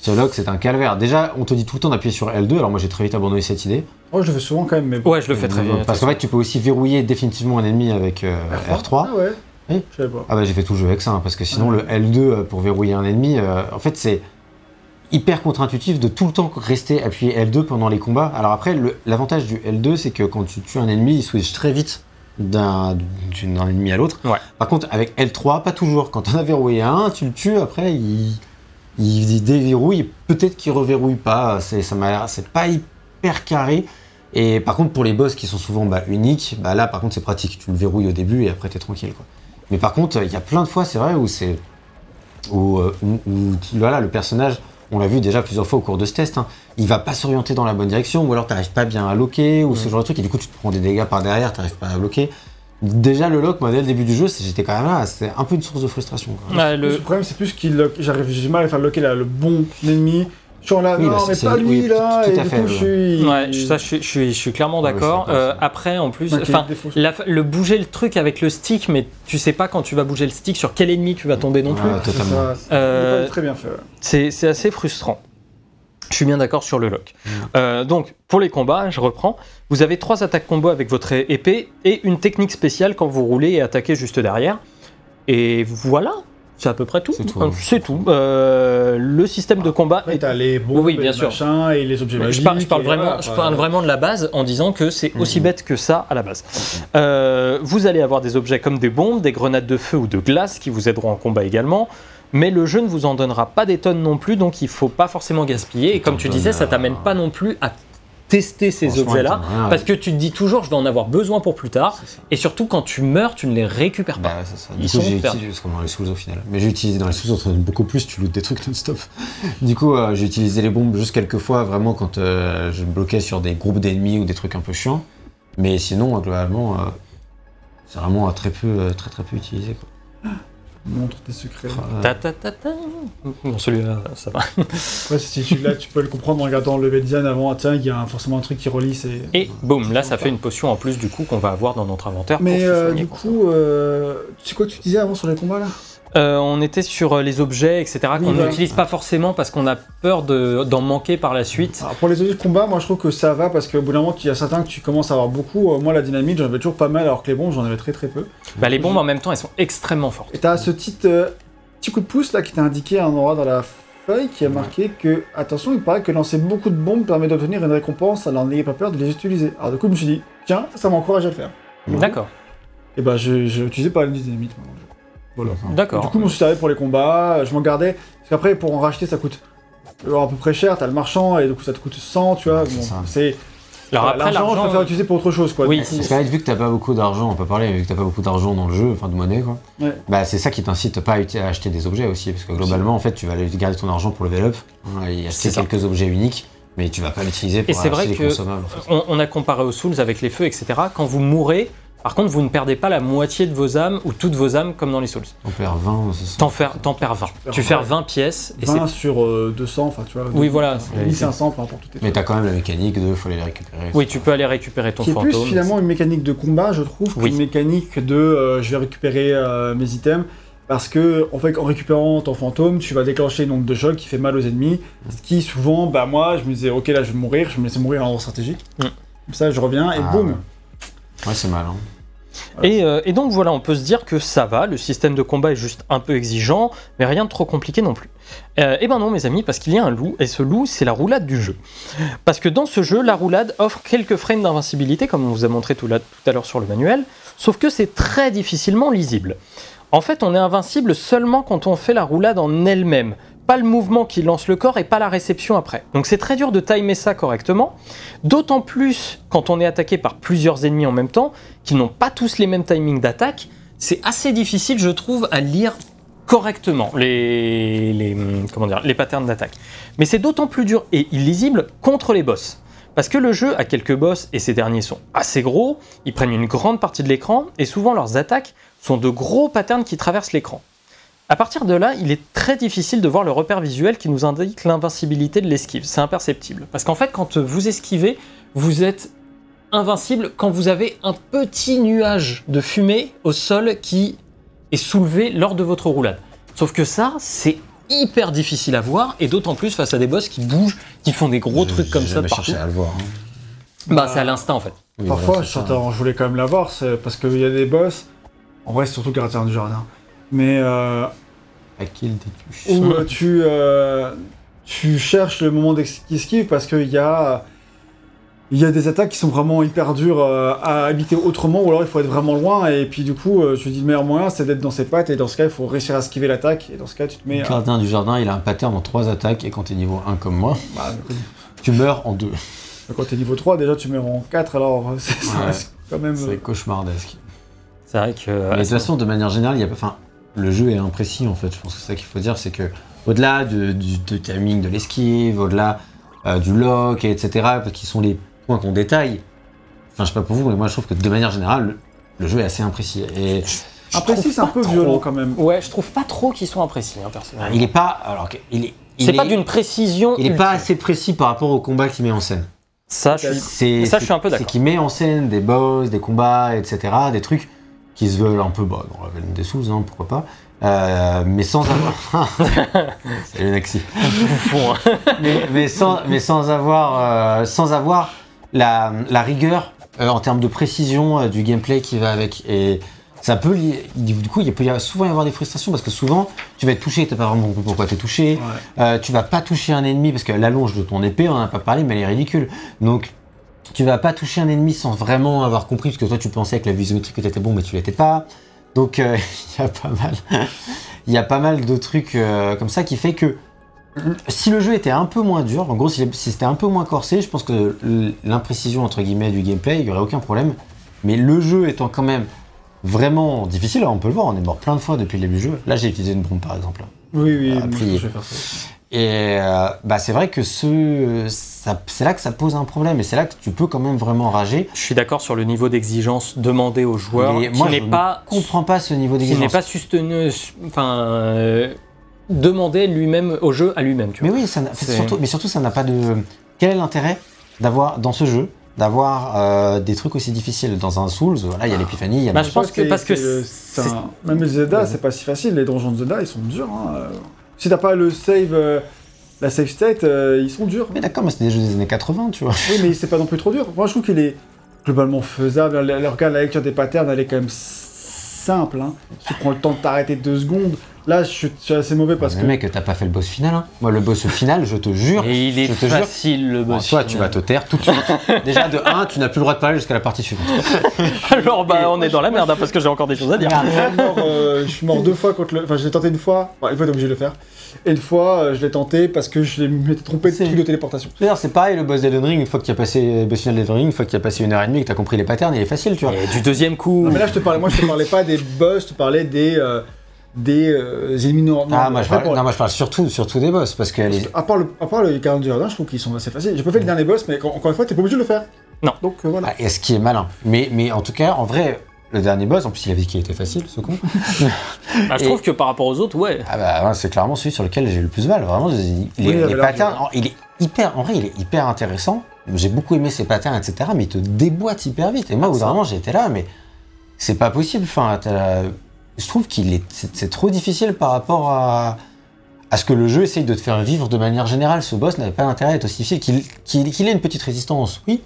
Ce lock, c'est un calvaire. Déjà, on te dit tout le temps d'appuyer sur L2, alors moi j'ai très vite abandonné cette idée. Oh, je le fais souvent quand même, mais bon. Ouais, je le fais très bien. Parce qu'en fait, tu peux aussi verrouiller définitivement un ennemi avec euh, R3. Ah ouais Oui. Je savais pas. Ah bah j'ai fait tout le jeu avec ça, hein, parce que sinon Ouais. le L2 euh, pour verrouiller un ennemi, euh, en fait c'est hyper contre-intuitif de tout le temps rester appuyé L2 pendant les combats. Alors après, l'avantage du L2, c'est que quand tu tues un ennemi, il switch très vite d'un ennemi à l'autre. Ouais. Par contre, avec L3, pas toujours. Quand on a verrouillé un, tu le tues, après, il, il, il déverrouille, peut-être qu'il reverrouille pas. C'est ça m'a c'est pas hyper carré. Et par contre, pour les boss qui sont souvent bah, uniques, bah là, par contre, c'est pratique. Tu le verrouilles au début et après, t'es tranquille. Quoi. Mais par contre, il y a plein de fois, c'est vrai, où c'est. Où, euh, où- où, voilà, le personnage, on l'a vu déjà plusieurs fois au cours de ce test, hein, il va pas s'orienter dans la bonne direction, ou alors t'arrives pas bien à loquer, ou ce genre de truc, et du coup, tu te prends des dégâts par derrière, t'arrives pas à bloquer. Déjà, le lock, moi, dès le début du jeu, j'étais quand même là, c'est un peu une source de frustration. quoi. Le le... problème, c'est plus qu'il lock- j'arrive, j'ai du mal à faire locker là, le bon ennemi. Non, bah, mais pas lui oui, là, tout- tout et à du fait, coup, ouais. je suis. Ouais, ça, je, suis- je suis, je suis clairement d'accord. Euh, après, en plus, enfin, le bouger le truc avec le stick, mais tu sais pas quand tu vas bouger le stick sur quel ennemi tu vas tomber non plus. C'est Euh, très bien fait. ouais. C'est c'est assez frustrant. Je suis bien d'accord sur le lock. Mm. Euh, donc, pour les combats, je reprends. Vous avez trois attaques combo avec votre épée et une technique spéciale quand vous roulez et attaquez juste derrière. Et voilà, c'est à peu près tout. C'est tout, Euh, hein. C'est tout. Euh, le système de combat Après, est t'as les bombes, Oui, bien et sûr. machins, et les objets je magiques. parle, je parle vraiment, voilà, je parle vraiment de la base en disant que c'est aussi Mhm. bête que ça à la base. Euh, vous allez avoir des objets comme des bombes, des grenades de feu ou de glace qui vous aideront en combat également. Mais le jeu ne vous en donnera pas des tonnes non plus, donc il faut pas forcément gaspiller. Et comme tu disais, ça t'amène euh, pas non plus à tester ces objets-là, parce que tu te dis toujours, je vais en avoir besoin pour plus tard. Et surtout, quand tu meurs, tu ne les récupères pas. Bah, ça. Ils Du sont coup, j'ai utilisé, dans les sous au final. Mais j'ai utilisé dans les sous beaucoup plus, tu lootes des trucs non-stop. Du coup, euh, j'ai utilisé les bombes juste quelques fois, vraiment quand euh, je bloquais sur des groupes d'ennemis ou des trucs un peu chiants. Mais sinon, euh, globalement, euh, c'est vraiment très peu, très très peu utilisé. Quoi. Montre tes secrets. Euh, Ta, ta, ta, ta. Bon, celui-là, ça va. Après, si tu là, tu peux le comprendre en regardant le design avant. Ah, tiens, il y a forcément un truc qui relie. C'est. Et boum, là, ça fait une potion en plus du coup qu'on va avoir dans notre inventaire. pour Mais se euh, du coup, euh, tu sais quoi que tu disais avant sur les combats là? Euh, on était sur euh, les objets, etc., qu'on n'utilise pas forcément parce qu'on a peur de- d'en manquer par la suite. Alors, Pour les objets de combat, moi je trouve que ça va parce qu'au bout d'un moment, il y a certains que tu commences à avoir beaucoup. Euh, Moi, la dynamite, j'en avais toujours pas mal, alors que les bombes, j'en avais très très peu. Bah, les bombes en même temps, elles sont extrêmement fortes. Et t'as ce petit, euh, petit coup de pouce là qui t'a indiqué à un endroit dans la feuille qui a marqué que, attention, il paraît que lancer beaucoup de bombes permet d'obtenir une récompense, alors n'ayez pas peur de les utiliser. Alors du coup, je me suis dit, tiens, ça, m'encourage à le faire. D'accord, Et bah, je- utilisé pas la dynamite. moi. Voilà. D'accord. Du coup, je m'en suis servi pour les combats, je m'en gardais. Parce qu'après, pour en racheter, ça coûte euh, à peu près cher. T'as le marchand et du coup, ça te coûte 100, tu vois. Ouais, c'est Bon, ça. c'est. Alors après, l'argent, je préfère l'utiliser pour autre chose, quoi. Oui, Parce fait, vu que t'as pas beaucoup d'argent, on peut parler, mais vu que t'as pas beaucoup d'argent dans le jeu, enfin de monnaie quoi, Ouais. bah c'est ça qui t'incite pas à, acheter des objets aussi, parce que globalement en fait tu vas aller garder ton argent pour level up hein, et acheter ça. quelques objets uniques, mais tu vas pas l'utiliser pour Et c'est acheter vrai des que- consommables. En fait. on, on a comparé aux Souls avec les feux, etc. Quand vous mourrez, par contre, vous ne perdez pas la moitié de vos âmes ou toutes vos âmes comme dans les Souls. On perd 20, c'est ça. T'en perds 20. perds Tu 20. perds 20 pièces et c'est 20 sur euh, 200, enfin, tu vois. Oui, voilà. enfin, 1500, peu importe. Mais t'as quand même la mécanique de faut aller les récupérer. Oui, tu peux aller récupérer ton Qui fantôme. plus finalement une mécanique de combat, je trouve, Oui. qu'une mécanique de euh, je vais récupérer euh, mes items. Parce que, en fait, en récupérant ton fantôme, tu vas déclencher une onde de choc qui fait mal aux ennemis. Ce qui, souvent, bah, moi, je me disais, ok, là, je vais mourir, je me laissais mourir en ordre stratégique. Mm. Comme ça, je reviens et Ah, boum. ouais. Ouais, c'est mal. Hein. Et, euh, et donc voilà, on peut se dire que ça va, le système de combat est juste un peu exigeant, mais rien de trop compliqué non plus. Euh, et ben non mes amis, parce qu'il y a un loup, et ce loup c'est la roulade du jeu. Parce que dans ce jeu, la roulade offre quelques frames d'invincibilité, comme on vous a montré tout à l'heure sur le manuel, sauf que c'est très difficilement lisible. En fait, on est invincible seulement quand on fait la roulade en elle-même, pas le mouvement qui lance le corps et pas la réception après. Donc c'est très dur de timer ça correctement, d'autant plus quand on est attaqué par plusieurs ennemis en même temps, qui n'ont pas tous les mêmes timings d'attaque, c'est assez difficile, je trouve, à lire correctement les, comment dire, les patterns d'attaque. Mais c'est d'autant plus dur et illisible contre les boss. Parce que le jeu a quelques boss et ces derniers sont assez gros, ils prennent une grande partie de l'écran et souvent leurs attaques sont de gros patterns qui traversent l'écran. À partir de là, il est très difficile de voir le repère visuel qui nous indique l'invincibilité de l'esquive. C'est imperceptible. Parce qu'en fait, quand vous esquivez, vous êtes invincible quand vous avez un petit nuage de fumée au sol qui est soulevé lors de votre roulade. Sauf que ça, c'est hyper difficile à voir, et d'autant plus face à des boss qui bougent, qui font des gros trucs comme ça partout. cherché à le voir. hein. Bah, c'est à l'instinct en fait. Oui, Parfois, voilà, je, c'est ça. t'entends- je voulais quand même l'avoir, c'est parce qu'il y a des boss. En vrai, c'est surtout le gardien du jardin. Mais euh, À kill des tuches. où euh, tu. euh, tu cherches le moment d'esquive parce qu'il y a, il y a des attaques qui sont vraiment hyper dures euh, à habiter autrement, ou alors il faut être vraiment loin, et puis du coup, euh, je dis le meilleur moyen, c'est d'être dans ses pattes, et dans ce cas, il faut réussir à esquiver l'attaque, et dans ce cas, tu te mets... Le à- gardien du jardin, il a un pattern en 3 attaques et quand t'es niveau 1 comme moi, bah, tu meurs en 2. quand t'es niveau 3, déjà tu meurs en 4, alors euh, c'est Ouais. quand même... C'est euh, cauchemardesque. C'est vrai que. Mais de toute façon, de manière générale, il y a pas. Enfin, le jeu est imprécis en fait. Je pense que c'est ça qu'il faut dire, c'est que au-delà de- du de timing de l'esquive, au-delà euh, du lock, et etc., parce qu'ils sont les points qu'on détaille. Enfin, je sais pas pour vous, mais moi je trouve que de manière générale, le, le jeu est assez imprécis. Et je trouve c'est un pas peu trop. violent quand même. Ouais, je trouve pas trop qu'ils sont imprécis, hein, personnellement. il est pas. Alors, il est. il C'est est- pas d'une précision. Il est pas ultime. assez précis par rapport au combat qu'il met en scène. Ça, je suis. C'est, Ça, je suis un peu c'est d'accord. qu'il met en scène des boss, des combats, etc., des trucs qui se veulent un peu bah, dans la veine des sous, hein, pourquoi pas. Euh, mais sans avoir. Salut Naxi. Hein. mais, mais sans, mais sans avoir, euh, sans avoir la, la rigueur euh, en termes de précision euh, du gameplay qui va avec. Et ça peut, du coup, il peut y avoir- souvent y avoir des frustrations parce que souvent, tu vas être touché, t'as pas vraiment compris pourquoi t'es touché. Ouais. Euh, tu vas pas toucher un ennemi parce que l'allonge de ton épée, on en a pas parlé, mais elle est ridicule. Donc, tu vas pas toucher un ennemi sans vraiment avoir compris parce que toi, tu pensais avec la visiométrie que t'étais bon, mais tu l'étais pas. Donc, euh, il y a pas mal, il y a pas mal de trucs euh, comme ça qui fait que si le jeu était un peu moins dur, en gros, si, si c'était un peu moins corsé, je pense que l'imprécision entre guillemets du gameplay, il y aurait aucun problème. Mais le jeu étant quand même vraiment difficile, alors on peut le voir, on est mort plein de fois depuis le début du jeu. Là, j'ai utilisé une bombe par exemple. Oui, oui, plié. je vais faire ça. Et euh, bah, c'est vrai que ce, ça- c'est là que ça pose un problème et c'est là que tu peux quand même vraiment rager. je suis d'accord sur le niveau d'exigence demandé aux joueurs, Mais qui moi, n'est je ne pas comprends pas ce niveau qui n'est d'exigence. pas sustenu, enfin, euh, demandé lui-même au jeu à lui-même. Tu Mais vois. oui, ça surtout, mais surtout, ça n'a pas de. Quel est l'intérêt d'avoir dans ce jeu d'avoir euh, des trucs aussi difficiles? Dans un Souls Voilà, il y a l'épiphanie, il y a. Bah, je pense que parce que c'est le- c'est- c'est un- même les Zelda, c'est pas si facile. Les donjons de Zelda, ils sont durs. hein. Si t'as pas le save, euh, la save state, euh, ils sont durs. Mais d'accord, mais c'était des jeux des années 80, tu vois. Oui, mais c'est pas non plus trop dur. Moi, je trouve qu'il est globalement faisable. Le- le- Regarde, la lecture des patterns, elle est quand même simple. Hein. Tu prends le temps de t'arrêter deux secondes. Là, je suis, je suis assez mauvais parce mais que. mec, t'as pas fait le boss final. Hein. Moi, le boss final, je te jure. Et il est je te jure, facile le Bon, boss. toi, tu vas te taire tout de suite. Déjà, de 1, tu n'as plus le droit de parler jusqu'à la partie suivante. Alors bah on est dans la merde hein, parce que j'ai encore des choses à dire. Je suis mort, euh, je suis mort deux fois contre le. Enfin, je l'ai tenté une fois. Enfin, une fois, t'es obligé de le faire. Et une fois, euh, je l'ai tenté parce que je m'étais trompé de truc de téléportation. D'ailleurs, c'est pareil, le boss d'Elden Ring, une fois que tu as passé le boss final d'Elden Ring, une fois que tu as passé une heure et demie et que tu as compris les patterns, il est facile, tu vois. Et du deuxième coup. Non, mais là, je te parlais, moi, je te parlais pas des boss, je te parlais des. euh, des euh, ennemis normaux. Ah, moi je, parle, pour- non, moi je parle surtout, surtout des boss, parce est... À part le, à part le gardien du jardin, je trouve qu'ils sont assez faciles. J'ai pas fait le dernier boss, mais quand- encore une fois, t'es pas obligé de le faire. Non. Donc euh, voilà. Ah, et ce qui est malin. Mais, mais en tout cas, en vrai, le dernier boss, en plus il avait dit qu'il était facile, ce con. Bah, je Et- trouve que par rapport aux autres, ouais. ah bah ouais, c'est clairement celui sur lequel j'ai eu le plus mal. Vraiment, il- Oui, les, les patterns, en- il est hyper, en vrai, il est hyper intéressant. J'ai beaucoup aimé ses patterns, etc. Mais il te déboîte hyper vite. Et moi, au bout d'un moment, j'étais là, mais c'est pas possible. Enfin, t'as- je trouve qu'il est, c'est, c'est trop difficile par rapport à, à ce que le jeu essaye de te faire vivre de manière générale. Ce boss n'avait pas d'intérêt à être aussi difficile. Qu'il, qu'il, qu'il ait une petite résistance, oui.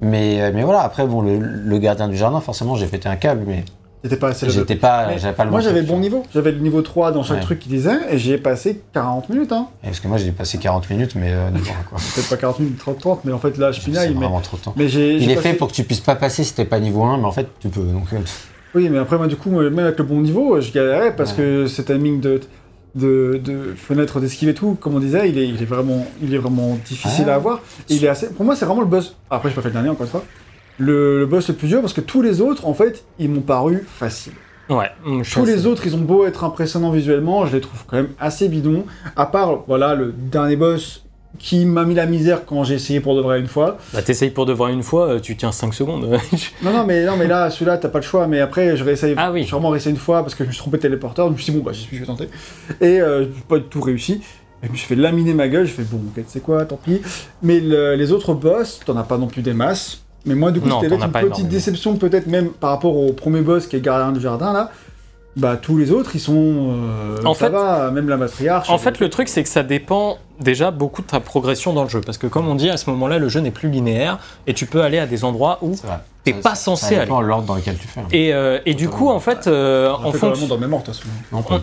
Mais, mais voilà, après, bon, le, le gardien du jardin, forcément, j'ai pété un câble, mais J'étais pas assez j'étais pas, j'avais pas le Moi, j'avais le bon niveau. J'avais le niveau 3 dans chaque Ouais. truc qu'il disait, et j'y ai passé 40 minutes. Hein. Et Parce que moi, j'ai passé 40 minutes, mais euh, quoi. Peut-être pas 40 minutes, 30, 30, mais en fait, là, je C'est pinaille. Mais, vraiment trop de temps. mais j'ai. Il j'ai est passé- fait pour que tu puisses pas passer si t'es pas niveau 1, mais en fait, tu peux. Donc, euh, Oui, mais après, moi, du coup, même avec le bon niveau, je galérais parce que ce timing de, de, de fenêtre d'esquive et tout, comme on disait, il est, il est, vraiment, il est vraiment difficile à avoir. Et il est assez, pour moi, c'est vraiment le boss. Après, j'ai pas fait le dernier, encore une fois. Le, le boss le plus dur parce que tous les autres, en fait, ils m'ont paru faciles. Ouais. je suis Tous les autres, ils ont beau être impressionnants visuellement, je les trouve quand même assez bidons. À part, voilà, le dernier boss qui m'a mis la misère quand j'ai essayé pour de vrai une fois. Bah, t'essayes pour de voir une fois, euh, tu tiens 5 secondes. Non, non, mais, non, mais là, celui-là, t'as pas le choix. Mais après, je réessaye. Ah oui. J'ai vraiment réessayé une fois parce que je me suis trompé de téléporteur. Je me suis dit, bon, bah, j'y suis, je vais tenter. Et euh, j'ai pas du tout réussi. Et je me suis fait laminer ma gueule. J'ai fait, bon, ok, tu sais quoi, tant pis. Mais le- les autres boss, t'en as pas non plus des masses. Mais moi, du coup, c'était une petite déception, peut-être même par rapport au premier boss qui est le gardien du jardin, là. Bah, tous les autres, ils sont. euh, En ça fait- va, même la matriarche. En fait, le truc, c'est que ça dépend déjà beaucoup de ta progression dans le jeu. Parce que comme on dit, à ce moment-là, le jeu n'est plus linéaire et tu peux aller à des endroits où t'es pas ça- censé Ça dépend aller. de l'ordre dans lequel tu fais. hein. Et, euh, et du coup, en fait, euh, On en fait fonction... dans le même ordre.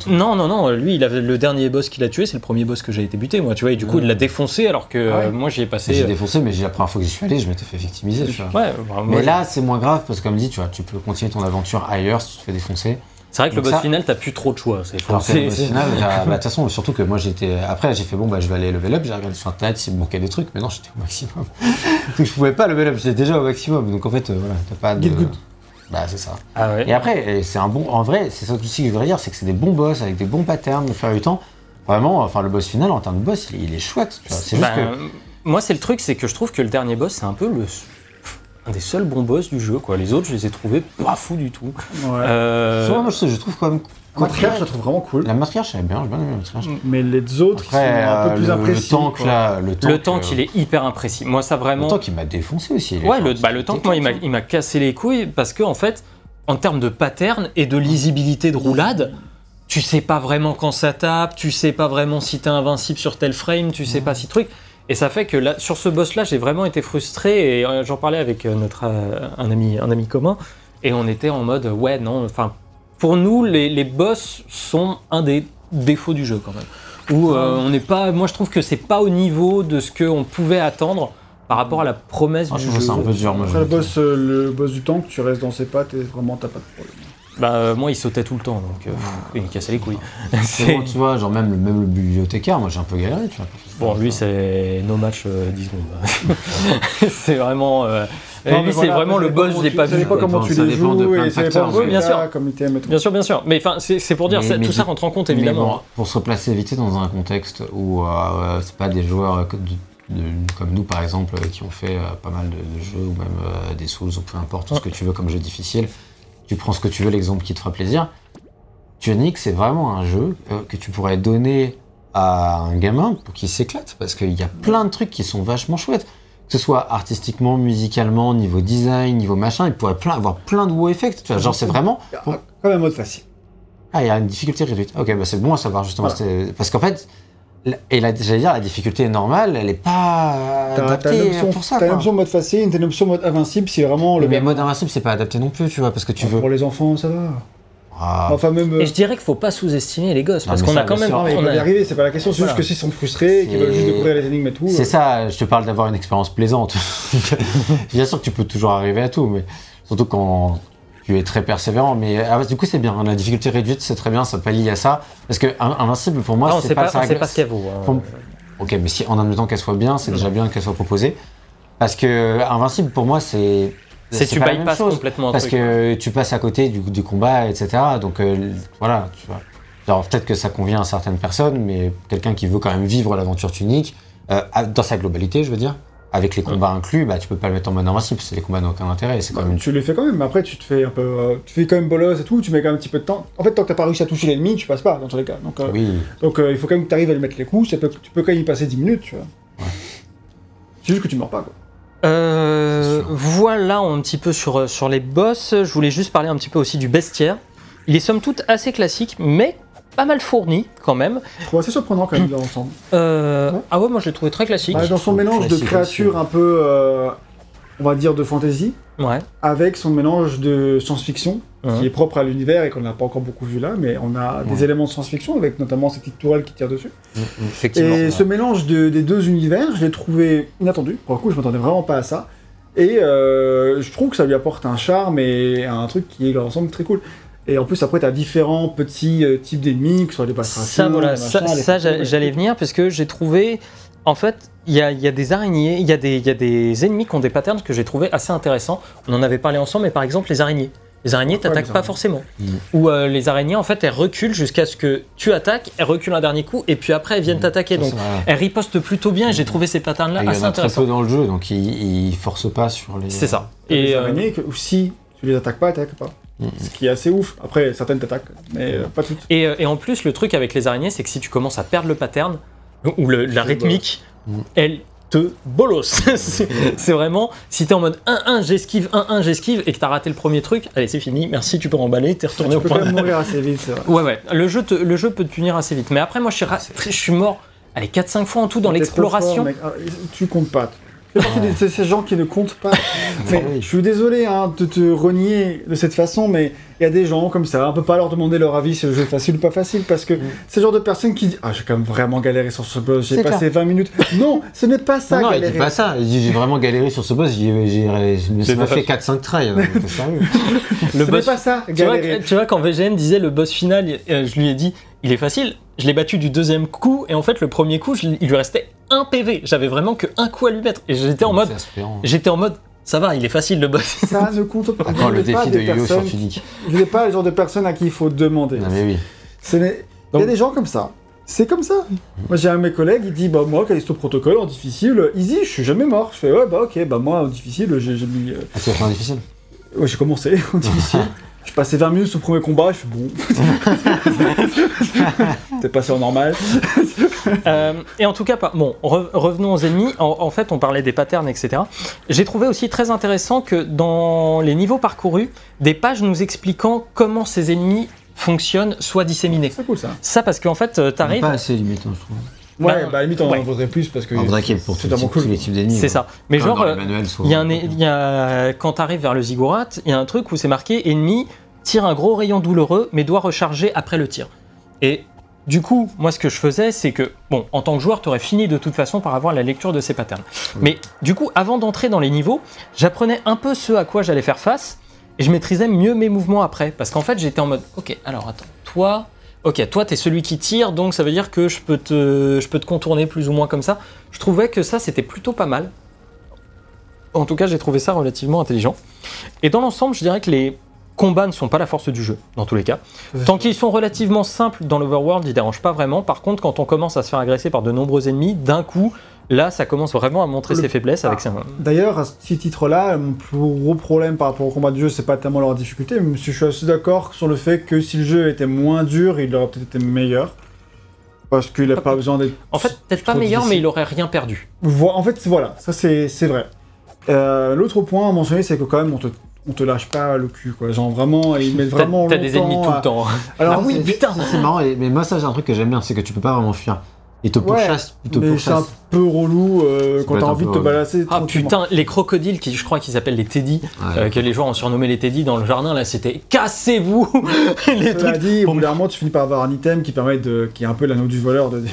Non. Non, non, lui, il avait le dernier boss qu'il a tué, c'est le premier boss que j'ai été buté, moi, tu vois, et du coup, il l'a défoncé alors que Ah ouais. euh, moi, j'y ai J'ai passé. euh, défoncé, mais j'ai- la première fois que j'y suis allé, je m'étais fait victimiser. tu vois. Ouais, bah, moi, Mais là, c'est moins grave parce que, comme dit, tu vois, tu peux continuer ton aventure ailleurs si tu te fais défoncer. C'est vrai que le boss ça- final, t'as plus trop de choix. C'est au c'est- final, bah, bah, de toute façon, surtout que moi j'étais. Après, j'ai fait bon, bah je vais aller level up. J'ai regardé sur internet s'il me manquait des trucs, mais non, j'étais au maximum. Donc je pouvais pas level up, j'étais déjà au maximum. Donc en fait, euh, voilà, t'as pas de. Get good. Bah, c'est ça. Ah ouais. Et après, c'est un bon. En vrai, c'est ça aussi que je voudrais dire, c'est que c'est des bons boss avec des bons patterns et à du temps. Vraiment, enfin, le boss final en termes de boss, il est, il est chouette. C'est juste que. Moi, c'est le truc, c'est que je trouve que le dernier boss, c'est un peu le un des seuls bons boss du jeu. Quoi. Les autres, je les ai trouvés pas fous du tout. Ouais. Euh, Souvent, moi, je, je trouve quand même. Matriarche, je la trouve vraiment cool. La matriarche, j'aime bien, j'ai bien aimé la matriarche. Mais les autres, Après, qui sont un peu euh, plus le, imprécis. le tank, quoi. là, le tank. le tank, euh, il est hyper imprécis. Moi, ça vraiment. Le tank, il m'a défoncé aussi. Ouais, le, bah, le tank, moi, il m'a- il m'a cassé les couilles parce que, en fait, en termes de pattern et de lisibilité de roulade, tu sais pas vraiment quand ça tape, tu sais pas vraiment si t'es invincible sur tel frame, tu sais pas si truc. Et ça fait que là, sur ce boss-là, j'ai vraiment été frustré et euh, j'en parlais avec euh, notre euh, un ami, un ami commun et on était en mode ouais non, enfin pour nous les, les boss sont un des défauts du jeu quand même. Où euh, on n'est pas, moi je trouve que c'est pas au niveau de ce qu'on pouvait attendre par rapport à la promesse Ah, du je trouve jeu. ça un peu dur, moi. Après, je le boss, euh, le boss du tank, tu restes dans ses pattes et vraiment, t'as pas de problème. Bah euh, moi il sautait tout le temps donc euh, il me cassait les couilles. C'est C'est- bon, tu vois, genre même, le- même le bibliothécaire, moi j'ai un peu galéré, tu vois. Bon lui c'est no match euh, 10 secondes. c'est vraiment euh, Non, lui c'est voilà, vraiment le boss je l'ai pas vu. dépend quoi. comment tu les joues et facteurs. de Oui, bien sûr. Bien sûr bien sûr mais enfin c'est c'est pour dire Mais- c'est- mais tout ça rentre en compte évidemment. bon, pour se replacer vite dans un contexte où euh, c'est pas des joueurs que de- de- comme nous par exemple qui ont fait euh, pas mal de, de jeux ou même euh, des Souls ou peu importe tout ce que tu veux comme jeu difficile, tu prends ce que tu veux, l'exemple qui te fera plaisir. Tunic, c'est vraiment un jeu euh, que tu pourrais donner à un gamin pour qu'il s'éclate parce qu'il y a plein de trucs qui sont vachement chouettes. Que ce soit artistiquement, musicalement, niveau design, niveau machin, il pourrait plein, avoir plein de wow effects. Tu vois, genre c'est vraiment Comme un mode facile. ah, il y a une difficulté réduite. Ok, bah c'est bon à savoir justement. Voilà. Parce qu'en fait, et la- j'allais dire, la difficulté est normale, elle est pas adaptée une option, pour ça. t'as une option mode facile, t'as une option mode invincible, c'est vraiment le Mais mode invincible, c'est pas adapté non plus, tu vois, parce que tu veux. Pour les enfants, ça va. Ah, Enfin, même. euh, Et je dirais qu'il faut pas sous-estimer les gosses Non, parce qu'on a quand même. Non, mais ils on peuvent y arriver, c'est pas la question, c'est Voilà. juste que s'ils sont frustrés, qu'ils veulent juste C'est- découvrir les énigmes et tout. c'est euh, ça, je te parle d'avoir une expérience plaisante. Bien sûr que tu peux toujours arriver à tout, mais surtout quand tu es très persévérant. Mais ah, du coup, c'est bien, la difficulté réduite, c'est très bien, ça pallie à ça. Parce que in- invincible, pour moi, c'est pas, pas, pas ce qu'elle vaut. hein. Pour- Ok, mais si en même temps qu'elle soit bien, c'est déjà bien qu'elle soit proposée. Parce que Invincible, pour moi, c'est. C'est tu pas bypasses complètement Parce truc. que tu passes à côté du, du combat, etc. Donc euh, voilà, tu vois. Alors peut-être que ça convient à certaines personnes, mais quelqu'un qui veut quand même vivre l'aventure tunique, euh, dans sa globalité, je veux dire, avec les combats inclus, bah tu peux pas le mettre en mode invincible, parce que les combats n'ont aucun intérêt. C'est quand même une Tu les fais quand même, mais après tu te fais un peu. euh, tu fais quand même bolos et tout, tu mets quand même un petit peu de temps. En fait, tant que t'as pas réussi à toucher l'ennemi, tu passes pas dans tous les cas. Donc, euh, Oui, donc euh, il faut quand même que tu arrives à lui mettre les coups, ça peut- tu peux quand même y passer 10 minutes, tu vois. C'est juste que tu meurs pas, quoi. Euh, voilà un petit peu sur, sur les boss. Je voulais juste parler un petit peu aussi du bestiaire. Il est somme toute assez classique, mais pas mal fourni quand même. Je trouve assez surprenant quand même dans l'ensemble. Euh, Ouais. Ah ouais, moi je l'ai trouvé très classique. Bah, dans son mélange de créatures un peu, euh, on va dire, de fantasy, Ouais. avec son mélange de science-fiction, qui est propre à l'univers et qu'on n'a pas encore beaucoup vu là, mais on a des éléments de science-fiction, avec notamment cette petite tourelle qui tire dessus. Effectivement. Et ce mélange de- des deux univers, je l'ai trouvé inattendu. Pour le coup, je m'attendais vraiment pas à ça. Et euh, je trouve que ça lui apporte un charme et un truc qui est dans l'ensemble très cool. Et en plus, après, tu as différents petits euh, types d'ennemis, que ce soit des passations, Ça, voilà, ça, les ça, les j'allais venir parce que j'ai trouvé. En fait, il y a, il y a des araignées, il y, a des- il y a des ennemis qui ont des patterns que j'ai trouvé assez intéressants. On en avait parlé ensemble, mais par exemple, les araignées. Les araignées t'attaquent les pas forcément. Mm. Ou euh, les araignées, en fait, elles reculent jusqu'à ce que tu attaques, elles reculent un dernier coup, et puis après, elles viennent t'attaquer. Donc, elles ripostent plutôt bien, et j'ai trouvé ces patterns-là il y en assez a très intéressants. peu dans le jeu, donc il, il force pas sur les. C'est ça. Et, euh, araignées que, ou si tu les attaques pas, elles t'attaquent pas. Mhm. Ce qui est assez ouf. Après, certaines t'attaquent, mais euh, pas toutes. Et, euh, et en plus, le truc avec les araignées, c'est que si tu commences à perdre le pattern, ou le- la rythmique, Mm. elle te bolos. c'est vraiment, si t'es en mode 1-1, j'esquive, 1-1, j'esquive, et que t'as raté le premier truc, allez, c'est fini, merci, tu peux remballer, t'es retourné Tu au peux point. même mourir assez vite, c'est vrai. Ouais, ouais, le jeu, te- le jeu peut te punir assez vite. Mais après, moi, je suis, ra- je suis mort allez, 4-5 fois en tout dans T'es l'exploration. fort. Ah, Tu comptes pas. Fais partie de ces- gens qui ne comptent pas. Mais oui. je suis désolé hein, de te renier de cette façon, mais il y a des gens comme ça, on peut pas leur demander leur avis si le jeu est facile ou pas facile, parce que c'est le genre de personnes qui disent Ah, j'ai quand même vraiment galéré sur ce boss, j'ai passé 20 minutes. Non, ce n'est pas ça, non, non, il dit pas ça. Il dit j'ai vraiment galéré sur ce boss. J'ai, j'ai, je me suis pas fait 4-5 tries. hein, t'es sérieux Le ce n'est boss pas ça, Tu vois, galérer. tu vois, quand VGN disait le boss final, euh, je lui ai dit, il est facile. Je l'ai battu du deuxième coup, et en fait, le premier coup, je- il lui restait un PV. J'avais vraiment que un coup à lui mettre. Et j'étais en mode, j'étais en mode, ça va, il est facile le boss. Ça ne compte pas. Encore le n'êtes pas défi de sur Tunic. Vous n'êtes pas le genre de personne à qui il faut demander. Non mais oui. Ce n'est- Il y a des gens comme ça. C'est comme ça. Moi, j'ai un de mes collègues, il dit Bah, moi, Callisto Protocol en difficile, easy, je suis jamais mort. Je fais Ouais, bah, ok, bah, moi, en difficile, j'ai mis. euh, Ah, tu vas faire un difficile? Ouais, j'ai commencé en difficile. Je passais 20 minutes au premier combat, je fais bon. T'es passé en normal. Euh, et en tout cas, pas- bon, re- revenons aux ennemis. En, en fait, on parlait des patterns, etc. J'ai trouvé aussi très intéressant que dans les niveaux parcourus, des pages nous expliquant comment ces ennemis fonctionnent soient disséminées. C'est cool ça. Ça parce qu'en fait, euh, t'arrives, Pas assez limite, je trouve. Ouais, Bah, bah, à la limite, on ouais. en vaudrait plus parce que. En vrai qu'il y ait pour c'est tous, les types d'ennemis. c'est ouais. ça. Mais Comme genre, euh, Il y a un, y a, quand tu arrives vers le ziggurat, il y a un truc où c'est marqué ennemi tire un gros rayon douloureux mais doit recharger après le tir. Et du coup, moi ce que je faisais, c'est que, bon, en tant que joueur, tu aurais fini de toute façon par avoir la lecture de ces patterns. Mais du coup, avant d'entrer dans les niveaux, j'apprenais un peu ce à quoi j'allais faire face et je maîtrisais mieux mes mouvements après. Parce qu'en fait, j'étais en mode, ok, alors attends, toi. Ok, toi, t'es celui qui tire, donc ça veut dire que je peux, te, je peux te contourner plus ou moins comme ça. Je trouvais que ça, c'était plutôt pas mal. En tout cas, j'ai trouvé ça relativement intelligent. Et dans l'ensemble, je dirais que les combats ne sont pas la force du jeu, dans tous les cas. Tant qu'ils sont relativement simples dans l'overworld, ils dérangent pas vraiment. Par contre, quand on commence à se faire agresser par de nombreux ennemis, d'un coup, là, ça commence vraiment à montrer Le- ses faiblesses avec Ah. ça. D'ailleurs, à ce titre-là, mon plus gros problème par rapport au combat du jeu, c'est pas tellement leur difficulté, mais je suis assez d'accord sur le fait que si le jeu était moins dur, il aurait peut-être été meilleur. Parce qu'il a pas besoin d'être. En fait, peut-être pas meilleur, mais il aurait rien perdu. Vo- En fait, voilà, ça c'est c'est vrai. Euh, L'autre point à mentionner, c'est que quand même, on te, on te lâche pas le cul, quoi. Genre vraiment, ils mettent vraiment. t'as des ennemis tout longtemps le temps. à- Alors, ah oui, c'est- putain Ça, c'est marrant, mais moi ça j'ai un truc que j'aime bien, c'est que tu peux pas vraiment fuir. Ils te Ouais, mais c'est un peu relou euh, quand t'as envie de te balancer. Ah putain, les crocodiles, qui je crois qu'ils s'appellent les Teddy, Ouais. euh, que les joueurs ont surnommé les Teddy dans le jardin, là, c'était cassez-vous Les Cela trucs. dit, au bout d'un moment, tu finis par avoir un item qui permet de. qui est un peu l'anneau du voleur de.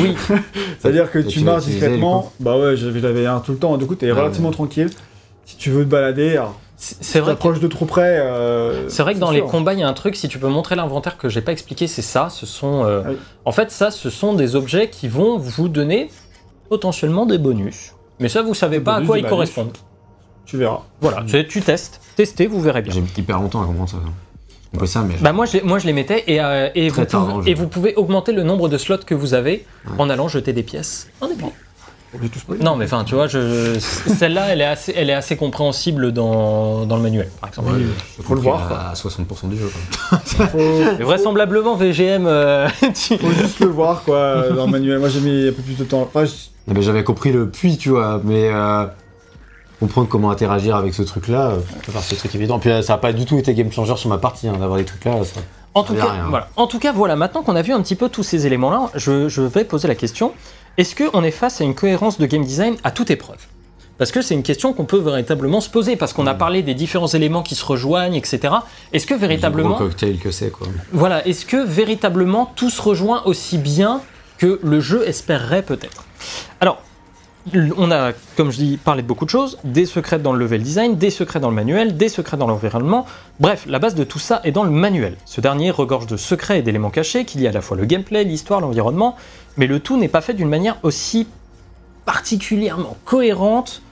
Oui, C'est-à-dire que Et tu marches discrètement. Bah ouais, j'avais un tout le temps. Du coup, t'es Ah relativement tranquille. Si tu veux te balader, alors, c'est vrai que de trop près. euh, C'est vrai que dans les combats, il y a un truc, si tu peux montrer l'inventaire que j'ai pas expliqué, c'est ça. Ce sont, euh, oui. En fait, ça, ce sont des objets qui vont vous donner potentiellement des bonus. Mais ça, vous savez Des pas à quoi ils malus. correspondent. Tu verras. Voilà, tu, tu testes. Testez, vous verrez bien. J'ai mis hyper longtemps à comprendre ça. On peut ça, mais. Bah moi je, les- moi je les mettais et, euh, et, vous tard, pouvez, je- et vous pouvez augmenter le nombre de slots que vous avez Ouais. en allant jeter des pièces. En Non mais enfin tu vois, je, celle-là elle est assez, elle est assez compréhensible dans, dans le manuel par exemple. Ouais, il faut le voir. À 60% du jeu. Quoi. Mais vraisemblablement VGM, euh, tu- faut juste le voir, quoi, dans le manuel. Moi, j'ai mis un peu plus de temps. Enfin, Non, mais j'avais compris le puits, tu vois, mais euh, comprendre comment interagir avec ce truc-là, euh, c'est pas ce truc évident. Puis euh, ça a pas du tout été game changer sur ma partie, hein, d'avoir des trucs là. Ça... En tout, cas, voilà. en tout cas, voilà, maintenant qu'on a vu un petit peu tous ces éléments-là, je, je vais poser la question, est-ce qu'on est face à une cohérence de game design à toute épreuve? Parce que c'est une question qu'on peut véritablement se poser, parce qu'on a parlé des différents éléments qui se rejoignent, etc. Est-ce que Le véritablement, gros cocktail que c'est, quoi. voilà, est-ce que véritablement tout se rejoint aussi bien que le jeu espérerait peut-être? Alors, on a, comme je dis, parlé de beaucoup de choses, des secrets dans le level design, des secrets dans le manuel, des secrets dans l'environnement. Bref, la base de tout ça est dans le manuel. Ce dernier regorge de secrets et d'éléments cachés qu'il y a à la fois le gameplay, l'histoire, l'environnement, mais le tout n'est pas fait d'une manière aussi particulièrement cohérente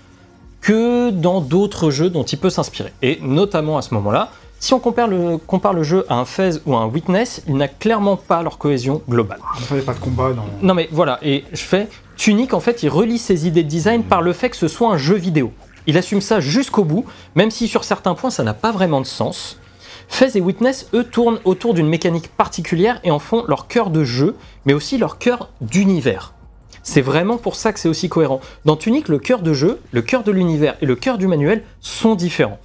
que dans d'autres jeux dont il peut s'inspirer. Et notamment à ce moment-là, si on compare le, compare le jeu à un Fez ou à un Witness, il n'a clairement pas leur cohésion globale. il fallait pas de combat dans. Non mais voilà, et je fais, Tunic en fait il relie ses idées de design par le fait que ce soit un jeu vidéo. Il assume ça jusqu'au bout, même si sur certains points ça n'a pas vraiment de sens. Fez et Witness, eux, tournent autour d'une mécanique particulière et en font leur cœur de jeu, mais aussi leur cœur d'univers. C'est vraiment pour ça que c'est aussi cohérent. Dans Tunic, le cœur de jeu, le cœur de l'univers et le cœur du manuel sont différents.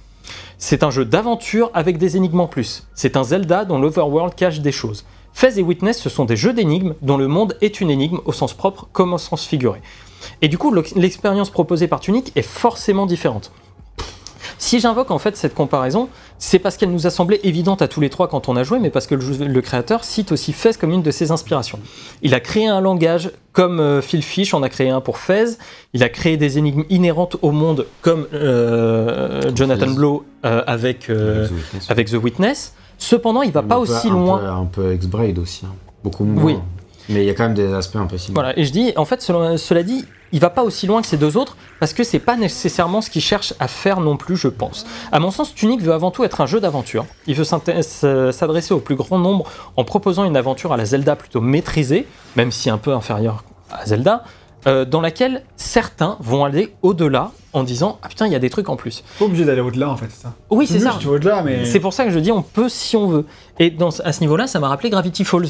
C'est un jeu d'aventure avec des énigmes en plus. C'est un Zelda dont l'overworld cache des choses. Fez et Witness, ce sont des jeux d'énigmes dont le monde est une énigme au sens propre comme au sens figuré. Et du coup, le- l'expérience proposée par Tunic est forcément différente. Si j'invoque en fait cette comparaison, c'est parce qu'elle nous a semblé évidente à tous les trois quand on a joué, mais parce que le, créateur cite aussi Fez comme une de ses inspirations. Il a créé un langage comme euh, Phil Fish en a créé un pour Fez. Il a créé des énigmes inhérentes au monde comme euh, Jonathan. Blow euh, avec, The Witness. avec The Witness. Cependant, il va pas peu- aussi un loin. peu- Un peu X-Braid aussi. hein. Beaucoup moins. Oui. Mais il y a quand même des aspects un peu similaires. Voilà, et je dis, en fait, cela, dit, il va pas aussi loin que ces deux autres, parce que c'est pas nécessairement ce qu'il cherche à faire non plus, je pense. À mon sens, Tunic veut avant tout être un jeu d'aventure. Il veut s'adresser au plus grand nombre en proposant une aventure à la Zelda plutôt maîtrisée, même si un peu inférieure à Zelda, euh, dans laquelle certains vont aller au-delà en disant Ah putain, il y a des trucs en plus. Pas obligé d'aller au-delà en fait, ça. Oui, c'est ça. au-delà, mais. C'est pour ça que je dis on peut si on veut. Et dans, à ce niveau-là, ça m'a rappelé Gravity Falls.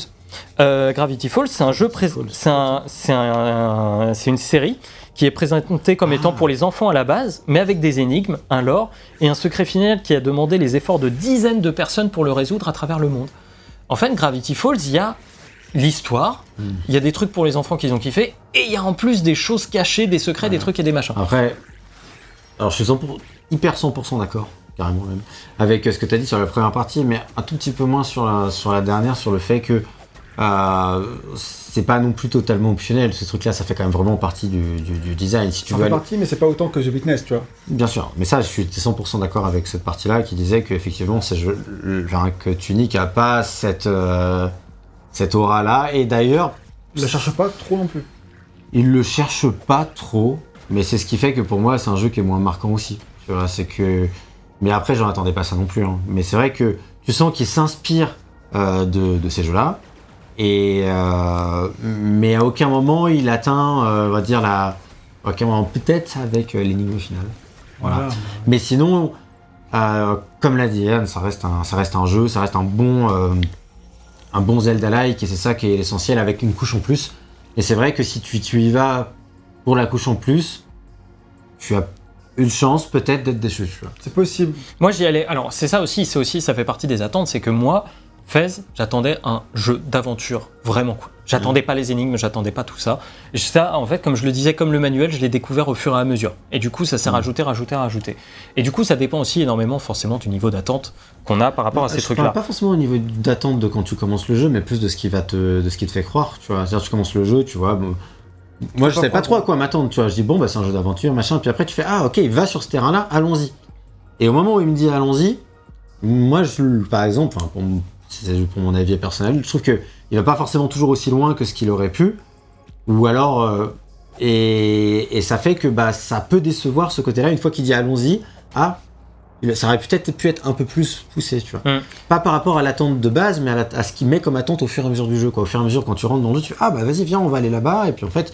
Euh, Gravity Falls, c'est un jeu, pré- c'est un- c'est un- c'est une série qui est présentée comme étant pour les enfants à la base, mais avec des énigmes, un lore et un secret final qui a demandé les efforts de dizaines de personnes pour le résoudre à travers le monde. En fait, Gravity Falls, il y a l'histoire, il y a des trucs pour les enfants qu'ils ont kiffé, et il y a en plus des choses cachées, des secrets, des trucs et des machins. Après, alors je suis 100%, hyper 100% d'accord, carrément même, avec euh, ce que tu as dit sur la première partie, mais un tout petit peu moins sur la, sur la dernière, sur le fait que euh, c'est pas non plus totalement optionnel. Ce truc-là, ça fait quand même vraiment partie du, du- du design. Si tu Ça veux fait aller- partie, mais c'est pas autant que The Witness, tu vois. Bien sûr, mais ça, je suis 100% d'accord avec cette partie-là qui disait qu'effectivement, ces jeux- le- enfin, que Tunic a pas cette, euh, cette aura-là. Et d'ailleurs, Je la cherche pas trop non plus. il le cherche pas trop, mais c'est ce qui fait que pour moi, c'est un jeu qui est moins marquant aussi. Tu vois, c'est que. Mais après, j'en attendais pas ça non plus. hein. Mais c'est vrai que tu sens qu'il s'inspire euh, de, de ces jeux-là. Et euh, mais à aucun moment il atteint, euh, on va dire la, à aucun moment peut-être avec l'énigme finale. Voilà. Mais sinon, comme l'a dit Yann, ça reste un, ça reste un jeu, ça reste un bon, un bon Zelda-like, et c'est ça qui est l'essentiel avec une couche en plus. Et c'est vrai que si tu, tu y vas pour la couche en plus, tu as une chance peut-être d'être déçu. tu vois. C'est possible. Moi j'y allais. Alors c'est ça aussi, c'est aussi, ça fait partie des attentes, c'est que moi, Fez, j'attendais un jeu d'aventure vraiment cool. J'attendais pas les énigmes, j'attendais pas tout ça. Et ça, en fait, comme je le disais, comme le manuel, je l'ai découvert au fur et à mesure. Et du coup, ça s'est rajouté, rajouté, rajouté. Et du coup, ça dépend aussi énormément, forcément, du niveau d'attente qu'on a par rapport à ces trucs-là. pas forcément au niveau d'attente de quand tu commences le jeu, mais plus de ce qui va te, de ce qui te fait croire. Tu vois, c'est-à-dire tu commences le jeu, tu vois. bon, moi, je pas sais pas trop à quoi m'attendre. Tu vois, je dis bon, bah c'est un jeu d'aventure, machin. Puis après, tu fais ah ok, va sur ce terrain-là, allons-y. Et au moment où il me dit allons-y, moi, je, par exemple, pour, c'est pour mon avis personnel, je trouve que il va pas forcément toujours aussi loin que ce qu'il aurait pu, ou alors. euh, et, et ça fait que bah, ça peut décevoir ce côté-là une fois qu'il dit allons-y. Ah, ça aurait peut-être pu être un peu plus poussé, tu vois. Mm. Pas par rapport à l'attente de base, mais à, la- à ce qu'il met comme attente au fur et à mesure du jeu. Quoi. Au fur et à mesure, quand tu rentres dans le jeu, tu Ah bah vas-y, viens, on va aller là-bas. Et puis en fait,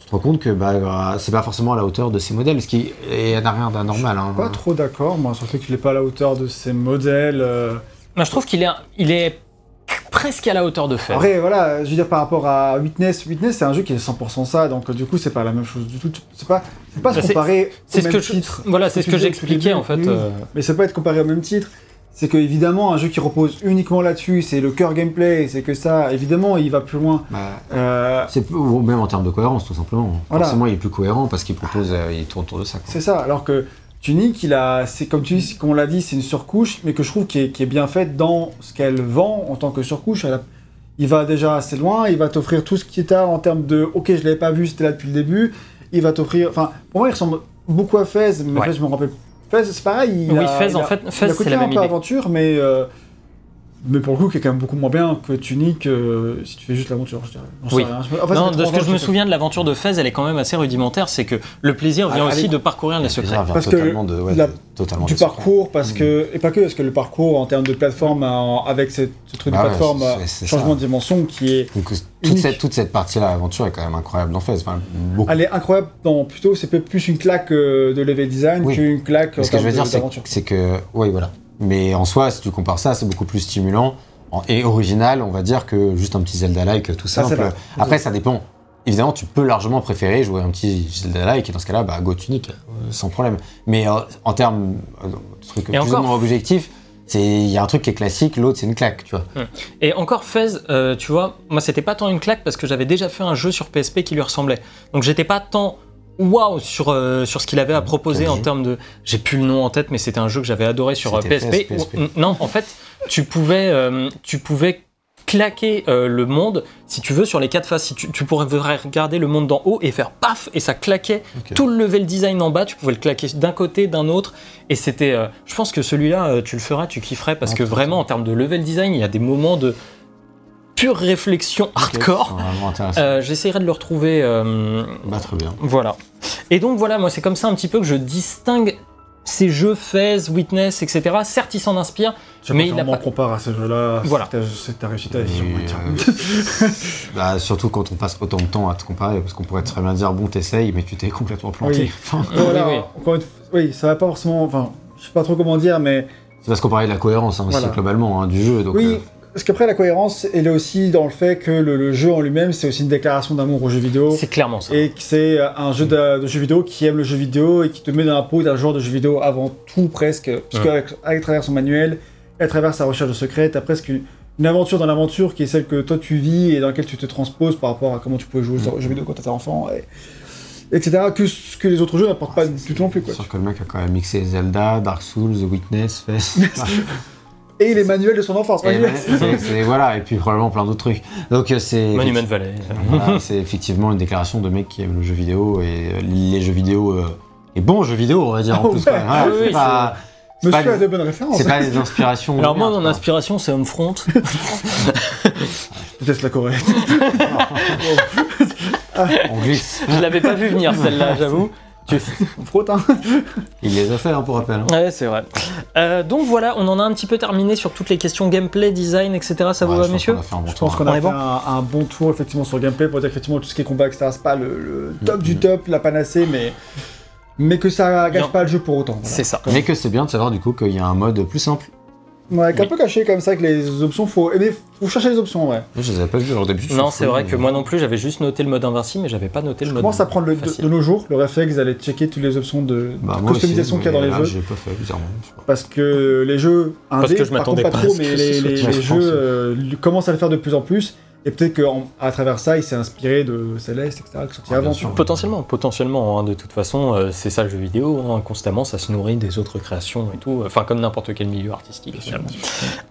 tu te rends compte que bah, c'est pas forcément à la hauteur de ces modèles, ce qui n'a rien d'anormal. Hein. Pas trop d'accord, moi, sur le fait qu'il est pas à la hauteur de ses modèles. euh. Moi, je trouve qu'il est, il est presque à la hauteur de Fez. Après, voilà, je veux dire, par rapport à Witness, Witness, c'est un jeu qui est 100% ça, donc du coup, c'est pas la même chose du tout. C'est pas, c'est pas se Bah, c'est- comparer C'est au ce même que je, titre. voilà, c'est ce que j'expliquais en fait. oui. euh, Mais ça peut être comparé au même titre. C'est que, évidemment, un jeu qui repose uniquement là-dessus, c'est le cœur gameplay, c'est que ça, évidemment, il va plus loin. Bah, Euh, c'est même en termes de cohérence, tout simplement. Voilà. Forcément, il est plus cohérent parce qu'il propose, euh, il tourne autour de ça. quoi. C'est ça, alors que Tunic, il a, c'est comme tu dis, comme on l'a dit, c'est une surcouche, mais que je trouve qui est, bien faite dans ce qu'elle vend en tant que surcouche. Elle a- il va déjà assez loin, il va t'offrir tout ce qui est à en termes de, ok, je l'avais pas vu, c'était là depuis le début. Il va t'offrir, enfin, pour moi, il ressemble beaucoup à Fez, mais Ouais. Je me rappelle. Fez, c'est pareil. Il Oui, a, Fez, il en a- fait, Fez, c'est la un même peu idée. aventure, mais euh, mais pour le coup, qui est quand même beaucoup moins bien que Tunic euh, si tu fais juste l'aventure, je dirais. Oui. En fait, non, de ce que je me souviens de l'aventure de Fez, elle est quand même assez rudimentaire. C'est que le plaisir vient Ah, aussi allez. de parcourir les Le secrets. vient Parce que totalement de, ouais, la- de- totalement du secrets. parcours parce que et pas que parce que le parcours en termes de plateforme en- avec cette- ce truc Bah de ouais, plateforme euh, changement ça. de dimension qui est Donc, toute cette, toute cette partie-là, aventure, est quand même incroyable dans Fez. Enfin, elle est incroyable dans plutôt c'est peut-être plus une claque euh, de level design Oui. qu'une claque en Ce que je veux dire, c'est que. Oui, voilà. Mais en soi, si tu compares ça, c'est beaucoup plus stimulant et original, on va dire, que juste un petit Zelda-like tout Ça, simple. vrai. Après, ça dépend. Évidemment, tu peux largement préférer jouer un petit Zelda-like, et dans ce cas-là, bah, Go Tunic, euh, sans problème. Mais euh, en termes euh, de trucs Et plus encore- ou moins objectifs, C'est il y a un truc qui est classique, l'autre c'est une claque, tu vois. Et encore Fez, euh, tu vois, moi c'était pas tant une claque parce que j'avais déjà fait un jeu sur PSP qui lui ressemblait. Donc j'étais pas tant waouh sur, euh, sur ce qu'il avait à proposer Quel en termes de. J'ai plus le nom en tête, mais c'était un jeu que j'avais adoré sur euh, PSP. Où- non, en fait, tu pouvais, euh, tu pouvais claquer euh, le monde, si tu veux, sur les quatre faces. Si tu, tu pourrais regarder le monde d'en haut et faire paf, et ça claquait tout le level design en bas. Tu pouvais le claquer d'un côté, d'un autre. Et c'était. euh, je pense que celui-là, euh, tu le feras, tu kifferais, parce que vraiment, en termes de level design, il y a des moments de pure réflexion hardcore. Intéressant. Euh, J'essaierai de le retrouver. euh, Bah, très bien. voilà. Et donc voilà, moi c'est comme ça un petit peu que je distingue ces jeux Fez, Witness, etc. Certes, ils s'en inspirent, Je Mais il a pas- compare à ce jeu-là. Voilà. C'est ta- réussite à euh, Bah, surtout quand on passe autant de temps à te comparer, parce qu'on pourrait très bien dire bon t'essayes, mais tu t'es complètement planté. Oui. Enfin, voilà, oui, oui. encore une fois- oui, ça va pas forcément. Enfin, je sais pas trop comment dire, mais c'est parce qu'on parlait de la cohérence hein, aussi globalement hein, du jeu. Donc, oui. euh, Parce qu'après, la cohérence, elle est aussi dans le fait que le, le jeu en lui-même, c'est aussi une déclaration d'amour au jeu vidéo. c'est clairement ça. Et que c'est un jeu de, de jeu vidéo qui aime le jeu vidéo et qui te met dans la peau d'un joueur de jeu vidéo avant tout, presque. Parce Ouais. qu'à à travers son manuel, à travers sa recherche de secrets, t'as presque une, une aventure dans l'aventure qui est celle que toi tu vis et dans laquelle tu te transposes par rapport à comment tu pouvais jouer au jeu vidéo quand t'étais enfant, et, etc. Que ce que les autres jeux n'apportent pas du tout non plus. Quoi. Sûr que le mec a quand même mixé Zelda, Dark Souls, The Witness, Fez. Et les manuels de son enfance. Et, c'est- c'est- voilà, et puis probablement plein d'autres trucs. Donc euh, c'est Monument Valley. voilà, c'est effectivement une déclaration de mec qui aime le jeu vidéo et euh, les jeux vidéo, euh, les bons jeux vidéo on va dire en Oh, plus. ouais. quand même. Voilà, Oui, c'est oui, pas, c'est Monsieur pas, a de bonnes références. c'est pas des inspirations. Alors moi, mon inspiration, c'est Homefront. Je teste la Corée. On glisse. Je l'avais pas vu venir celle-là, j'avoue. Tu- On frotte, hein. Il les a fait hein, pour rappel. hein. Ouais, c'est vrai. Euh, donc voilà, on en a un petit peu terminé sur toutes les questions gameplay, design, etc. Ça vous va, je pense messieurs qu'on a fait un bon Je pense tour, qu'on hein. On a fait un, un bon tour effectivement sur le gameplay pour dire effectivement tout ce qui est combat, etc. C'est pas le, le top du Mhm. top, la panacée, mais, mais que ça gâche pas le jeu pour autant. voilà. C'est ça. Mais que c'est bien de savoir du coup qu'il y a un mode plus simple. Ouais, qui est un Oui. peu caché comme ça, que les options, faut aimer, faut chercher les options, ouais. Je les avais pas vus alors d'habitude. Non, c'est vrai que moi non plus, j'avais juste noté le mode invincible, mais j'avais pas noté le Je mode. commence à prendre le, de, nos jours le réflexe d'aller checker toutes les options de, Bah, de customisation qu'il y a dans les là, jeux. J'ai pas fait bizarrement. Parce que les jeux indés, Parce que je par contre m'attendais pas trop, mais les, jeux euh, commencent à le faire de plus en plus. Et peut-être qu'à travers ça, il s'est inspiré de Céleste, etc., qui est sorti Ah, avant. sûr. Potentiellement, potentiellement. hein, de toute façon, euh, c'est ça le jeu vidéo. hein, constamment, ça se nourrit des autres créations et tout. Enfin, comme n'importe quel milieu artistique. finalement.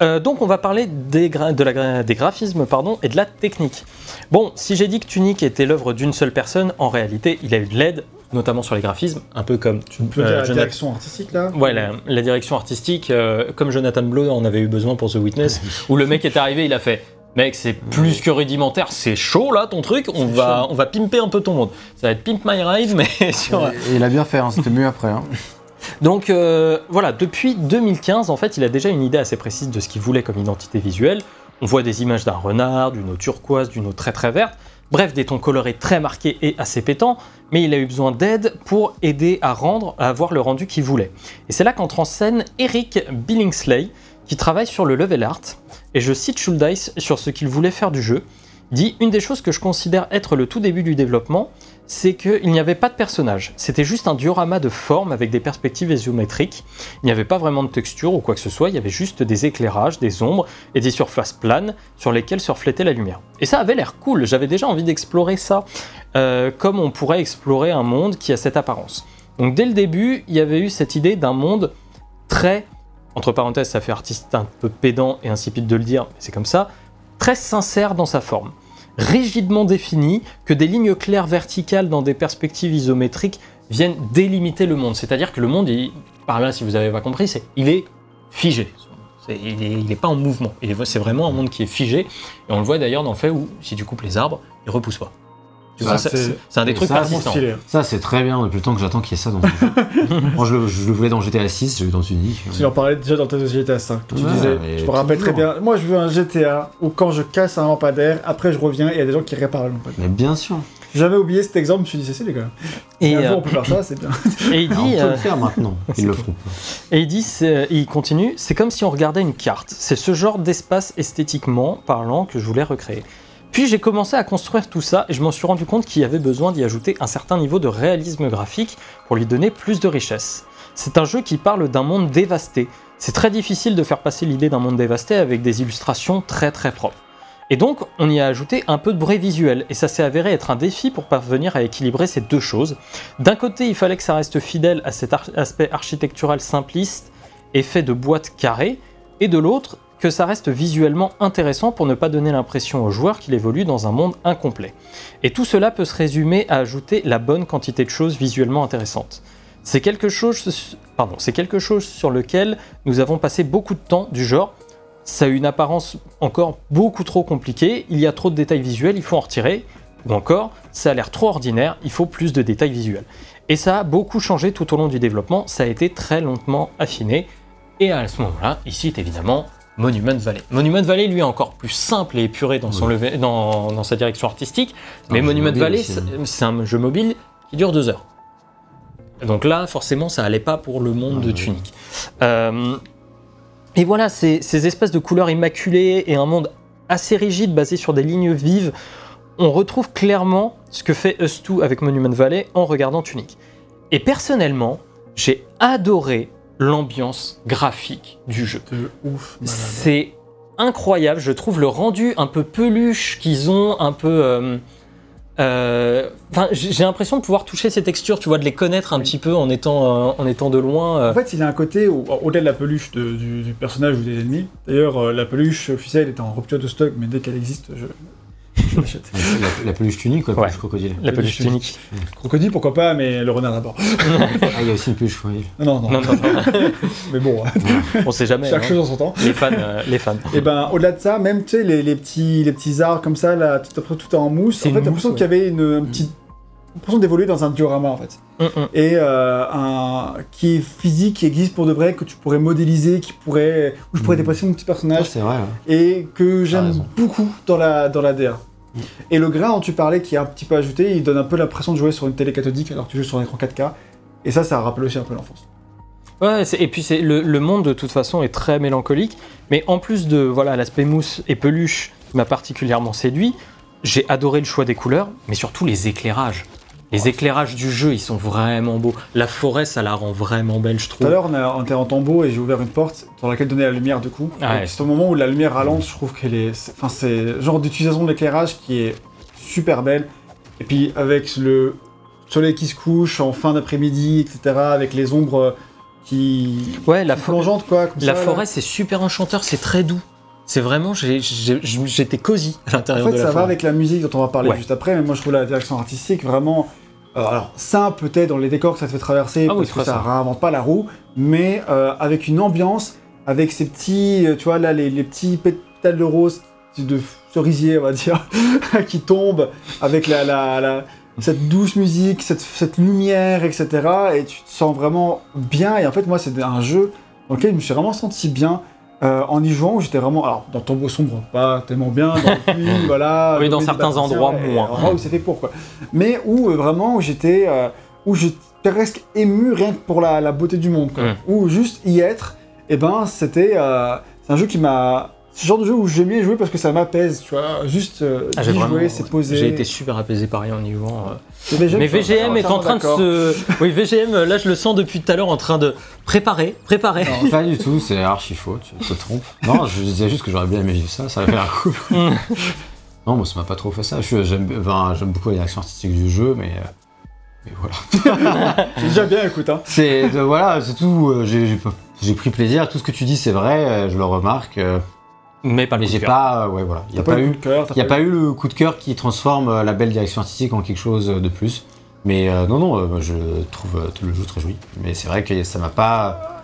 Euh, donc, on va parler des, gra- de la gra- des graphismes pardon, et de la technique. Bon, si j'ai dit que Tunic était l'œuvre d'une seule personne, en réalité, il a eu de l'aide, notamment sur les graphismes, un peu comme Tu peux euh, dire la Jonathan- direction artistique là? Ouais, la, la direction artistique, euh, comme Jonathan Blow en avait eu besoin pour The Witness, où le mec est arrivé, il a fait Mec, c'est plus que rudimentaire, c'est chaud là ton truc, on va, on va pimper un peu ton monde. Ça va être Pimp My Ride, mais sur. Et il a bien fait, hein, c'était mieux après. hein. Donc euh, voilà, depuis 2015, en fait, il a déjà une idée assez précise de ce qu'il voulait comme identité visuelle. On voit des images d'un renard, d'une eau turquoise, d'une eau très très verte. Bref, des tons colorés très marqués et assez pétants, mais il a eu besoin d'aide pour aider à rendre, à avoir le rendu qu'il voulait. Et c'est là qu'entre en scène Eric Billingsley, qui travaille sur le level art, et je cite Schuldice sur ce qu'il voulait faire du jeu. Dit Une des choses que je considère être le tout début du développement, c'est qu'il n'y avait pas de personnage. C'était juste un diorama de formes avec des perspectives isométriques. Il n'y avait pas vraiment de texture ou quoi que ce soit, il y avait juste des éclairages, des ombres et des surfaces planes sur lesquelles se reflétait la lumière. Et ça avait l'air cool, j'avais déjà envie d'explorer ça, euh, comme on pourrait explorer un monde qui a cette apparence. Donc dès le début, il y avait eu cette idée d'un monde très, entre parenthèses, ça fait artiste un peu pédant et insipide de le dire, mais c'est comme ça, très sincère dans sa forme rigidement défini, que des lignes claires verticales dans des perspectives isométriques viennent délimiter le monde. C'est-à-dire que le monde, par là, si vous n'avez pas compris, il est figé. Il n'est pas en mouvement. C'est vraiment un monde qui est figé. Et on le voit d'ailleurs dans le fait où, si tu coupes les arbres, ils repoussent pas. Tu Ça, vois, ça, c'est- un des et trucs ça, persistants. Ça, c'est très bien depuis le temps que j'attends qu'il y ait ça dans le jeu. Moi, je le, je le voulais dans GTA 6, j'ai eu dans Unique. Tu en parlais déjà dans ta GTA 5. Tu Ouais, disais, mais je me rappelle très bien. Moi, je veux un GTA où quand je casse un lampadaire, après je reviens et il y a des gens qui réparent le lampadaire. Mais bien sûr. J'ai jamais oublié cet exemple. Je me suis dit, c'est les gars. Et, Et un euh, jour, on peut faire ça, c'est bien. et il Ah, on dit, peut euh, le faire maintenant. Ils le feront. Et il dit, il continue, c'est comme si on regardait une carte. C'est ce genre d'espace esthétiquement parlant que je voulais recréer. Puis j'ai commencé à construire tout ça et je m'en suis rendu compte qu'il y avait besoin d'y ajouter un certain niveau de réalisme graphique pour lui donner plus de richesse. C'est un jeu qui parle d'un monde dévasté, c'est très difficile de faire passer l'idée d'un monde dévasté avec des illustrations très très propres. Et donc, on y a ajouté un peu de bruit visuel, et ça s'est avéré être un défi pour parvenir à équilibrer ces deux choses. D'un côté, il fallait que ça reste fidèle à cet aspect architectural simpliste et fait de boîtes carrées, et de l'autre, que ça reste visuellement intéressant pour ne pas donner l'impression au joueur qu'il évolue dans un monde incomplet. Et tout cela peut se résumer à ajouter la bonne quantité de choses visuellement intéressantes. C'est quelque chose, sur lequel nous avons passé beaucoup de temps du genre. Ça a une apparence encore beaucoup trop compliquée, il y a trop de détails visuels, il faut en retirer. Ou encore, ça a l'air trop ordinaire, il faut plus de détails visuels. Et ça a beaucoup changé tout au long du développement, ça a été très lentement affiné. Et à ce moment-là, il cite évidemment Monument Valley. Monument Valley, lui, est encore plus simple et épuré dans, son levé- dans, dans sa direction artistique. mais Un jeu Monument Valley, aussi. c'est un jeu mobile qui dure deux heures. Donc là, forcément, ça allait pas pour le monde Ah, de oui. Tunic. Euh, et voilà, ces, ces espèces de couleurs immaculées et un monde assez rigide basé sur des lignes vives, on retrouve clairement ce que fait Us2 avec Monument Valley en regardant Tunic. Et personnellement, j'ai adoré l'ambiance graphique du jeu. C'est incroyable, je trouve le rendu un peu peluche qu'ils ont, un peu. euh, euh, j'ai l'impression de pouvoir toucher ces textures, tu vois, de les connaître un petit peu en étant, euh, en étant de loin. euh. En fait, il a un côté, au-delà de la peluche de- du, du personnage ou des ennemis, d'ailleurs, la peluche officielle est en rupture de stock, mais dès qu'elle existe, je, je l'achète. La, la peluche tunique, quoi, la Ouais. peluche crocodile. La peluche peluche tunique. Crocodile, pourquoi pas, mais le renard d'abord. Ah, il y a aussi une peluche crocodile. Non, non, non, Non, mais bon, on sait jamais. chaque hein. chose en son temps. Les fans, euh, les fans. Et ben, au-delà de ça, même, tu sais, les, les petits, les petits arts comme ça, là, tout, tout est en mousse, en fait, une t'as l'impression mousse, qu'il y avait une, un petit... l'impression d'évoluer dans un diorama, en fait. Mm, mm. et euh, un qui est physique, qui existe pour de vrai, que tu pourrais modéliser, qui pourrait où je pourrais Mhm. déplacer mon petit personnage c'est vrai. ouais. et que j'aime beaucoup dans la dans la DA. Et le grain dont tu parlais, qui est un petit peu ajouté, il donne un peu l'impression de jouer sur une télé cathodique alors que tu joues sur un écran 4K. Et ça, ça rappelle aussi un peu l'enfance. Ouais, et puis le, le monde de toute façon est très mélancolique, mais en plus de voilà l'aspect mousse et peluche qui m'a particulièrement séduit, j'ai adoré le choix des couleurs, mais surtout les éclairages. Les éclairages du jeu, ils sont vraiment beaux. La forêt, ça la rend vraiment belle, je Tout à trouve. l'heure, on, était en tombeau et j'ai ouvert une porte dans laquelle donnait la lumière du coup. Ouais. Et C'est au moment où la lumière ralente, je trouve qu'elle est. Enfin, c'est le genre d'utilisation de l'éclairage qui est super belle. Et puis avec le soleil qui se couche en fin d'après-midi, etc., avec les ombres qui. Ouais, la, sont fo- plongeantes, quoi. Comme la ça, forêt, c'est super enchanteur, c'est très doux. C'est vraiment, j'étais cosy à En l'intérieur fait, de la ça va forêt. avec la musique dont on va parler Ouais. juste après, mais moi je trouve la direction artistique vraiment. Euh, alors, simple peut-être dans les décors que ça te fait traverser, Ah oui, parce que ça simple. réinvente pas la roue, mais euh, avec une ambiance, avec ces petits, euh, tu vois, là, les, les petits pétales de rose, de cerisier, on va dire, qui tombent, avec la, la, la- cette douce musique, cette, cette lumière, etc. Et tu te sens vraiment bien. Et en fait, moi, c'est un jeu dans lequel je me suis vraiment senti bien. Euh, en y jouant, j'étais vraiment, alors dans Tombeau Sombre, pas tellement bien, dans le pluie, voilà. Oui, dans certains endroits, moins. endroits où c'est fait pour, quoi. Mais où euh, vraiment, j'étais, euh, où j'étais presque ému rien que pour la, la beauté du monde, quoi. Mm. Où juste y être, et ben, c'était, c'est un jeu qui m'a, c'est le genre de jeu où j'aime bien jouer parce que ça m'apaise, tu vois, juste euh, Ah, jouer, c'est posé. J'ai été super apaisé par rien en y jouant. euh. Mais Mais VGM est en train de se. Oui, VGM, là je le sens depuis tout à l'heure en train de préparer, préparer. Non, pas du tout, c'est archi faux, tu te trompes. Non, je disais juste que j'aurais bien aimé vivre ça, ça va faire un coup. Non, moi ça m'a pas trop fait ça. J'aime enfin, beaucoup la direction artistique du jeu, mais. euh, Mais voilà. C'est déjà bien, écoute, hein. C'est de- voilà, c'est tout. euh, J'ai j'ai pas- j'ai pris plaisir. Tout ce que tu dis, c'est vrai. euh, Je le remarque. Euh, Mais pas le Mais coup j'ai de cœur. pas. euh, Ouais, voilà. Il y T'as a pas, pas eu n'y a pas eu le coup de cœur qui transforme euh, la belle direction artistique en quelque chose de plus. Mais euh, non, non, euh, je trouve euh, tout le jeu très joli. Mais c'est vrai que ça m'a pas.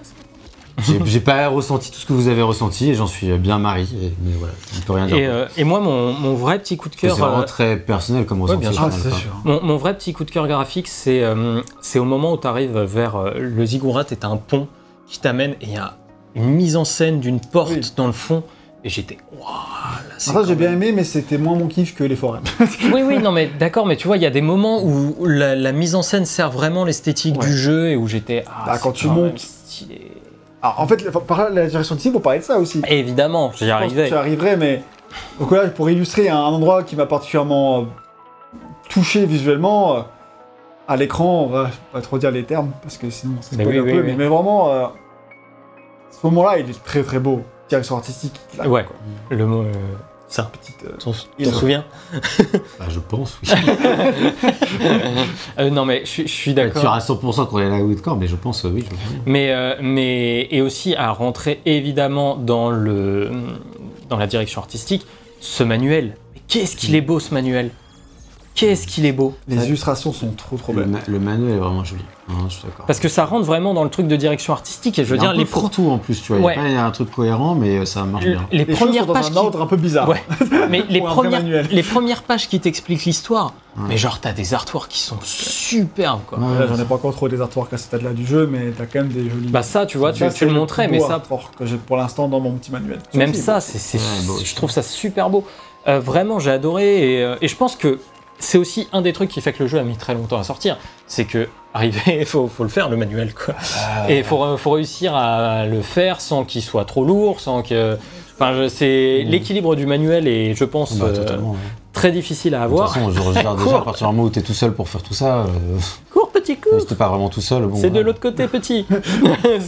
J'ai j'ai pas ressenti tout ce que vous avez ressenti et j'en suis bien marié. et- Mais voilà, je ne peux rien dire. Et, euh, et moi, mon, mon vrai petit coup de c'est cœur. vraiment euh, très personnel comme ouais, ressenti. bien je sûr. Ah, c'est sûr. Mon, mon vrai petit coup de cœur graphique, c'est euh, c'est au moment où tu arrives vers euh, le ziggurat et t'as un pont qui t'amène et il y a une mise en scène d'une porte Oui. dans le fond et j'étais waouh c'est Ça, j'ai bien aimé, mais c'était moins mon kiff que les forêts. Oui oui non mais d'accord mais tu vois il y a des moments où la, la mise en scène sert vraiment l'esthétique Ouais. du jeu et où j'étais ah, Bah, c'est quand tu montes. stylé. Alors, en fait, la- par la direction artistique, pour parler de ça aussi. Évidemment j'y arrivais. tu arriverais, mais. Donc là, pour illustrer un endroit qui m'a particulièrement euh, touché visuellement, euh, à l'écran, on va pas trop dire les termes, parce que sinon spoil oui, un oui, peu, oui. mais, mais vraiment. euh, ce moment-là, il est très très beau. Direction artistique. là, Ouais. quoi. Le mot. euh, ça. Petite, euh, T'en souviens? Bah, je pense, oui. Euh, Non, mais je suis- je suis Tu d'accord. à 100% qu'on est là Woodcore, mais je pense, euh, oui. Je... Mais, euh, mais et aussi à rentrer évidemment dans le dans la direction artistique, ce manuel. Mais qu'est-ce qu'il est beau ce manuel? Qu'est-ce qu'il est beau Les Ouais. illustrations sont trop trop Le, belles. ma- le manuel est vraiment joli. Non, je suis d'accord. Parce que ça rentre vraiment dans le truc de direction artistique. Et je veux Il y a dire, un les, peu fourre-tout en plus, tu vois. Il y a Ouais. pas- Il y, a un truc cohérent, mais euh, ça marche bien. les Les premières sont dans pages un qui- ordre un peu bizarre. Ouais. mais les Pour premières, manuel. les premières pages qui t'expliquent l'histoire. Ouais. Mais genre, t'as des artworks qui sont superbes, quoi. J'en ai pas encore trop des artworks à ce stade-là du jeu, mais t'as quand même des jolis. Bah ça, tu vois, tu, le montrais, mais ça, artwork que j'ai pour l'instant dans mon petit manuel. même ça, c'est, je trouve ça super beau. Euh, vraiment, j'ai adoré et, euh, et je pense que c'est aussi un des trucs qui fait que le jeu a mis très longtemps à sortir. C'est que arriver, faut, faut le faire le manuel quoi. Et faut, faut réussir à le faire sans qu'il soit trop lourd, sans que. Enfin, c'est Mm. l'équilibre du manuel est, je pense, Bah, euh, ouais. Très difficile à De toute avoir. façon, je regarde déjà Cours. à partir du moment où t'es tout seul pour faire tout ça. Euh, Cours petit cours. t'es pas vraiment tout seul. Bon, C'est de l'autre côté petit.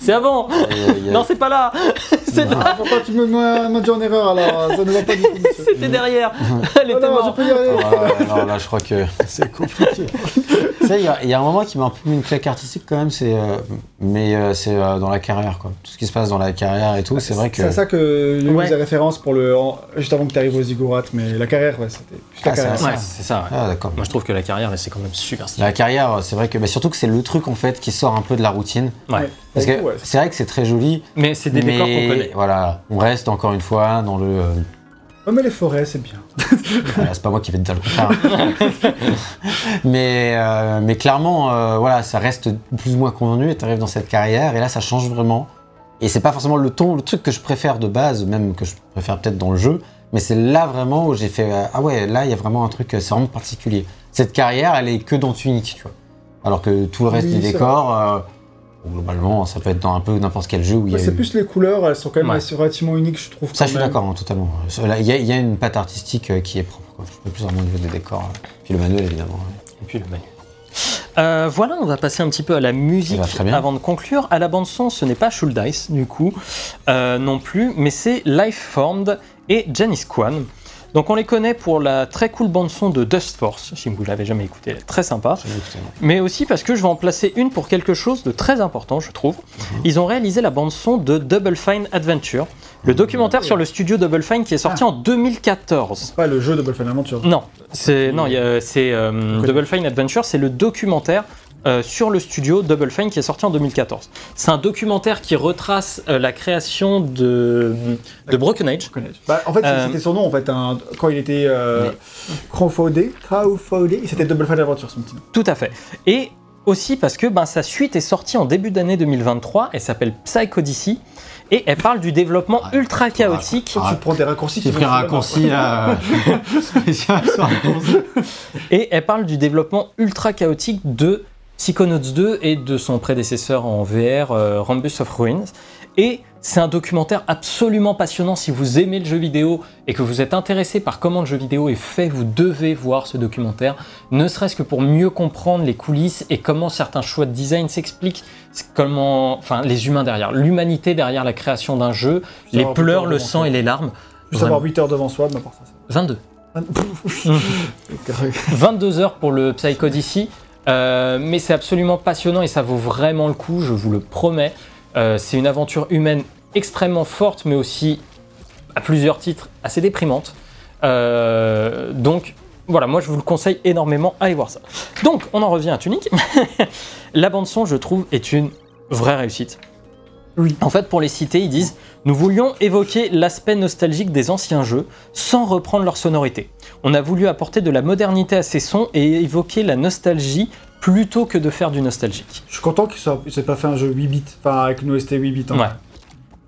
C'est- avant. A- il y a- Non, c'est pas là. C'est. Ah, pourquoi tu me m'as dit en erreur alors? Ça ne va pas du tout. C'était derrière. Elle Oh était non, je morte. peux y aller. Ouais, non, là, je crois que c'est compliqué. tu sais, il y, a- il y a un moment qui m'a un peu mis une claque artistique quand même, c'est, euh, mais euh, c'est euh, dans la carrière, quoi. Tout ce qui se passe dans la carrière et tout, c'est vrai que. C'est à ça que j'ai Ouais. références pour le. en- juste avant que tu arrives aux Ziggurat, mais la carrière, ouais, c'était juste la Ah, c'est carrière. ça. Ouais, c'est ça. ouais. Ah, d'accord. Moi, je trouve que la carrière, c'est quand même super stylé. La carrière, c'est vrai que, mais surtout que c'est le truc en fait qui sort un peu de la routine. Ouais. Parce que c'est vrai que c'est très joli, Mais c'est des décors qu'on mais connaît. voilà, on reste encore une fois dans le. euh, Ouais, mais les forêts, c'est bien. Voilà, c'est pas moi qui vais te dire le contraire. mais, euh, mais clairement, euh, voilà, ça reste plus ou moins convenu et tu arrives dans cette carrière et là, ça change vraiment. Et c'est pas forcément le ton, le truc que je préfère de base, même que je préfère peut-être dans le jeu, mais c'est là vraiment où j'ai fait euh, ah ouais, là il y a vraiment un truc, euh, c'est vraiment particulier. Cette carrière, elle est que dans Tunic, tu vois. Alors que tout le reste Oui, du décor, euh, globalement, ça peut être dans un peu n'importe quel jeu où il y a Ouais, C'est eu- plus les couleurs, elles sont quand même Ouais. assez relativement uniques, je trouve. Ça, quand je suis d'accord, hein, totalement. Il y, a- il y a une patte artistique euh, qui est propre. Quoi. Je peux plus vraiment au niveau des décors. euh. Puis le manuel, évidemment. ouais. Et puis le manuel. Euh, voilà, on va passer un petit peu à la musique Eh ben, très bien. avant de conclure. À la bande son, ce n'est pas Schuldice du coup euh, non plus, mais c'est Life Formed et Janice Kwan. Donc on les connaît pour la très cool bande son de Dust Force, si vous l'avez jamais écouté, elle est très sympa. Mais aussi parce que je vais en placer une pour quelque chose de très important, je trouve. Ils ont réalisé la bande son de Double Fine Adventure, le documentaire sur le studio Double Fine qui est sorti en 2014. Pas le jeu de Wolfen Adventure. Non, c'est non, a- c'est euh. Double Fine Adventure, c'est le documentaire euh, sur le studio Double Fine qui est sorti en 2014. C'est un documentaire qui retrace euh, la création de, de Broken Age. Je connais. Bah, en fait, Euh, c'était son nom, en fait, un- quand il était euh, crowdfundé, crowdfundé, c'était Double Fine Adventure, son petit nom. Tout à fait. Et aussi parce que ben, sa suite est sortie en début d'année 2023. Elle s'appelle Psychodyssey et elle parle du développement Ouais. ultra chaotique. Toi, Ah. tu prends des raccourcis J'ai qui pris un vont- raccourci là. spécial sur raccourci. Et elle parle du développement ultra chaotique de Psychonauts 2 et de son prédécesseur en VR, euh, Rambus of Ruins. Et c'est un documentaire absolument passionnant. Si vous aimez le jeu vidéo et que vous êtes intéressé par comment le jeu vidéo est fait, vous devez voir ce documentaire, ne serait-ce que pour mieux comprendre les coulisses et comment certains choix de design s'expliquent, comment, enfin, les humains derrière, l'humanité derrière la création d'un jeu, les pleurs, le sang soi. et les larmes. Juste avoir 8 heures devant soi, mais à part ça, ça 22. va. 22 heures pour le Psycho d'ici. mais c'est absolument passionnant et ça vaut vraiment le coup, je vous le promets. Euh, c'est une aventure humaine extrêmement forte, mais aussi à plusieurs titres assez déprimante. Euh, donc voilà, moi je vous le conseille énormément, allez voir ça. Donc on en revient à Tunic. La bande son, je trouve, est une vraie réussite. Oui. En fait, pour les citer, ils disent Nous voulions évoquer l'aspect nostalgique des anciens jeux sans reprendre leur sonorité. On a voulu apporter de la modernité à ces sons et évoquer la nostalgie plutôt que de faire du nostalgique. Je suis content qu'ils n'aient pas fait un jeu 8 bits, enfin avec une OST 8 bits. hein. Ouais.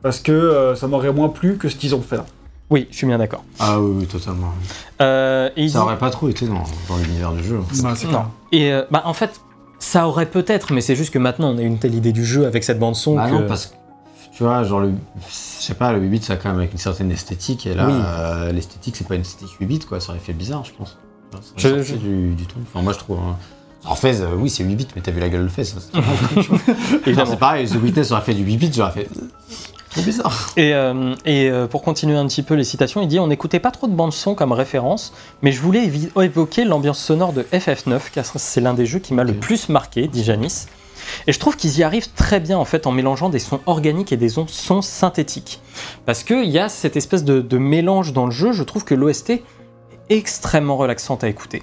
Parce que euh, ça m'aurait moins plu que ce qu'ils ont fait là. Oui, je suis bien d'accord. Ah oui, oui, totalement. Euh, et Ça disent- aurait pas trop été dans, dans l'univers du jeu. Bah, c'est Non. clair. Et euh, bah, en fait, ça aurait peut-être, mais c'est juste que maintenant on a une telle idée du jeu avec cette bande son Ah que. non, parce que tu vois, genre le. Je sais pas, le 8 bits ça a quand même avec une certaine esthétique et là, Oui. euh, l'esthétique c'est pas une esthétique 8 bits quoi, ça aurait fait bizarre, je pense. Ça Je- je- Du, du ton. Enfin, moi je trouve. hein. En Fez, euh, oui, c'est 8 bits, mais t'as vu la gueule de Fez. c'est pareil, The Witness aurait fait du 8 bits, j'aurais fait. Trop bizarre. Et, euh, et, euh, pour continuer un petit peu les citations, il dit On n'écoutait pas trop de bande-son comme référence, mais je voulais évoquer l'ambiance sonore de FF9, car c'est l'un des jeux qui m'a le plus marqué, dit Janice. Et je trouve qu'ils y arrivent très bien en fait en mélangeant des sons organiques et des sons- synthétiques. Parce qu'il y a cette espèce de, de mélange dans le jeu, je trouve que l'OST est extrêmement relaxante à écouter.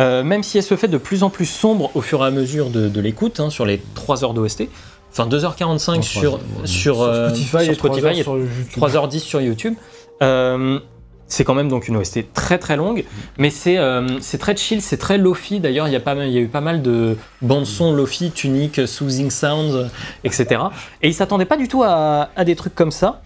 Euh, même si elle se fait de plus en plus sombre au fur et à mesure de, de l'écoute, hein, sur les 3 heures d'OST, enfin 2h45 Non, sur, sur, euh, Spotify, sur et 3 Spotify heures et sur YouTube. 3h10 sur YouTube. Euh, c'est quand même donc une OST très très longue, mais c'est euh, c'est très chill, c'est très lofi. D'ailleurs, il y, a pas y a eu pas mal de bandes son lofi, tunique, soothing sounds, etc. Et ils s'attendaient pas du tout à, des trucs comme ça.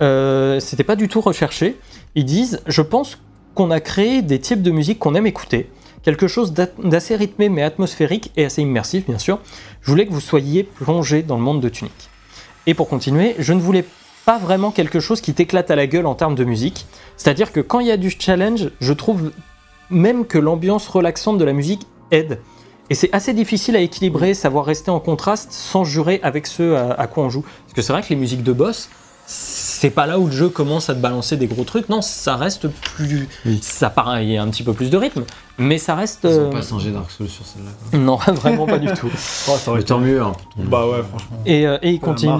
Euh, C'était pas du tout recherché. Ils disent, je pense qu'on a créé des types de musique qu'on aime écouter, quelque chose d'assez rythmé mais atmosphérique et assez immersif bien sûr. Je voulais que vous soyez plongé dans le monde de Tunic. Et pour continuer, je ne voulais pas vraiment quelque chose qui t'éclate à la gueule en termes de musique. C'est-à-dire que quand il y a du challenge, je trouve même que l'ambiance relaxante de la musique aide. Et c'est assez difficile à équilibrer, savoir rester en contraste sans jurer avec ce à, à quoi on joue. Parce que c'est vrai que les musiques de boss, c'est pas là où le jeu commence à te balancer des gros trucs. Non, ça reste plus. Oui. Ça paraît, il y a un petit peu plus de rythme. Mais ça reste. Ils euh, ont pas singé Dark Souls sur celle-là. Non, vraiment pas du tout. Oh, ça aurait tant mieux. Hein, Bah ouais, franchement. Et, euh, et il continue.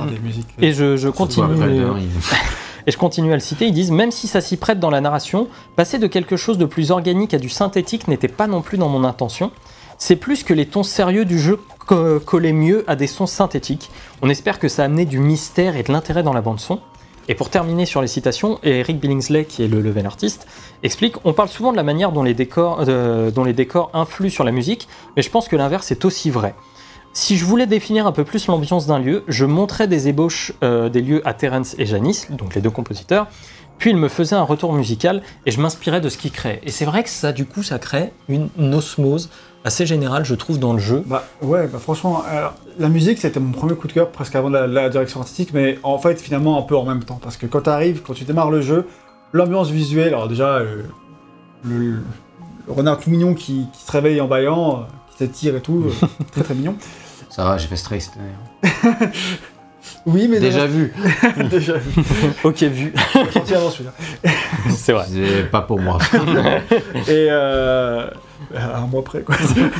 Et je, je continue. euh, dernier. Et je continue à le citer, ils disent Même si ça s'y prête dans la narration, passer de quelque chose de plus organique à du synthétique n'était pas non plus dans mon intention. C'est plus que les tons sérieux du jeu co- collaient mieux à des sons synthétiques. On espère que ça a amené du mystère et de l'intérêt dans la bande-son. Et pour terminer sur les citations, Eric Billingsley, qui est le level artiste, explique On parle souvent de la manière dont les décors, euh, dont les décors influent sur la musique, mais je pense que l'inverse est aussi vrai. Si je voulais définir un peu plus l'ambiance d'un lieu, je montrais des ébauches euh, des lieux à Terence et Janice, donc les deux compositeurs, puis ils me faisaient un retour musical et je m'inspirais de ce qu'ils créaient. Et c'est vrai que ça, du coup, ça crée une osmose assez générale, je trouve, dans le jeu. Bah ouais, bah franchement, alors, la musique c'était mon premier coup de cœur presque avant la, la direction artistique, mais en fait finalement un peu en même temps, parce que quand tu arrives, quand tu démarres le jeu, l'ambiance visuelle, alors déjà euh, le, le renard tout mignon qui, qui se réveille en baillant, euh, qui s'étire et tout, euh, très très mignon. Ça va, j'ai fait Stray cette année. hein. Oui, mais Déjà vu. déjà vu. Ok, vu. Sorti avant celui-là. c'est vrai. C'est pas pour moi. Et euh, un mois après, quoi.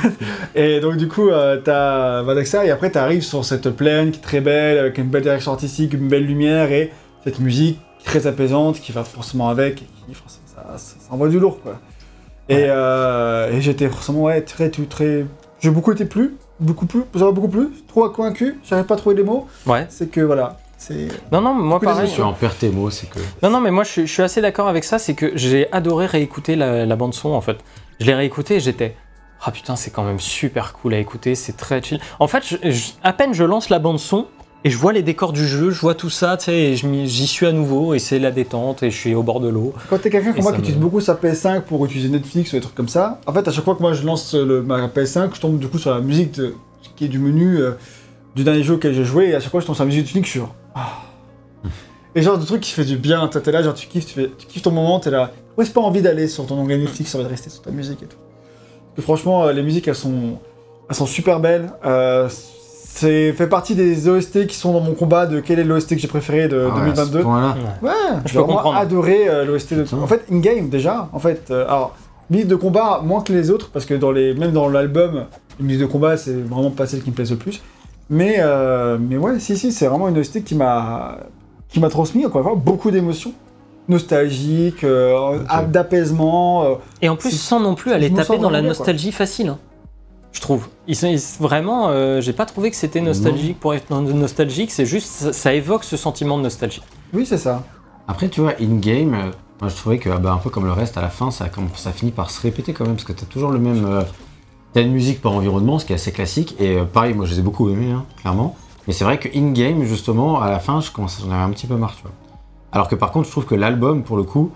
et donc, du coup, euh, t'as Madagascar, et après, t'arrives sur cette plaine qui est très belle, avec une belle direction artistique, une belle lumière, et cette musique très apaisante qui va forcément avec, et qui, forcément, ça, ça, ça envoie du lourd, quoi. Et, euh, et j'étais forcément, ouais, très, très, très. J'ai beaucoup été plu, beaucoup plus, ça m'a beaucoup plu, trop convaincu, j'arrive pas à trouver les mots, Ouais. c'est que voilà, c'est. Non, non, moi pareil. Je suis en perte tes mots, c'est que. Non, non, mais moi je suis, je suis assez d'accord avec ça, c'est que j'ai adoré réécouter la, la bande son en fait. Je l'ai réécouté et j'étais. Ah putain, c'est quand même super cool à écouter, c'est très chill. En fait, je- je- à peine je lance la bande son et je vois les décors du jeu, je vois tout ça, tu sais, et j'y suis à nouveau et c'est la détente et je suis au bord de l'eau. Quand t'es quelqu'un comme moi qui me- utilise beaucoup sa PS5 pour utiliser Netflix ou des trucs comme ça, en fait, à chaque fois que moi je lance le, ma PS5, je tombe du coup sur la musique de- qui est du menu euh, du dernier jeu auquel j'ai joué, et à chaque fois je tombe sur la musique de Tunic, je suis genre. Ah. Et genre de truc qui fait du bien, t'es là, genre tu kiffes, tu, fais, tu kiffes ton moment, t'es là. Ouais, c'est pas envie d'aller sur ton onglet Netflix, ça va rester sur ta musique et tout. Parce que franchement, euh, les musiques elles sont, elles sont super belles. Euh, c'est fait partie des OST qui sont dans mon combat de quel est l'OST que j'ai préféré de Ah ouais, à ce 2022. point-là. Ouais, Je peux vraiment comprendre. adoré euh, l'OST de. En fait, in-game déjà, en fait. euh, alors, musique de combat moins que les autres, parce que dans les, même dans l'album, les musiques de combat, c'est vraiment pas celle qui me plaise le plus. Mais, euh, mais ouais, si, si, c'est vraiment une OST qui m'a qui m'a transmis encore une fois, beaucoup d'émotions. Nostalgique, euh, d'apaisement. euh, Et en plus, sans non plus aller taper dans la quoi. nostalgie facile. hein, je trouve. Ils sont, ils- vraiment, euh, j'ai pas trouvé que c'était nostalgique pour être nostalgique, c'est juste, ça, ça évoque ce sentiment de nostalgie. Oui, c'est ça. Après, tu vois, in-game, euh, moi je trouvais que, ah bah, un peu comme le reste, à la fin, ça, comme, ça finit par se répéter quand même, parce que t'as toujours le même. euh, t'as une musique par environnement, ce qui est assez classique, et euh, pareil, moi je les ai beaucoup aimés, hein, clairement. Mais c'est vrai que in-game, justement, à la fin, je commence, j'en avais un petit peu marre, tu vois. Alors que par contre, je trouve que l'album, pour le coup,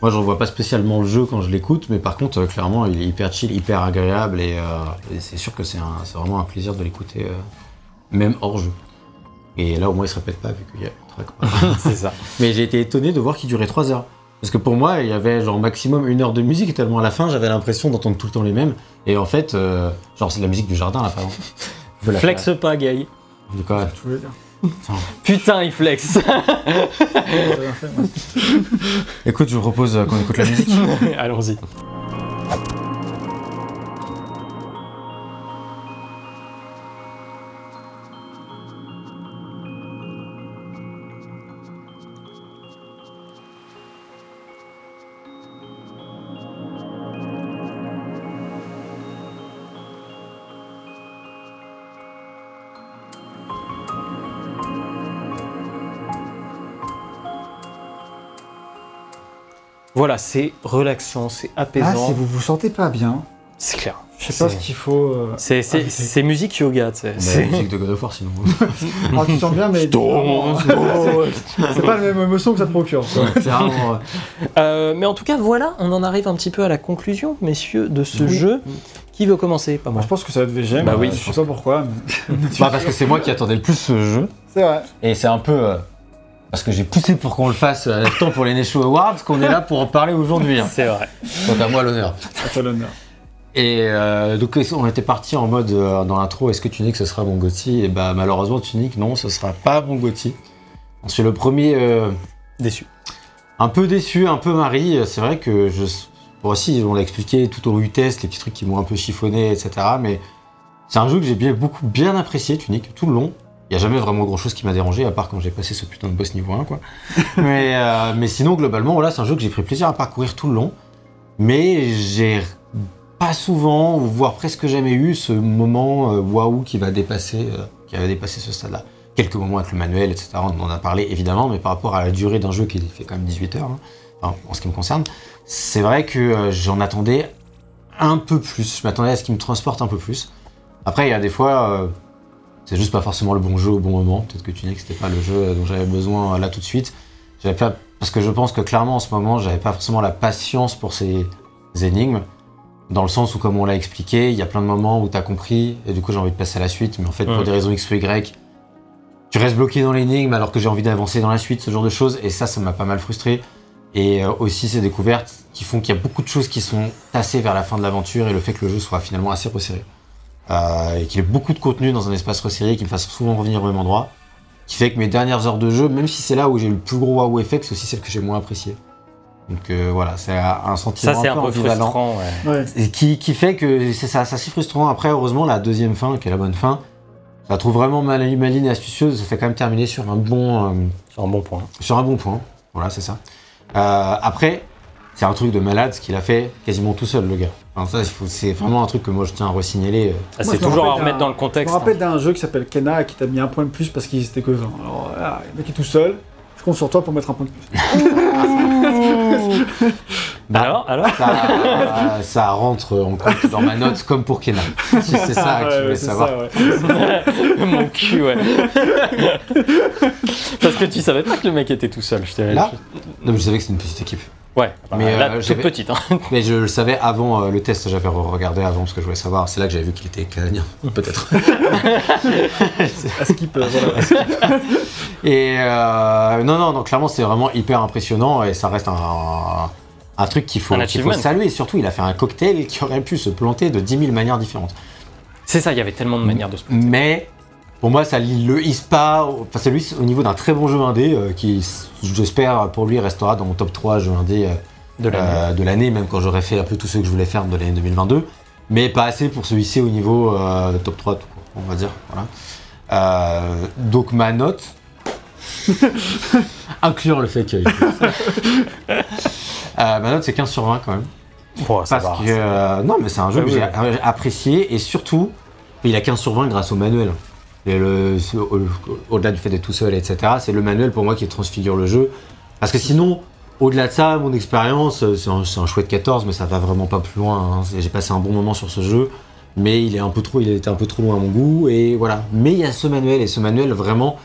moi je revois pas spécialement le jeu quand je l'écoute, mais par contre, euh, clairement, il est hyper chill, hyper agréable, et, euh, et c'est sûr que c'est vraiment un plaisir de l'écouter, euh, même hors jeu. Et là, au moins, il se répète pas, vu qu'il y a track. c'est ça. Mais j'ai été étonné de voir qu'il durait 3 heures. Parce que pour moi, il y avait genre maximum une heure de musique, tellement à la fin, j'avais l'impression d'entendre tout le temps les mêmes. Et en fait, euh, genre c'est de la musique du jardin là, par exemple. Flex pas, Guy. faire. De quoi dire. Putain, il flex. Écoute, je vous propose euh, qu'on écoute la musique. Allons-y. Voilà, c'est relaxant, c'est Ah, apaisant. si vous vous sentez pas bien, c'est clair. je sais pas C'est- ce qu'il faut. euh, C'est c'est- Ah, musique yoga, tu sais. C'est- la musique de God of War sinon. Ah, tu te sens bien, mais c'est pas la même émotion que ça te procure. quoi. C'est vraiment, euh, Euh, mais en tout cas, voilà, on en arrive un petit peu à la conclusion, messieurs, de ce Oui. jeu. Qui veut commencer Pas moi. Je pense que ça va être VGM. Bah oui. Je sais pas pourquoi. mais- bah, parce que c'est moi qui attendais le plus ce jeu. C'est vrai. Et c'est un peu. euh, parce que j'ai poussé pour qu'on le fasse à temps pour les Nesho Awards, qu'on est là pour en parler aujourd'hui. hein. C'est vrai. Donc à moi l'honneur. À toi l'honneur. Et euh, donc on était parti en mode euh, dans l'intro, est-ce que Tunic ce sera mon Gotti? Et bah malheureusement Tunic non, ce sera pas mon Gotti. Je suis le premier euh, Déçu. un peu déçu, un peu Marie. C'est vrai que je. Bon, aussi, on l'a expliqué tout au U-test, les petits trucs qui m'ont un peu chiffonné, etc. Mais c'est un jeu que j'ai bien, beaucoup bien apprécié, Tunic, tout le long. Il n'y a jamais vraiment grand chose qui m'a dérangé, à part quand j'ai passé ce putain de boss niveau 1, quoi. mais, euh, mais sinon, globalement, voilà, c'est un jeu que j'ai pris plaisir à parcourir tout le long. Mais j'ai pas souvent, voire presque jamais eu ce moment euh, waouh qui va dépasser, euh, qui ce stade-là. Quelques moments avec le manuel, etc. On en a parlé évidemment, mais par rapport à la durée d'un jeu qui fait quand même 18 heures, hein, en ce qui me concerne, c'est vrai que j'en attendais un peu plus. Je m'attendais à ce qu'il me transporte un peu plus. Après, il y a des fois, c'est juste pas forcément le bon jeu au bon moment. Peut-être que tu dis que c'était pas le jeu dont j'avais besoin euh, là tout de suite. J'avais pas, parce que je pense que clairement en ce moment, j'avais pas forcément la patience pour ces énigmes. Dans le sens où, comme on l'a expliqué, il y a plein de moments où tu as compris et du coup j'ai envie de passer à la suite, mais en fait, pour Ouais. des raisons X ou Y, tu restes bloqué dans l'énigme alors que j'ai envie d'avancer dans la suite, ce genre de choses, et ça, ça m'a pas mal frustré. Et euh, aussi ces découvertes qui font qu'il y a beaucoup de choses qui sont tassées vers la fin de l'aventure et le fait que le jeu soit finalement assez resserré. Euh, et qu'il y ait beaucoup de contenu dans un espace resserré qui me fasse souvent revenir au même endroit. Qui fait que mes dernières heures de jeu, même si c'est là où j'ai eu le plus gros wow effect, c'est aussi celle que j'ai moins appréciée. Donc euh, voilà, c'est un sentiment Ça, c'est un peu ambivalent. frustrant. ouais. Ouais. Et qui, qui fait que c'est ça, frustrant. Après, heureusement, la deuxième fin, qui est la bonne fin, je la trouve vraiment mal- maligne et astucieuse. Ça fait quand même terminer sur un bon, euh, C'est un bon point. sur un bon point. Voilà, c'est ça. Euh, après, c'est un truc de malade ce qu'il a fait quasiment tout seul, le gars. Enfin, ça, c'est vraiment un truc que moi je tiens à resignaler. Ah, Moi, c'est je toujours à remettre dans le Je contexte. me rappelle d'un jeu qui s'appelle Kena qui t'a mis un point de plus parce qu'il était que 20. Alors, ah, le mec est tout seul. Je compte sur toi pour mettre un point de plus. Bah alors, alors Ça, ça rentre en compte dans ma note comme pour Kenan. Si c'est ça que tu voulais savoir. ça, ouais. Mon cul, ouais. Parce que tu savais pas que le mec était tout seul. Je t'ai- Là Non, mais je savais que c'était une petite équipe. Ouais, Mais, là, euh, toute petite. Hein. Mais je le savais avant euh, le test, j'avais regardé avant parce que je voulais savoir. C'est là que j'avais vu qu'il était canadien, peut-être. À skip, euh, voilà. Et euh, non, non, non, clairement, c'est vraiment hyper impressionnant et ça reste un, un truc qu'il faut, faut saluer. Et surtout, il a fait un cocktail qui aurait pu se planter de 10 000 manières différentes. C'est ça, il y avait tellement de manières de se planter. Mais pour moi, ça le hisse pas. Enfin, c'est lui au niveau d'un très bon jeu indé euh, qui, j'espère, pour lui, restera dans mon top 3 jeux indé euh, De l'année. euh, de l'année, même quand j'aurai fait un peu tout ce que je voulais faire de l'année 2022. Mais pas assez pour se hisser au niveau euh, top 3, tout court, on va dire. Voilà. Donc ma note, incluant le fait qu'il Ma note, c'est 15 sur 20 quand même. Parce va. que. non, mais c'est un jeu Ah que oui, j'ai apprécié et surtout, il a 15 sur 20 grâce au manuel. Au-delà du fait d'être tout seul, etc., c'est le manuel pour moi qui transfigure le jeu. Parce que sinon, au-delà de ça, mon expérience, euh, c'est un, chouette 14, mais ça va vraiment pas plus loin. hein. J'ai passé un bon moment sur ce jeu, mais il est un peu trop, il était un peu trop loin à mon goût, et voilà. Mais il y a ce manuel, et ce manuel, vraiment,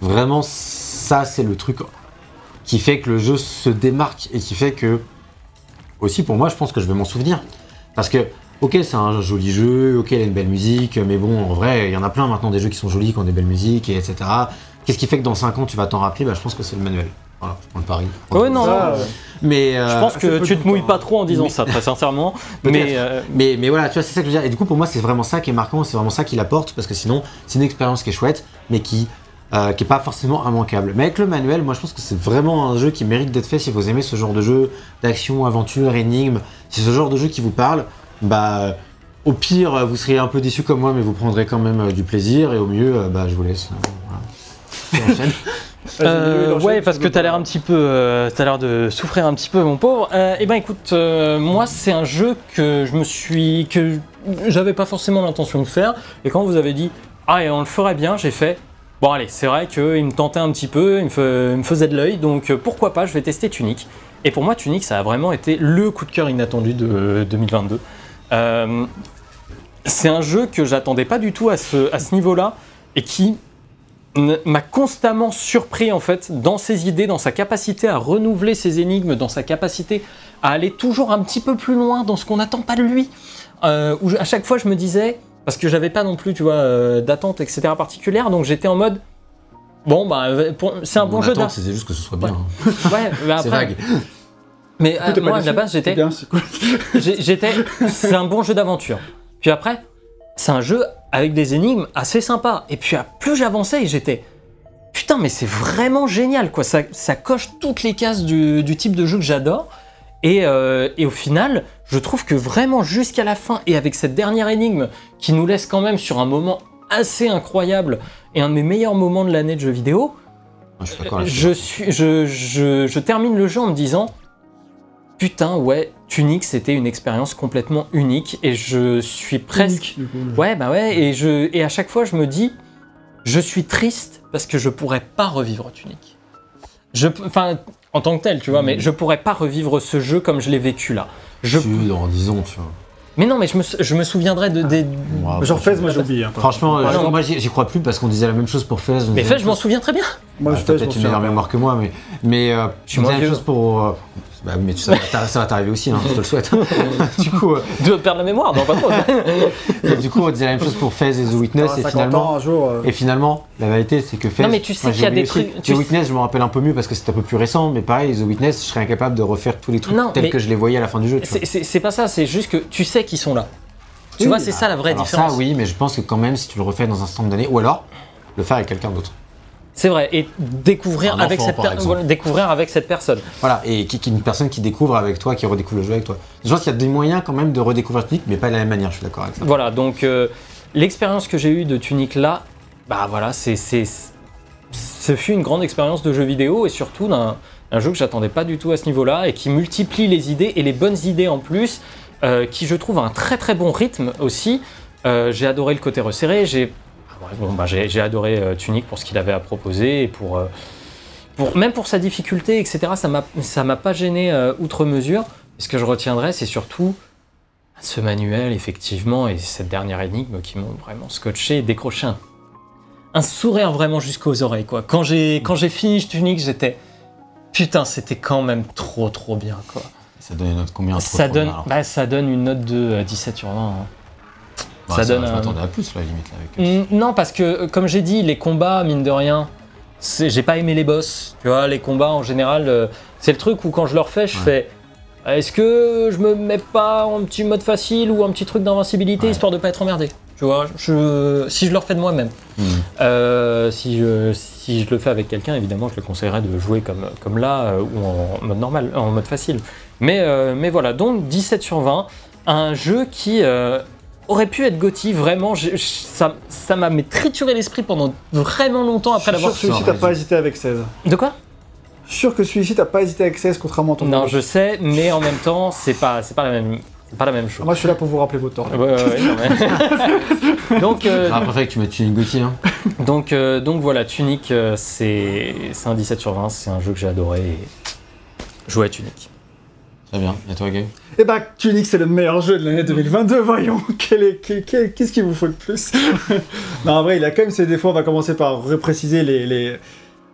vraiment, ça, c'est le truc qui fait que le jeu se démarque et qui fait que, aussi pour moi, je pense que je vais m'en souvenir. Parce que, ok, c'est un joli jeu, ok, il a une belle musique, mais bon, en vrai, il y en a plein maintenant des jeux qui sont jolis, qui ont des belles musiques, et etc. Qu'est-ce qui fait que dans 5 ans, tu vas t'en rappeler? Bah, Je pense que c'est le manuel. Voilà, je prends le pari. Ouais, non, Ça, non. euh, Mais euh, Je pense c'est que tu te mouilles temps, pas trop en disant ça, très sincèrement. mais euh, Mais, mais voilà, tu vois, c'est ça que je veux dire. Et du coup, pour moi, c'est vraiment ça qui est marquant, c'est vraiment ça qui l'apporte, parce que sinon, c'est une expérience qui est chouette, mais qui euh, qui est pas forcément immanquable. Mais avec le manuel, moi, je pense que c'est vraiment un jeu qui mérite d'être fait si vous aimez ce genre de jeu d'action, aventure, énigme. Si c'est ce genre de jeu qui vous parle, bah, au pire, vous seriez un peu déçu comme moi, mais vous prendrez quand même euh, du plaisir, et au mieux, euh, bah, je vous laisse. voilà. Enchaîne. Euh, ouais, parce que t'as l'air un petit peu, euh, t'as l'air de souffrir un petit peu, mon pauvre. Euh, eh ben, écoute, euh, moi, c'est un jeu que je me suis, que j'avais pas forcément l'intention de faire. Et quand vous avez dit, ah, et on le ferait bien, j'ai fait. Bon, allez, c'est vrai qu'il me tentait un petit peu, il me, fe- il me faisait de l'œil, donc pourquoi pas, je vais tester Tunic. Et pour moi, Tunic, ça a vraiment été le coup de cœur inattendu de euh, 2022. Euh, c'est un jeu que j'attendais pas du tout à ce, à ce niveau-là et qui m'a constamment surpris en fait dans ses idées, dans sa capacité à renouveler ses énigmes, dans sa capacité à aller toujours un petit peu plus loin dans ce qu'on n'attend pas de lui. Euh, où je- à chaque fois je me disais, parce que j'avais pas non plus, tu vois, euh, d'attente etc particulière, donc j'étais en mode, bon bah euh, c'est un bon jeu c'est juste que ce soit bien. Ouais. hein. Ouais, après, vague. Mais euh, moi à la base C'est j'étais, bien, c'est cool. j'ai- J'étais. C'est un bon jeu d'aventure. Puis après, c'est un jeu avec des énigmes assez sympas. Et puis ah, plus j'avançais, j'étais. Putain, mais c'est vraiment génial, quoi. Ça, ça coche toutes les cases du, du type de jeu que j'adore. Et, euh, et au final, je trouve que vraiment jusqu'à la fin, et avec cette dernière énigme qui nous laisse quand même sur un moment assez incroyable et un de mes meilleurs moments de l'année de jeux vidéo, Je suis d'accord là-dessus. je, suis, je, je, je termine le jeu en me disant Putain, ouais, Tunic, c'était une expérience complètement unique et je suis presque. Unique, du coup. Ouais, bah ouais, et, je, et à chaque fois, je me dis Je suis triste parce que je pourrais pas revivre Tunic. Je, enfin, en tant que tel, tu vois, mais je pourrais pas revivre ce jeu comme je l'ai vécu là. Je, Tu, dans 10 ans, tu vois. mais non, mais je me, je me souviendrai de, des. Genre Fez, moi j'ai oublié. hein, Franchement, Ah euh, non. moi j'y crois plus parce qu'on disait la même chose pour Fez. Mais fait, je m'en souviens très bien. Moi Ah, je je peut-être une meilleure mémoire que moi, mais, mais euh, Je moins disait la même chose pour. euh, bah, mais tu sais, ça va- ça va t'arriver aussi, hein, je te le souhaite. du, coup, euh, De perdre la mémoire, non, pas trop. du coup, on disait la même chose pour Fez et The Witness, et 50 finalement, ans un jour. euh, et finalement, la vérité, c'est que Fez. Non, mais tu sais qu'il y a des trucs- tu The sais- Witness, je me rappelle un peu mieux parce que c'était un peu plus récent, mais pareil, The Witness, je serais incapable de refaire tous les trucs Non, tels que je les voyais à la fin du jeu. C'est- C'est c'est pas ça, c'est juste que tu sais qu'ils sont là. Tu Oui, vois, c'est ça la vraie alors différence. Ça, oui, mais je pense que quand même, si tu le refais dans un stand d'année, ou alors le faire avec quelqu'un d'autre. C'est vrai, et découvrir avec, cette par exemple. découvrir avec cette personne. Voilà, et qui, qui- une personne qui découvre avec toi, qui redécouvre le jeu avec toi. Je pense qu'il y a des moyens quand même de redécouvrir Tunic, mais pas de la même manière, je suis d'accord avec ça. Voilà, donc euh, l'expérience que j'ai eue de Tunic là, bah voilà, c'est, c'est, ce fut une grande expérience de jeu vidéo et surtout d'un un jeu que j'attendais pas du tout à ce niveau-là et qui multiplie les idées et les bonnes idées en plus, euh, qui je trouve a un très très bon rythme aussi. Euh, j'ai adoré le côté resserré, j'ai bon, bah, j'ai, adoré euh, Tunic pour ce qu'il avait à proposer et pour, euh, pour même pour sa difficulté, etc. Ça m'a pas gêné euh, outre mesure. Ce que je retiendrai, c'est surtout ce manuel, effectivement, et cette dernière énigme qui m'ont vraiment scotché et décroché un, un sourire vraiment jusqu'aux oreilles. Quoi. Quand j'ai quand j'ai fini Tunic, j'étais putain, c'était quand même trop trop bien. Quoi. Ça donne une note combien Ça trop donne, bien, alors bah, ça donne une note de euh, 17 sur 20. hein. Bah, ça donne Je un- m'attendais à plus, là, limite. Là, avec... Mm, Non, parce que euh, comme j'ai dit, les combats, mine de rien, j'ai pas aimé les boss. Tu vois, les combats en général, euh, c'est le truc où quand je le refais, je Ouais. fais. Est-ce que je me mets pas en petit mode facile ou un petit truc d'invincibilité Ouais. histoire de pas être emmerdé Tu vois, je, si je le refais de moi-même. Euh, si, je, si je le fais avec quelqu'un, évidemment, je le conseillerais de jouer comme, comme là euh, ou en mode normal, en mode facile. Mais, euh, mais voilà, donc 17 sur 20, un jeu qui euh, aurait pu être Gotti, vraiment, je- ça ça m'a trituré l'esprit pendant vraiment longtemps après Je suis sûr l'avoir que celui-ci, t'as pas hésité avec 16. De quoi? Je suis sûr que celui-ci, t'as pas hésité avec 16, contrairement à ton Non, je sais, mais en même temps, c'est pas, c'est pas la même, c'est pas la même chose. Moi, je suis là pour vous rappeler vos torts. Ouais, ouais, ouais, non, mais- donc, euh, préféré que tu mettes Tunic Gauthier. Hein. Donc, euh, donc voilà, Tunic, euh, c'est c'est un 17 sur 20, c'est un jeu que j'ai adoré. Et... Jouer à Tunic. Très bien. Et toi, Gabe Eh bah, Tunic, c'est le meilleur jeu de l'année 2022, voyons. Quel est- quel- quel- Qu'est-ce qu'il vous faut le plus? Non, en vrai, il a quand même ses défauts. On va commencer par repréciser les, les,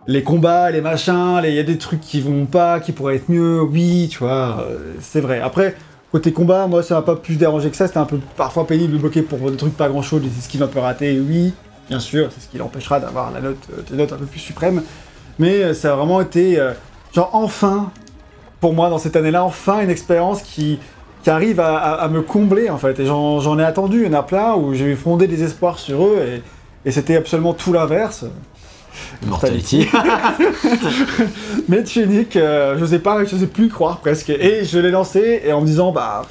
les combats, les machins. les- Il y a des trucs qui vont pas, qui pourraient être mieux. Oui, tu vois, euh, c'est vrai. Après, côté combat, moi, ça m'a pas plus dérangé que ça. C'était un peu parfois pénible de bloquer pour des trucs pas grand-chose, des esquives un peu ratées. Oui, bien sûr, c'est ce qui l'empêchera d'avoir la note, euh, des notes un peu plus suprêmes. Mais euh, ça a vraiment été... genre enfin, pour moi dans cette année-là, enfin une expérience qui, qui arrive à, à- à me combler en fait. Et j'en ai attendu, il y en a plein où j'ai fondé des espoirs sur eux et, et c'était absolument tout l'inverse. Mortality. Mais Tunic, euh, je sais pas, je sais plus croire presque. Et je l'ai lancé et en me disant, bah,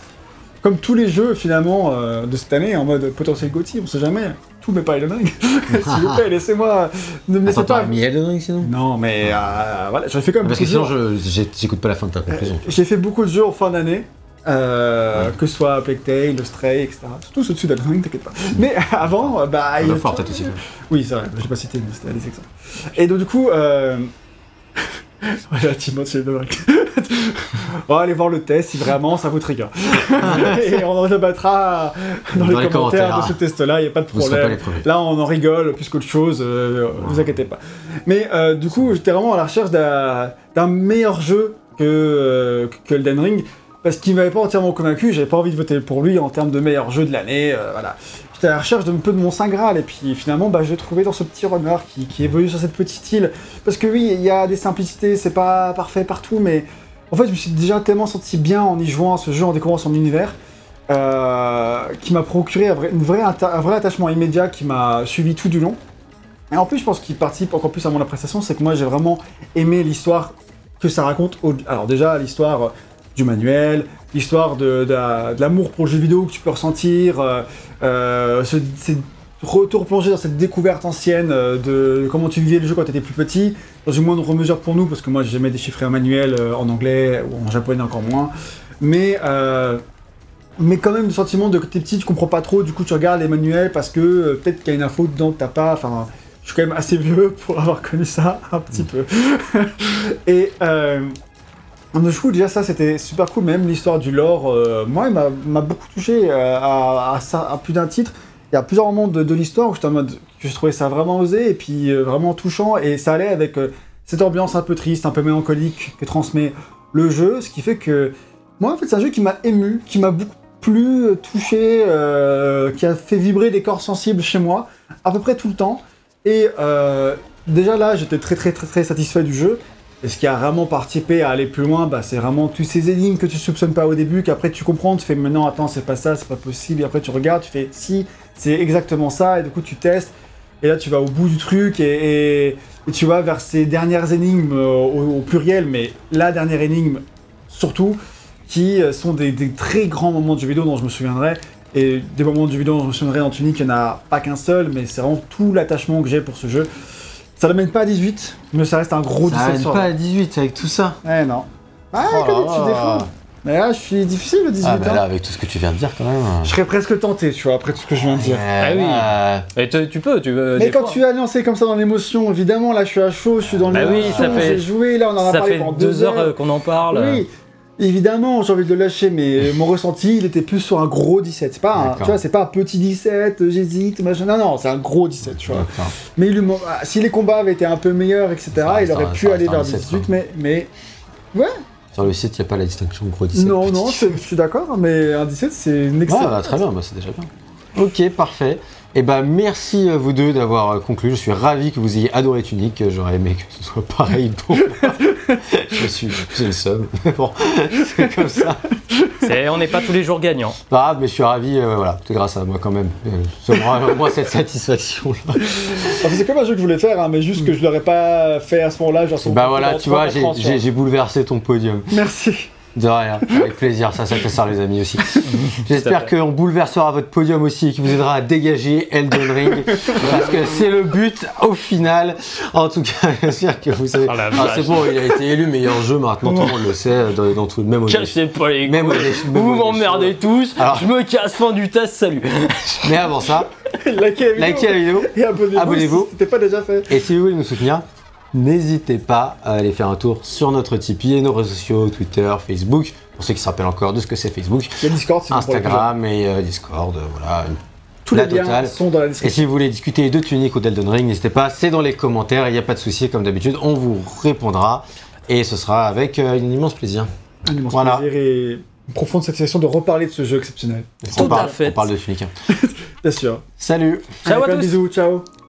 comme tous les jeux finalement euh, de cette année, en mode potentiel Gauthier, on sait jamais, tout mais pas Elden Ring. S'il vous plaît, laissez-moi, ne me laissez Attends, pas. mis Elden Ring sinon Non, mais euh, voilà, j'en ai fait quand même Parce que sinon, j'écoute pas la fin de ta conclusion. J'ai fait beaucoup de jeux en fin d'année. euh, Que ce soit Plague Tale, The Stray, etc. Surtout ceux dessus d'Elden Ring, t'inquiète pas. Mais avant, euh, bah. il y a- God of War, peut-être aussi. Oui, c'est vrai, j'ai pas cité, mais c'était des exemples. Et donc, du coup, euh... voilà, Timothée, c'est dingue. On va aller voir le test si vraiment ça vous trigger. Et on en débattra dans, les, Dans les commentaires, commentaires. de ce test-là, il n'y a pas de pas problème. Là, on en rigole plus qu'autre chose, euh, vous inquiétez pas. Mais euh, du coup, j'étais vraiment à la recherche d'un meilleur jeu que, euh, que Elden Ring, parce qu'il m'avait pas entièrement convaincu, j'avais pas envie de voter pour lui en termes de meilleur jeu de l'année, voilà. À la recherche d'un peu de mon Saint Graal, et puis finalement, bah, je l'ai trouvé dans ce petit runner qui, évolue sur cette petite île. Parce que oui, il y a des simplicités, c'est pas parfait partout, mais en fait, je me suis déjà tellement senti bien en y jouant à ce jeu, en découvrant son univers, euh, qui m'a procuré un vrai, une vraie un vrai attachement immédiat qui m'a suivi tout du long. Et en plus, je pense qu'il participe encore plus à mon appréciation, c'est que moi j'ai vraiment aimé l'histoire que ça raconte. Alors déjà, l'histoire euh, du manuel, l'histoire de, de la- de l'amour pour le jeu vidéo que tu peux ressentir, euh, euh, ce, retour plongé dans cette découverte ancienne euh, de comment tu vivais le jeu quand tu étais plus petit, dans une moindre mesure pour nous, parce que moi j'ai jamais déchiffré un manuel euh, en anglais ou en japonais encore moins. Mais, euh, mais quand même le sentiment de que t'es petit, tu comprends pas trop, du coup tu regardes les manuels parce que euh, peut-être qu'il y a une info dedans que t'as pas. Enfin, je suis quand même assez vieux pour avoir connu ça un petit peu. Et euh, du coup, déjà ça c'était super cool, même l'histoire du lore, euh, moi il m'a- beaucoup touché euh, à, ça, à plus d'un titre. Il y a plusieurs moments de, l'histoire où j'étais en mode que je trouvais ça vraiment osé et puis euh, vraiment touchant et ça allait avec cette ambiance un peu triste, un peu mélancolique que transmet le jeu, ce qui fait que moi en fait c'est un jeu qui m'a ému, qui m'a beaucoup plu, euh, touché, qui a fait vibrer des corps sensibles chez moi à peu près tout le temps. Et déjà là j'étais très très très très satisfait du jeu. Et ce qui a vraiment participé à aller plus loin, bah, c'est vraiment tous ces énigmes que tu soupçonnes pas au début, qu'après tu comprends, tu fais maintenant attends c'est pas ça, c'est pas possible, et après tu regardes, tu fais si, c'est exactement ça, et du coup tu testes, et là tu vas au bout du truc, et, tu vas vers ces dernières énigmes euh, au, pluriel, mais la dernière énigme surtout, qui euh, sont des, des très grands moments de jeu vidéo dont je me souviendrai, et des moments de jeu vidéo dont je me souviendrai en Tunic, il n'y en a pas qu'un seul, mais c'est vraiment tout l'attachement que j'ai pour ce jeu. Ça ne mène pas à 18, mais ça reste un gros 17 Ça aide sur pas à 18 avec tout ça. Ouais, non. Ah, Oh là même, tu là. défends. Mais là, je suis difficile le 18 Ah, bah ans. là, avec tout ce que tu viens de dire, quand même. Je serais presque tenté, tu vois, après tout ce que je viens de dire. Ah oui. Et tu, tu peux, tu veux. Mais des quand fois. tu as lancé comme ça dans l'émotion, évidemment, là, je suis à chaud, je suis dans Bah oui, l'émotion, ça fait- j'ai joué, là, on en a Ça parlé fait pendant deux heures euh, qu'on en parle. Oui, évidemment, j'ai envie de le lâcher, mais mon ressenti, il était plus sur un gros 17. C'est pas un, tu vois, c'est pas un petit 17, euh, j'hésite, machin. Non, non, c'est un gros 17, tu vois. Mais il ah, si les combats avaient été un peu meilleurs, etc., Ça il aurait pu aller vers 17, 18, mais, mais Sur le site, il n'y a pas la distinction gros 17. non, non, je suis d'accord, mais un 17, c'est une Ah, excellente. bah, très bien, bah, c'est déjà bien. Ok, parfait. Et bah merci à vous deux d'avoir euh, conclu. Je suis ravi que vous ayez adoré Tunic. J'aurais aimé que ce soit pareil pour moi. Je suis, j'ai le seum. Mais bon, c'est comme ça. C'est- on n'est pas tous les jours gagnants. Pas grave, mais je suis ravi. euh, voilà, c'est grâce à moi quand même. Euh, Ça me moins cette satisfaction là. Enfin, c'est comme un jeu que je voulais faire, hein, mais juste que je l'aurais pas fait à ce moment-là. Genre, Bah voilà, tu vois, j'ai bouleversé ton podium. Merci. De rien, avec plaisir, ça, ça, ça sert les amis aussi. J'espère fait. qu'on bouleversera votre podium aussi et qu'il vous aidera à dégager Elden Ring. parce que c'est le but au final. En tout cas, j'espère que vous savez. Oh la Ah, vache. c'est bon, il a été élu meilleur jeu maintenant, tout le monde le sait, dans, dans tout, même au Cassez pas les Même au Vous m'emmerdez tous. Alors- Je me casse, fin du test, salut. Mais avant ça, Likez la vidéo. likez la vidéo. Et abonnez-vous. Abonnez-vous. Si c'était pas déjà fait. Et si vous voulez nous soutenir, n'hésitez pas à aller faire un tour sur notre Tipeee et nos réseaux sociaux, Twitter, Facebook, pour ceux qui se rappellent encore de ce que c'est Facebook, Il y a Discord, si Instagram et euh, Discord, euh, voilà. Tous la les liens totale. sont dans la Et description. si vous voulez discuter de Tunic ou d'Elden Ring, n'hésitez pas, c'est dans les commentaires, il n'y a pas de souci, comme d'habitude, on vous répondra et ce sera avec euh, un immense plaisir. Un immense Voilà. plaisir et une profonde satisfaction de reparler de ce jeu exceptionnel. on Tout à parle, fait. on parle de Tunic. Bien sûr. Ciao Salut à Allez, de tous. bisous, ciao.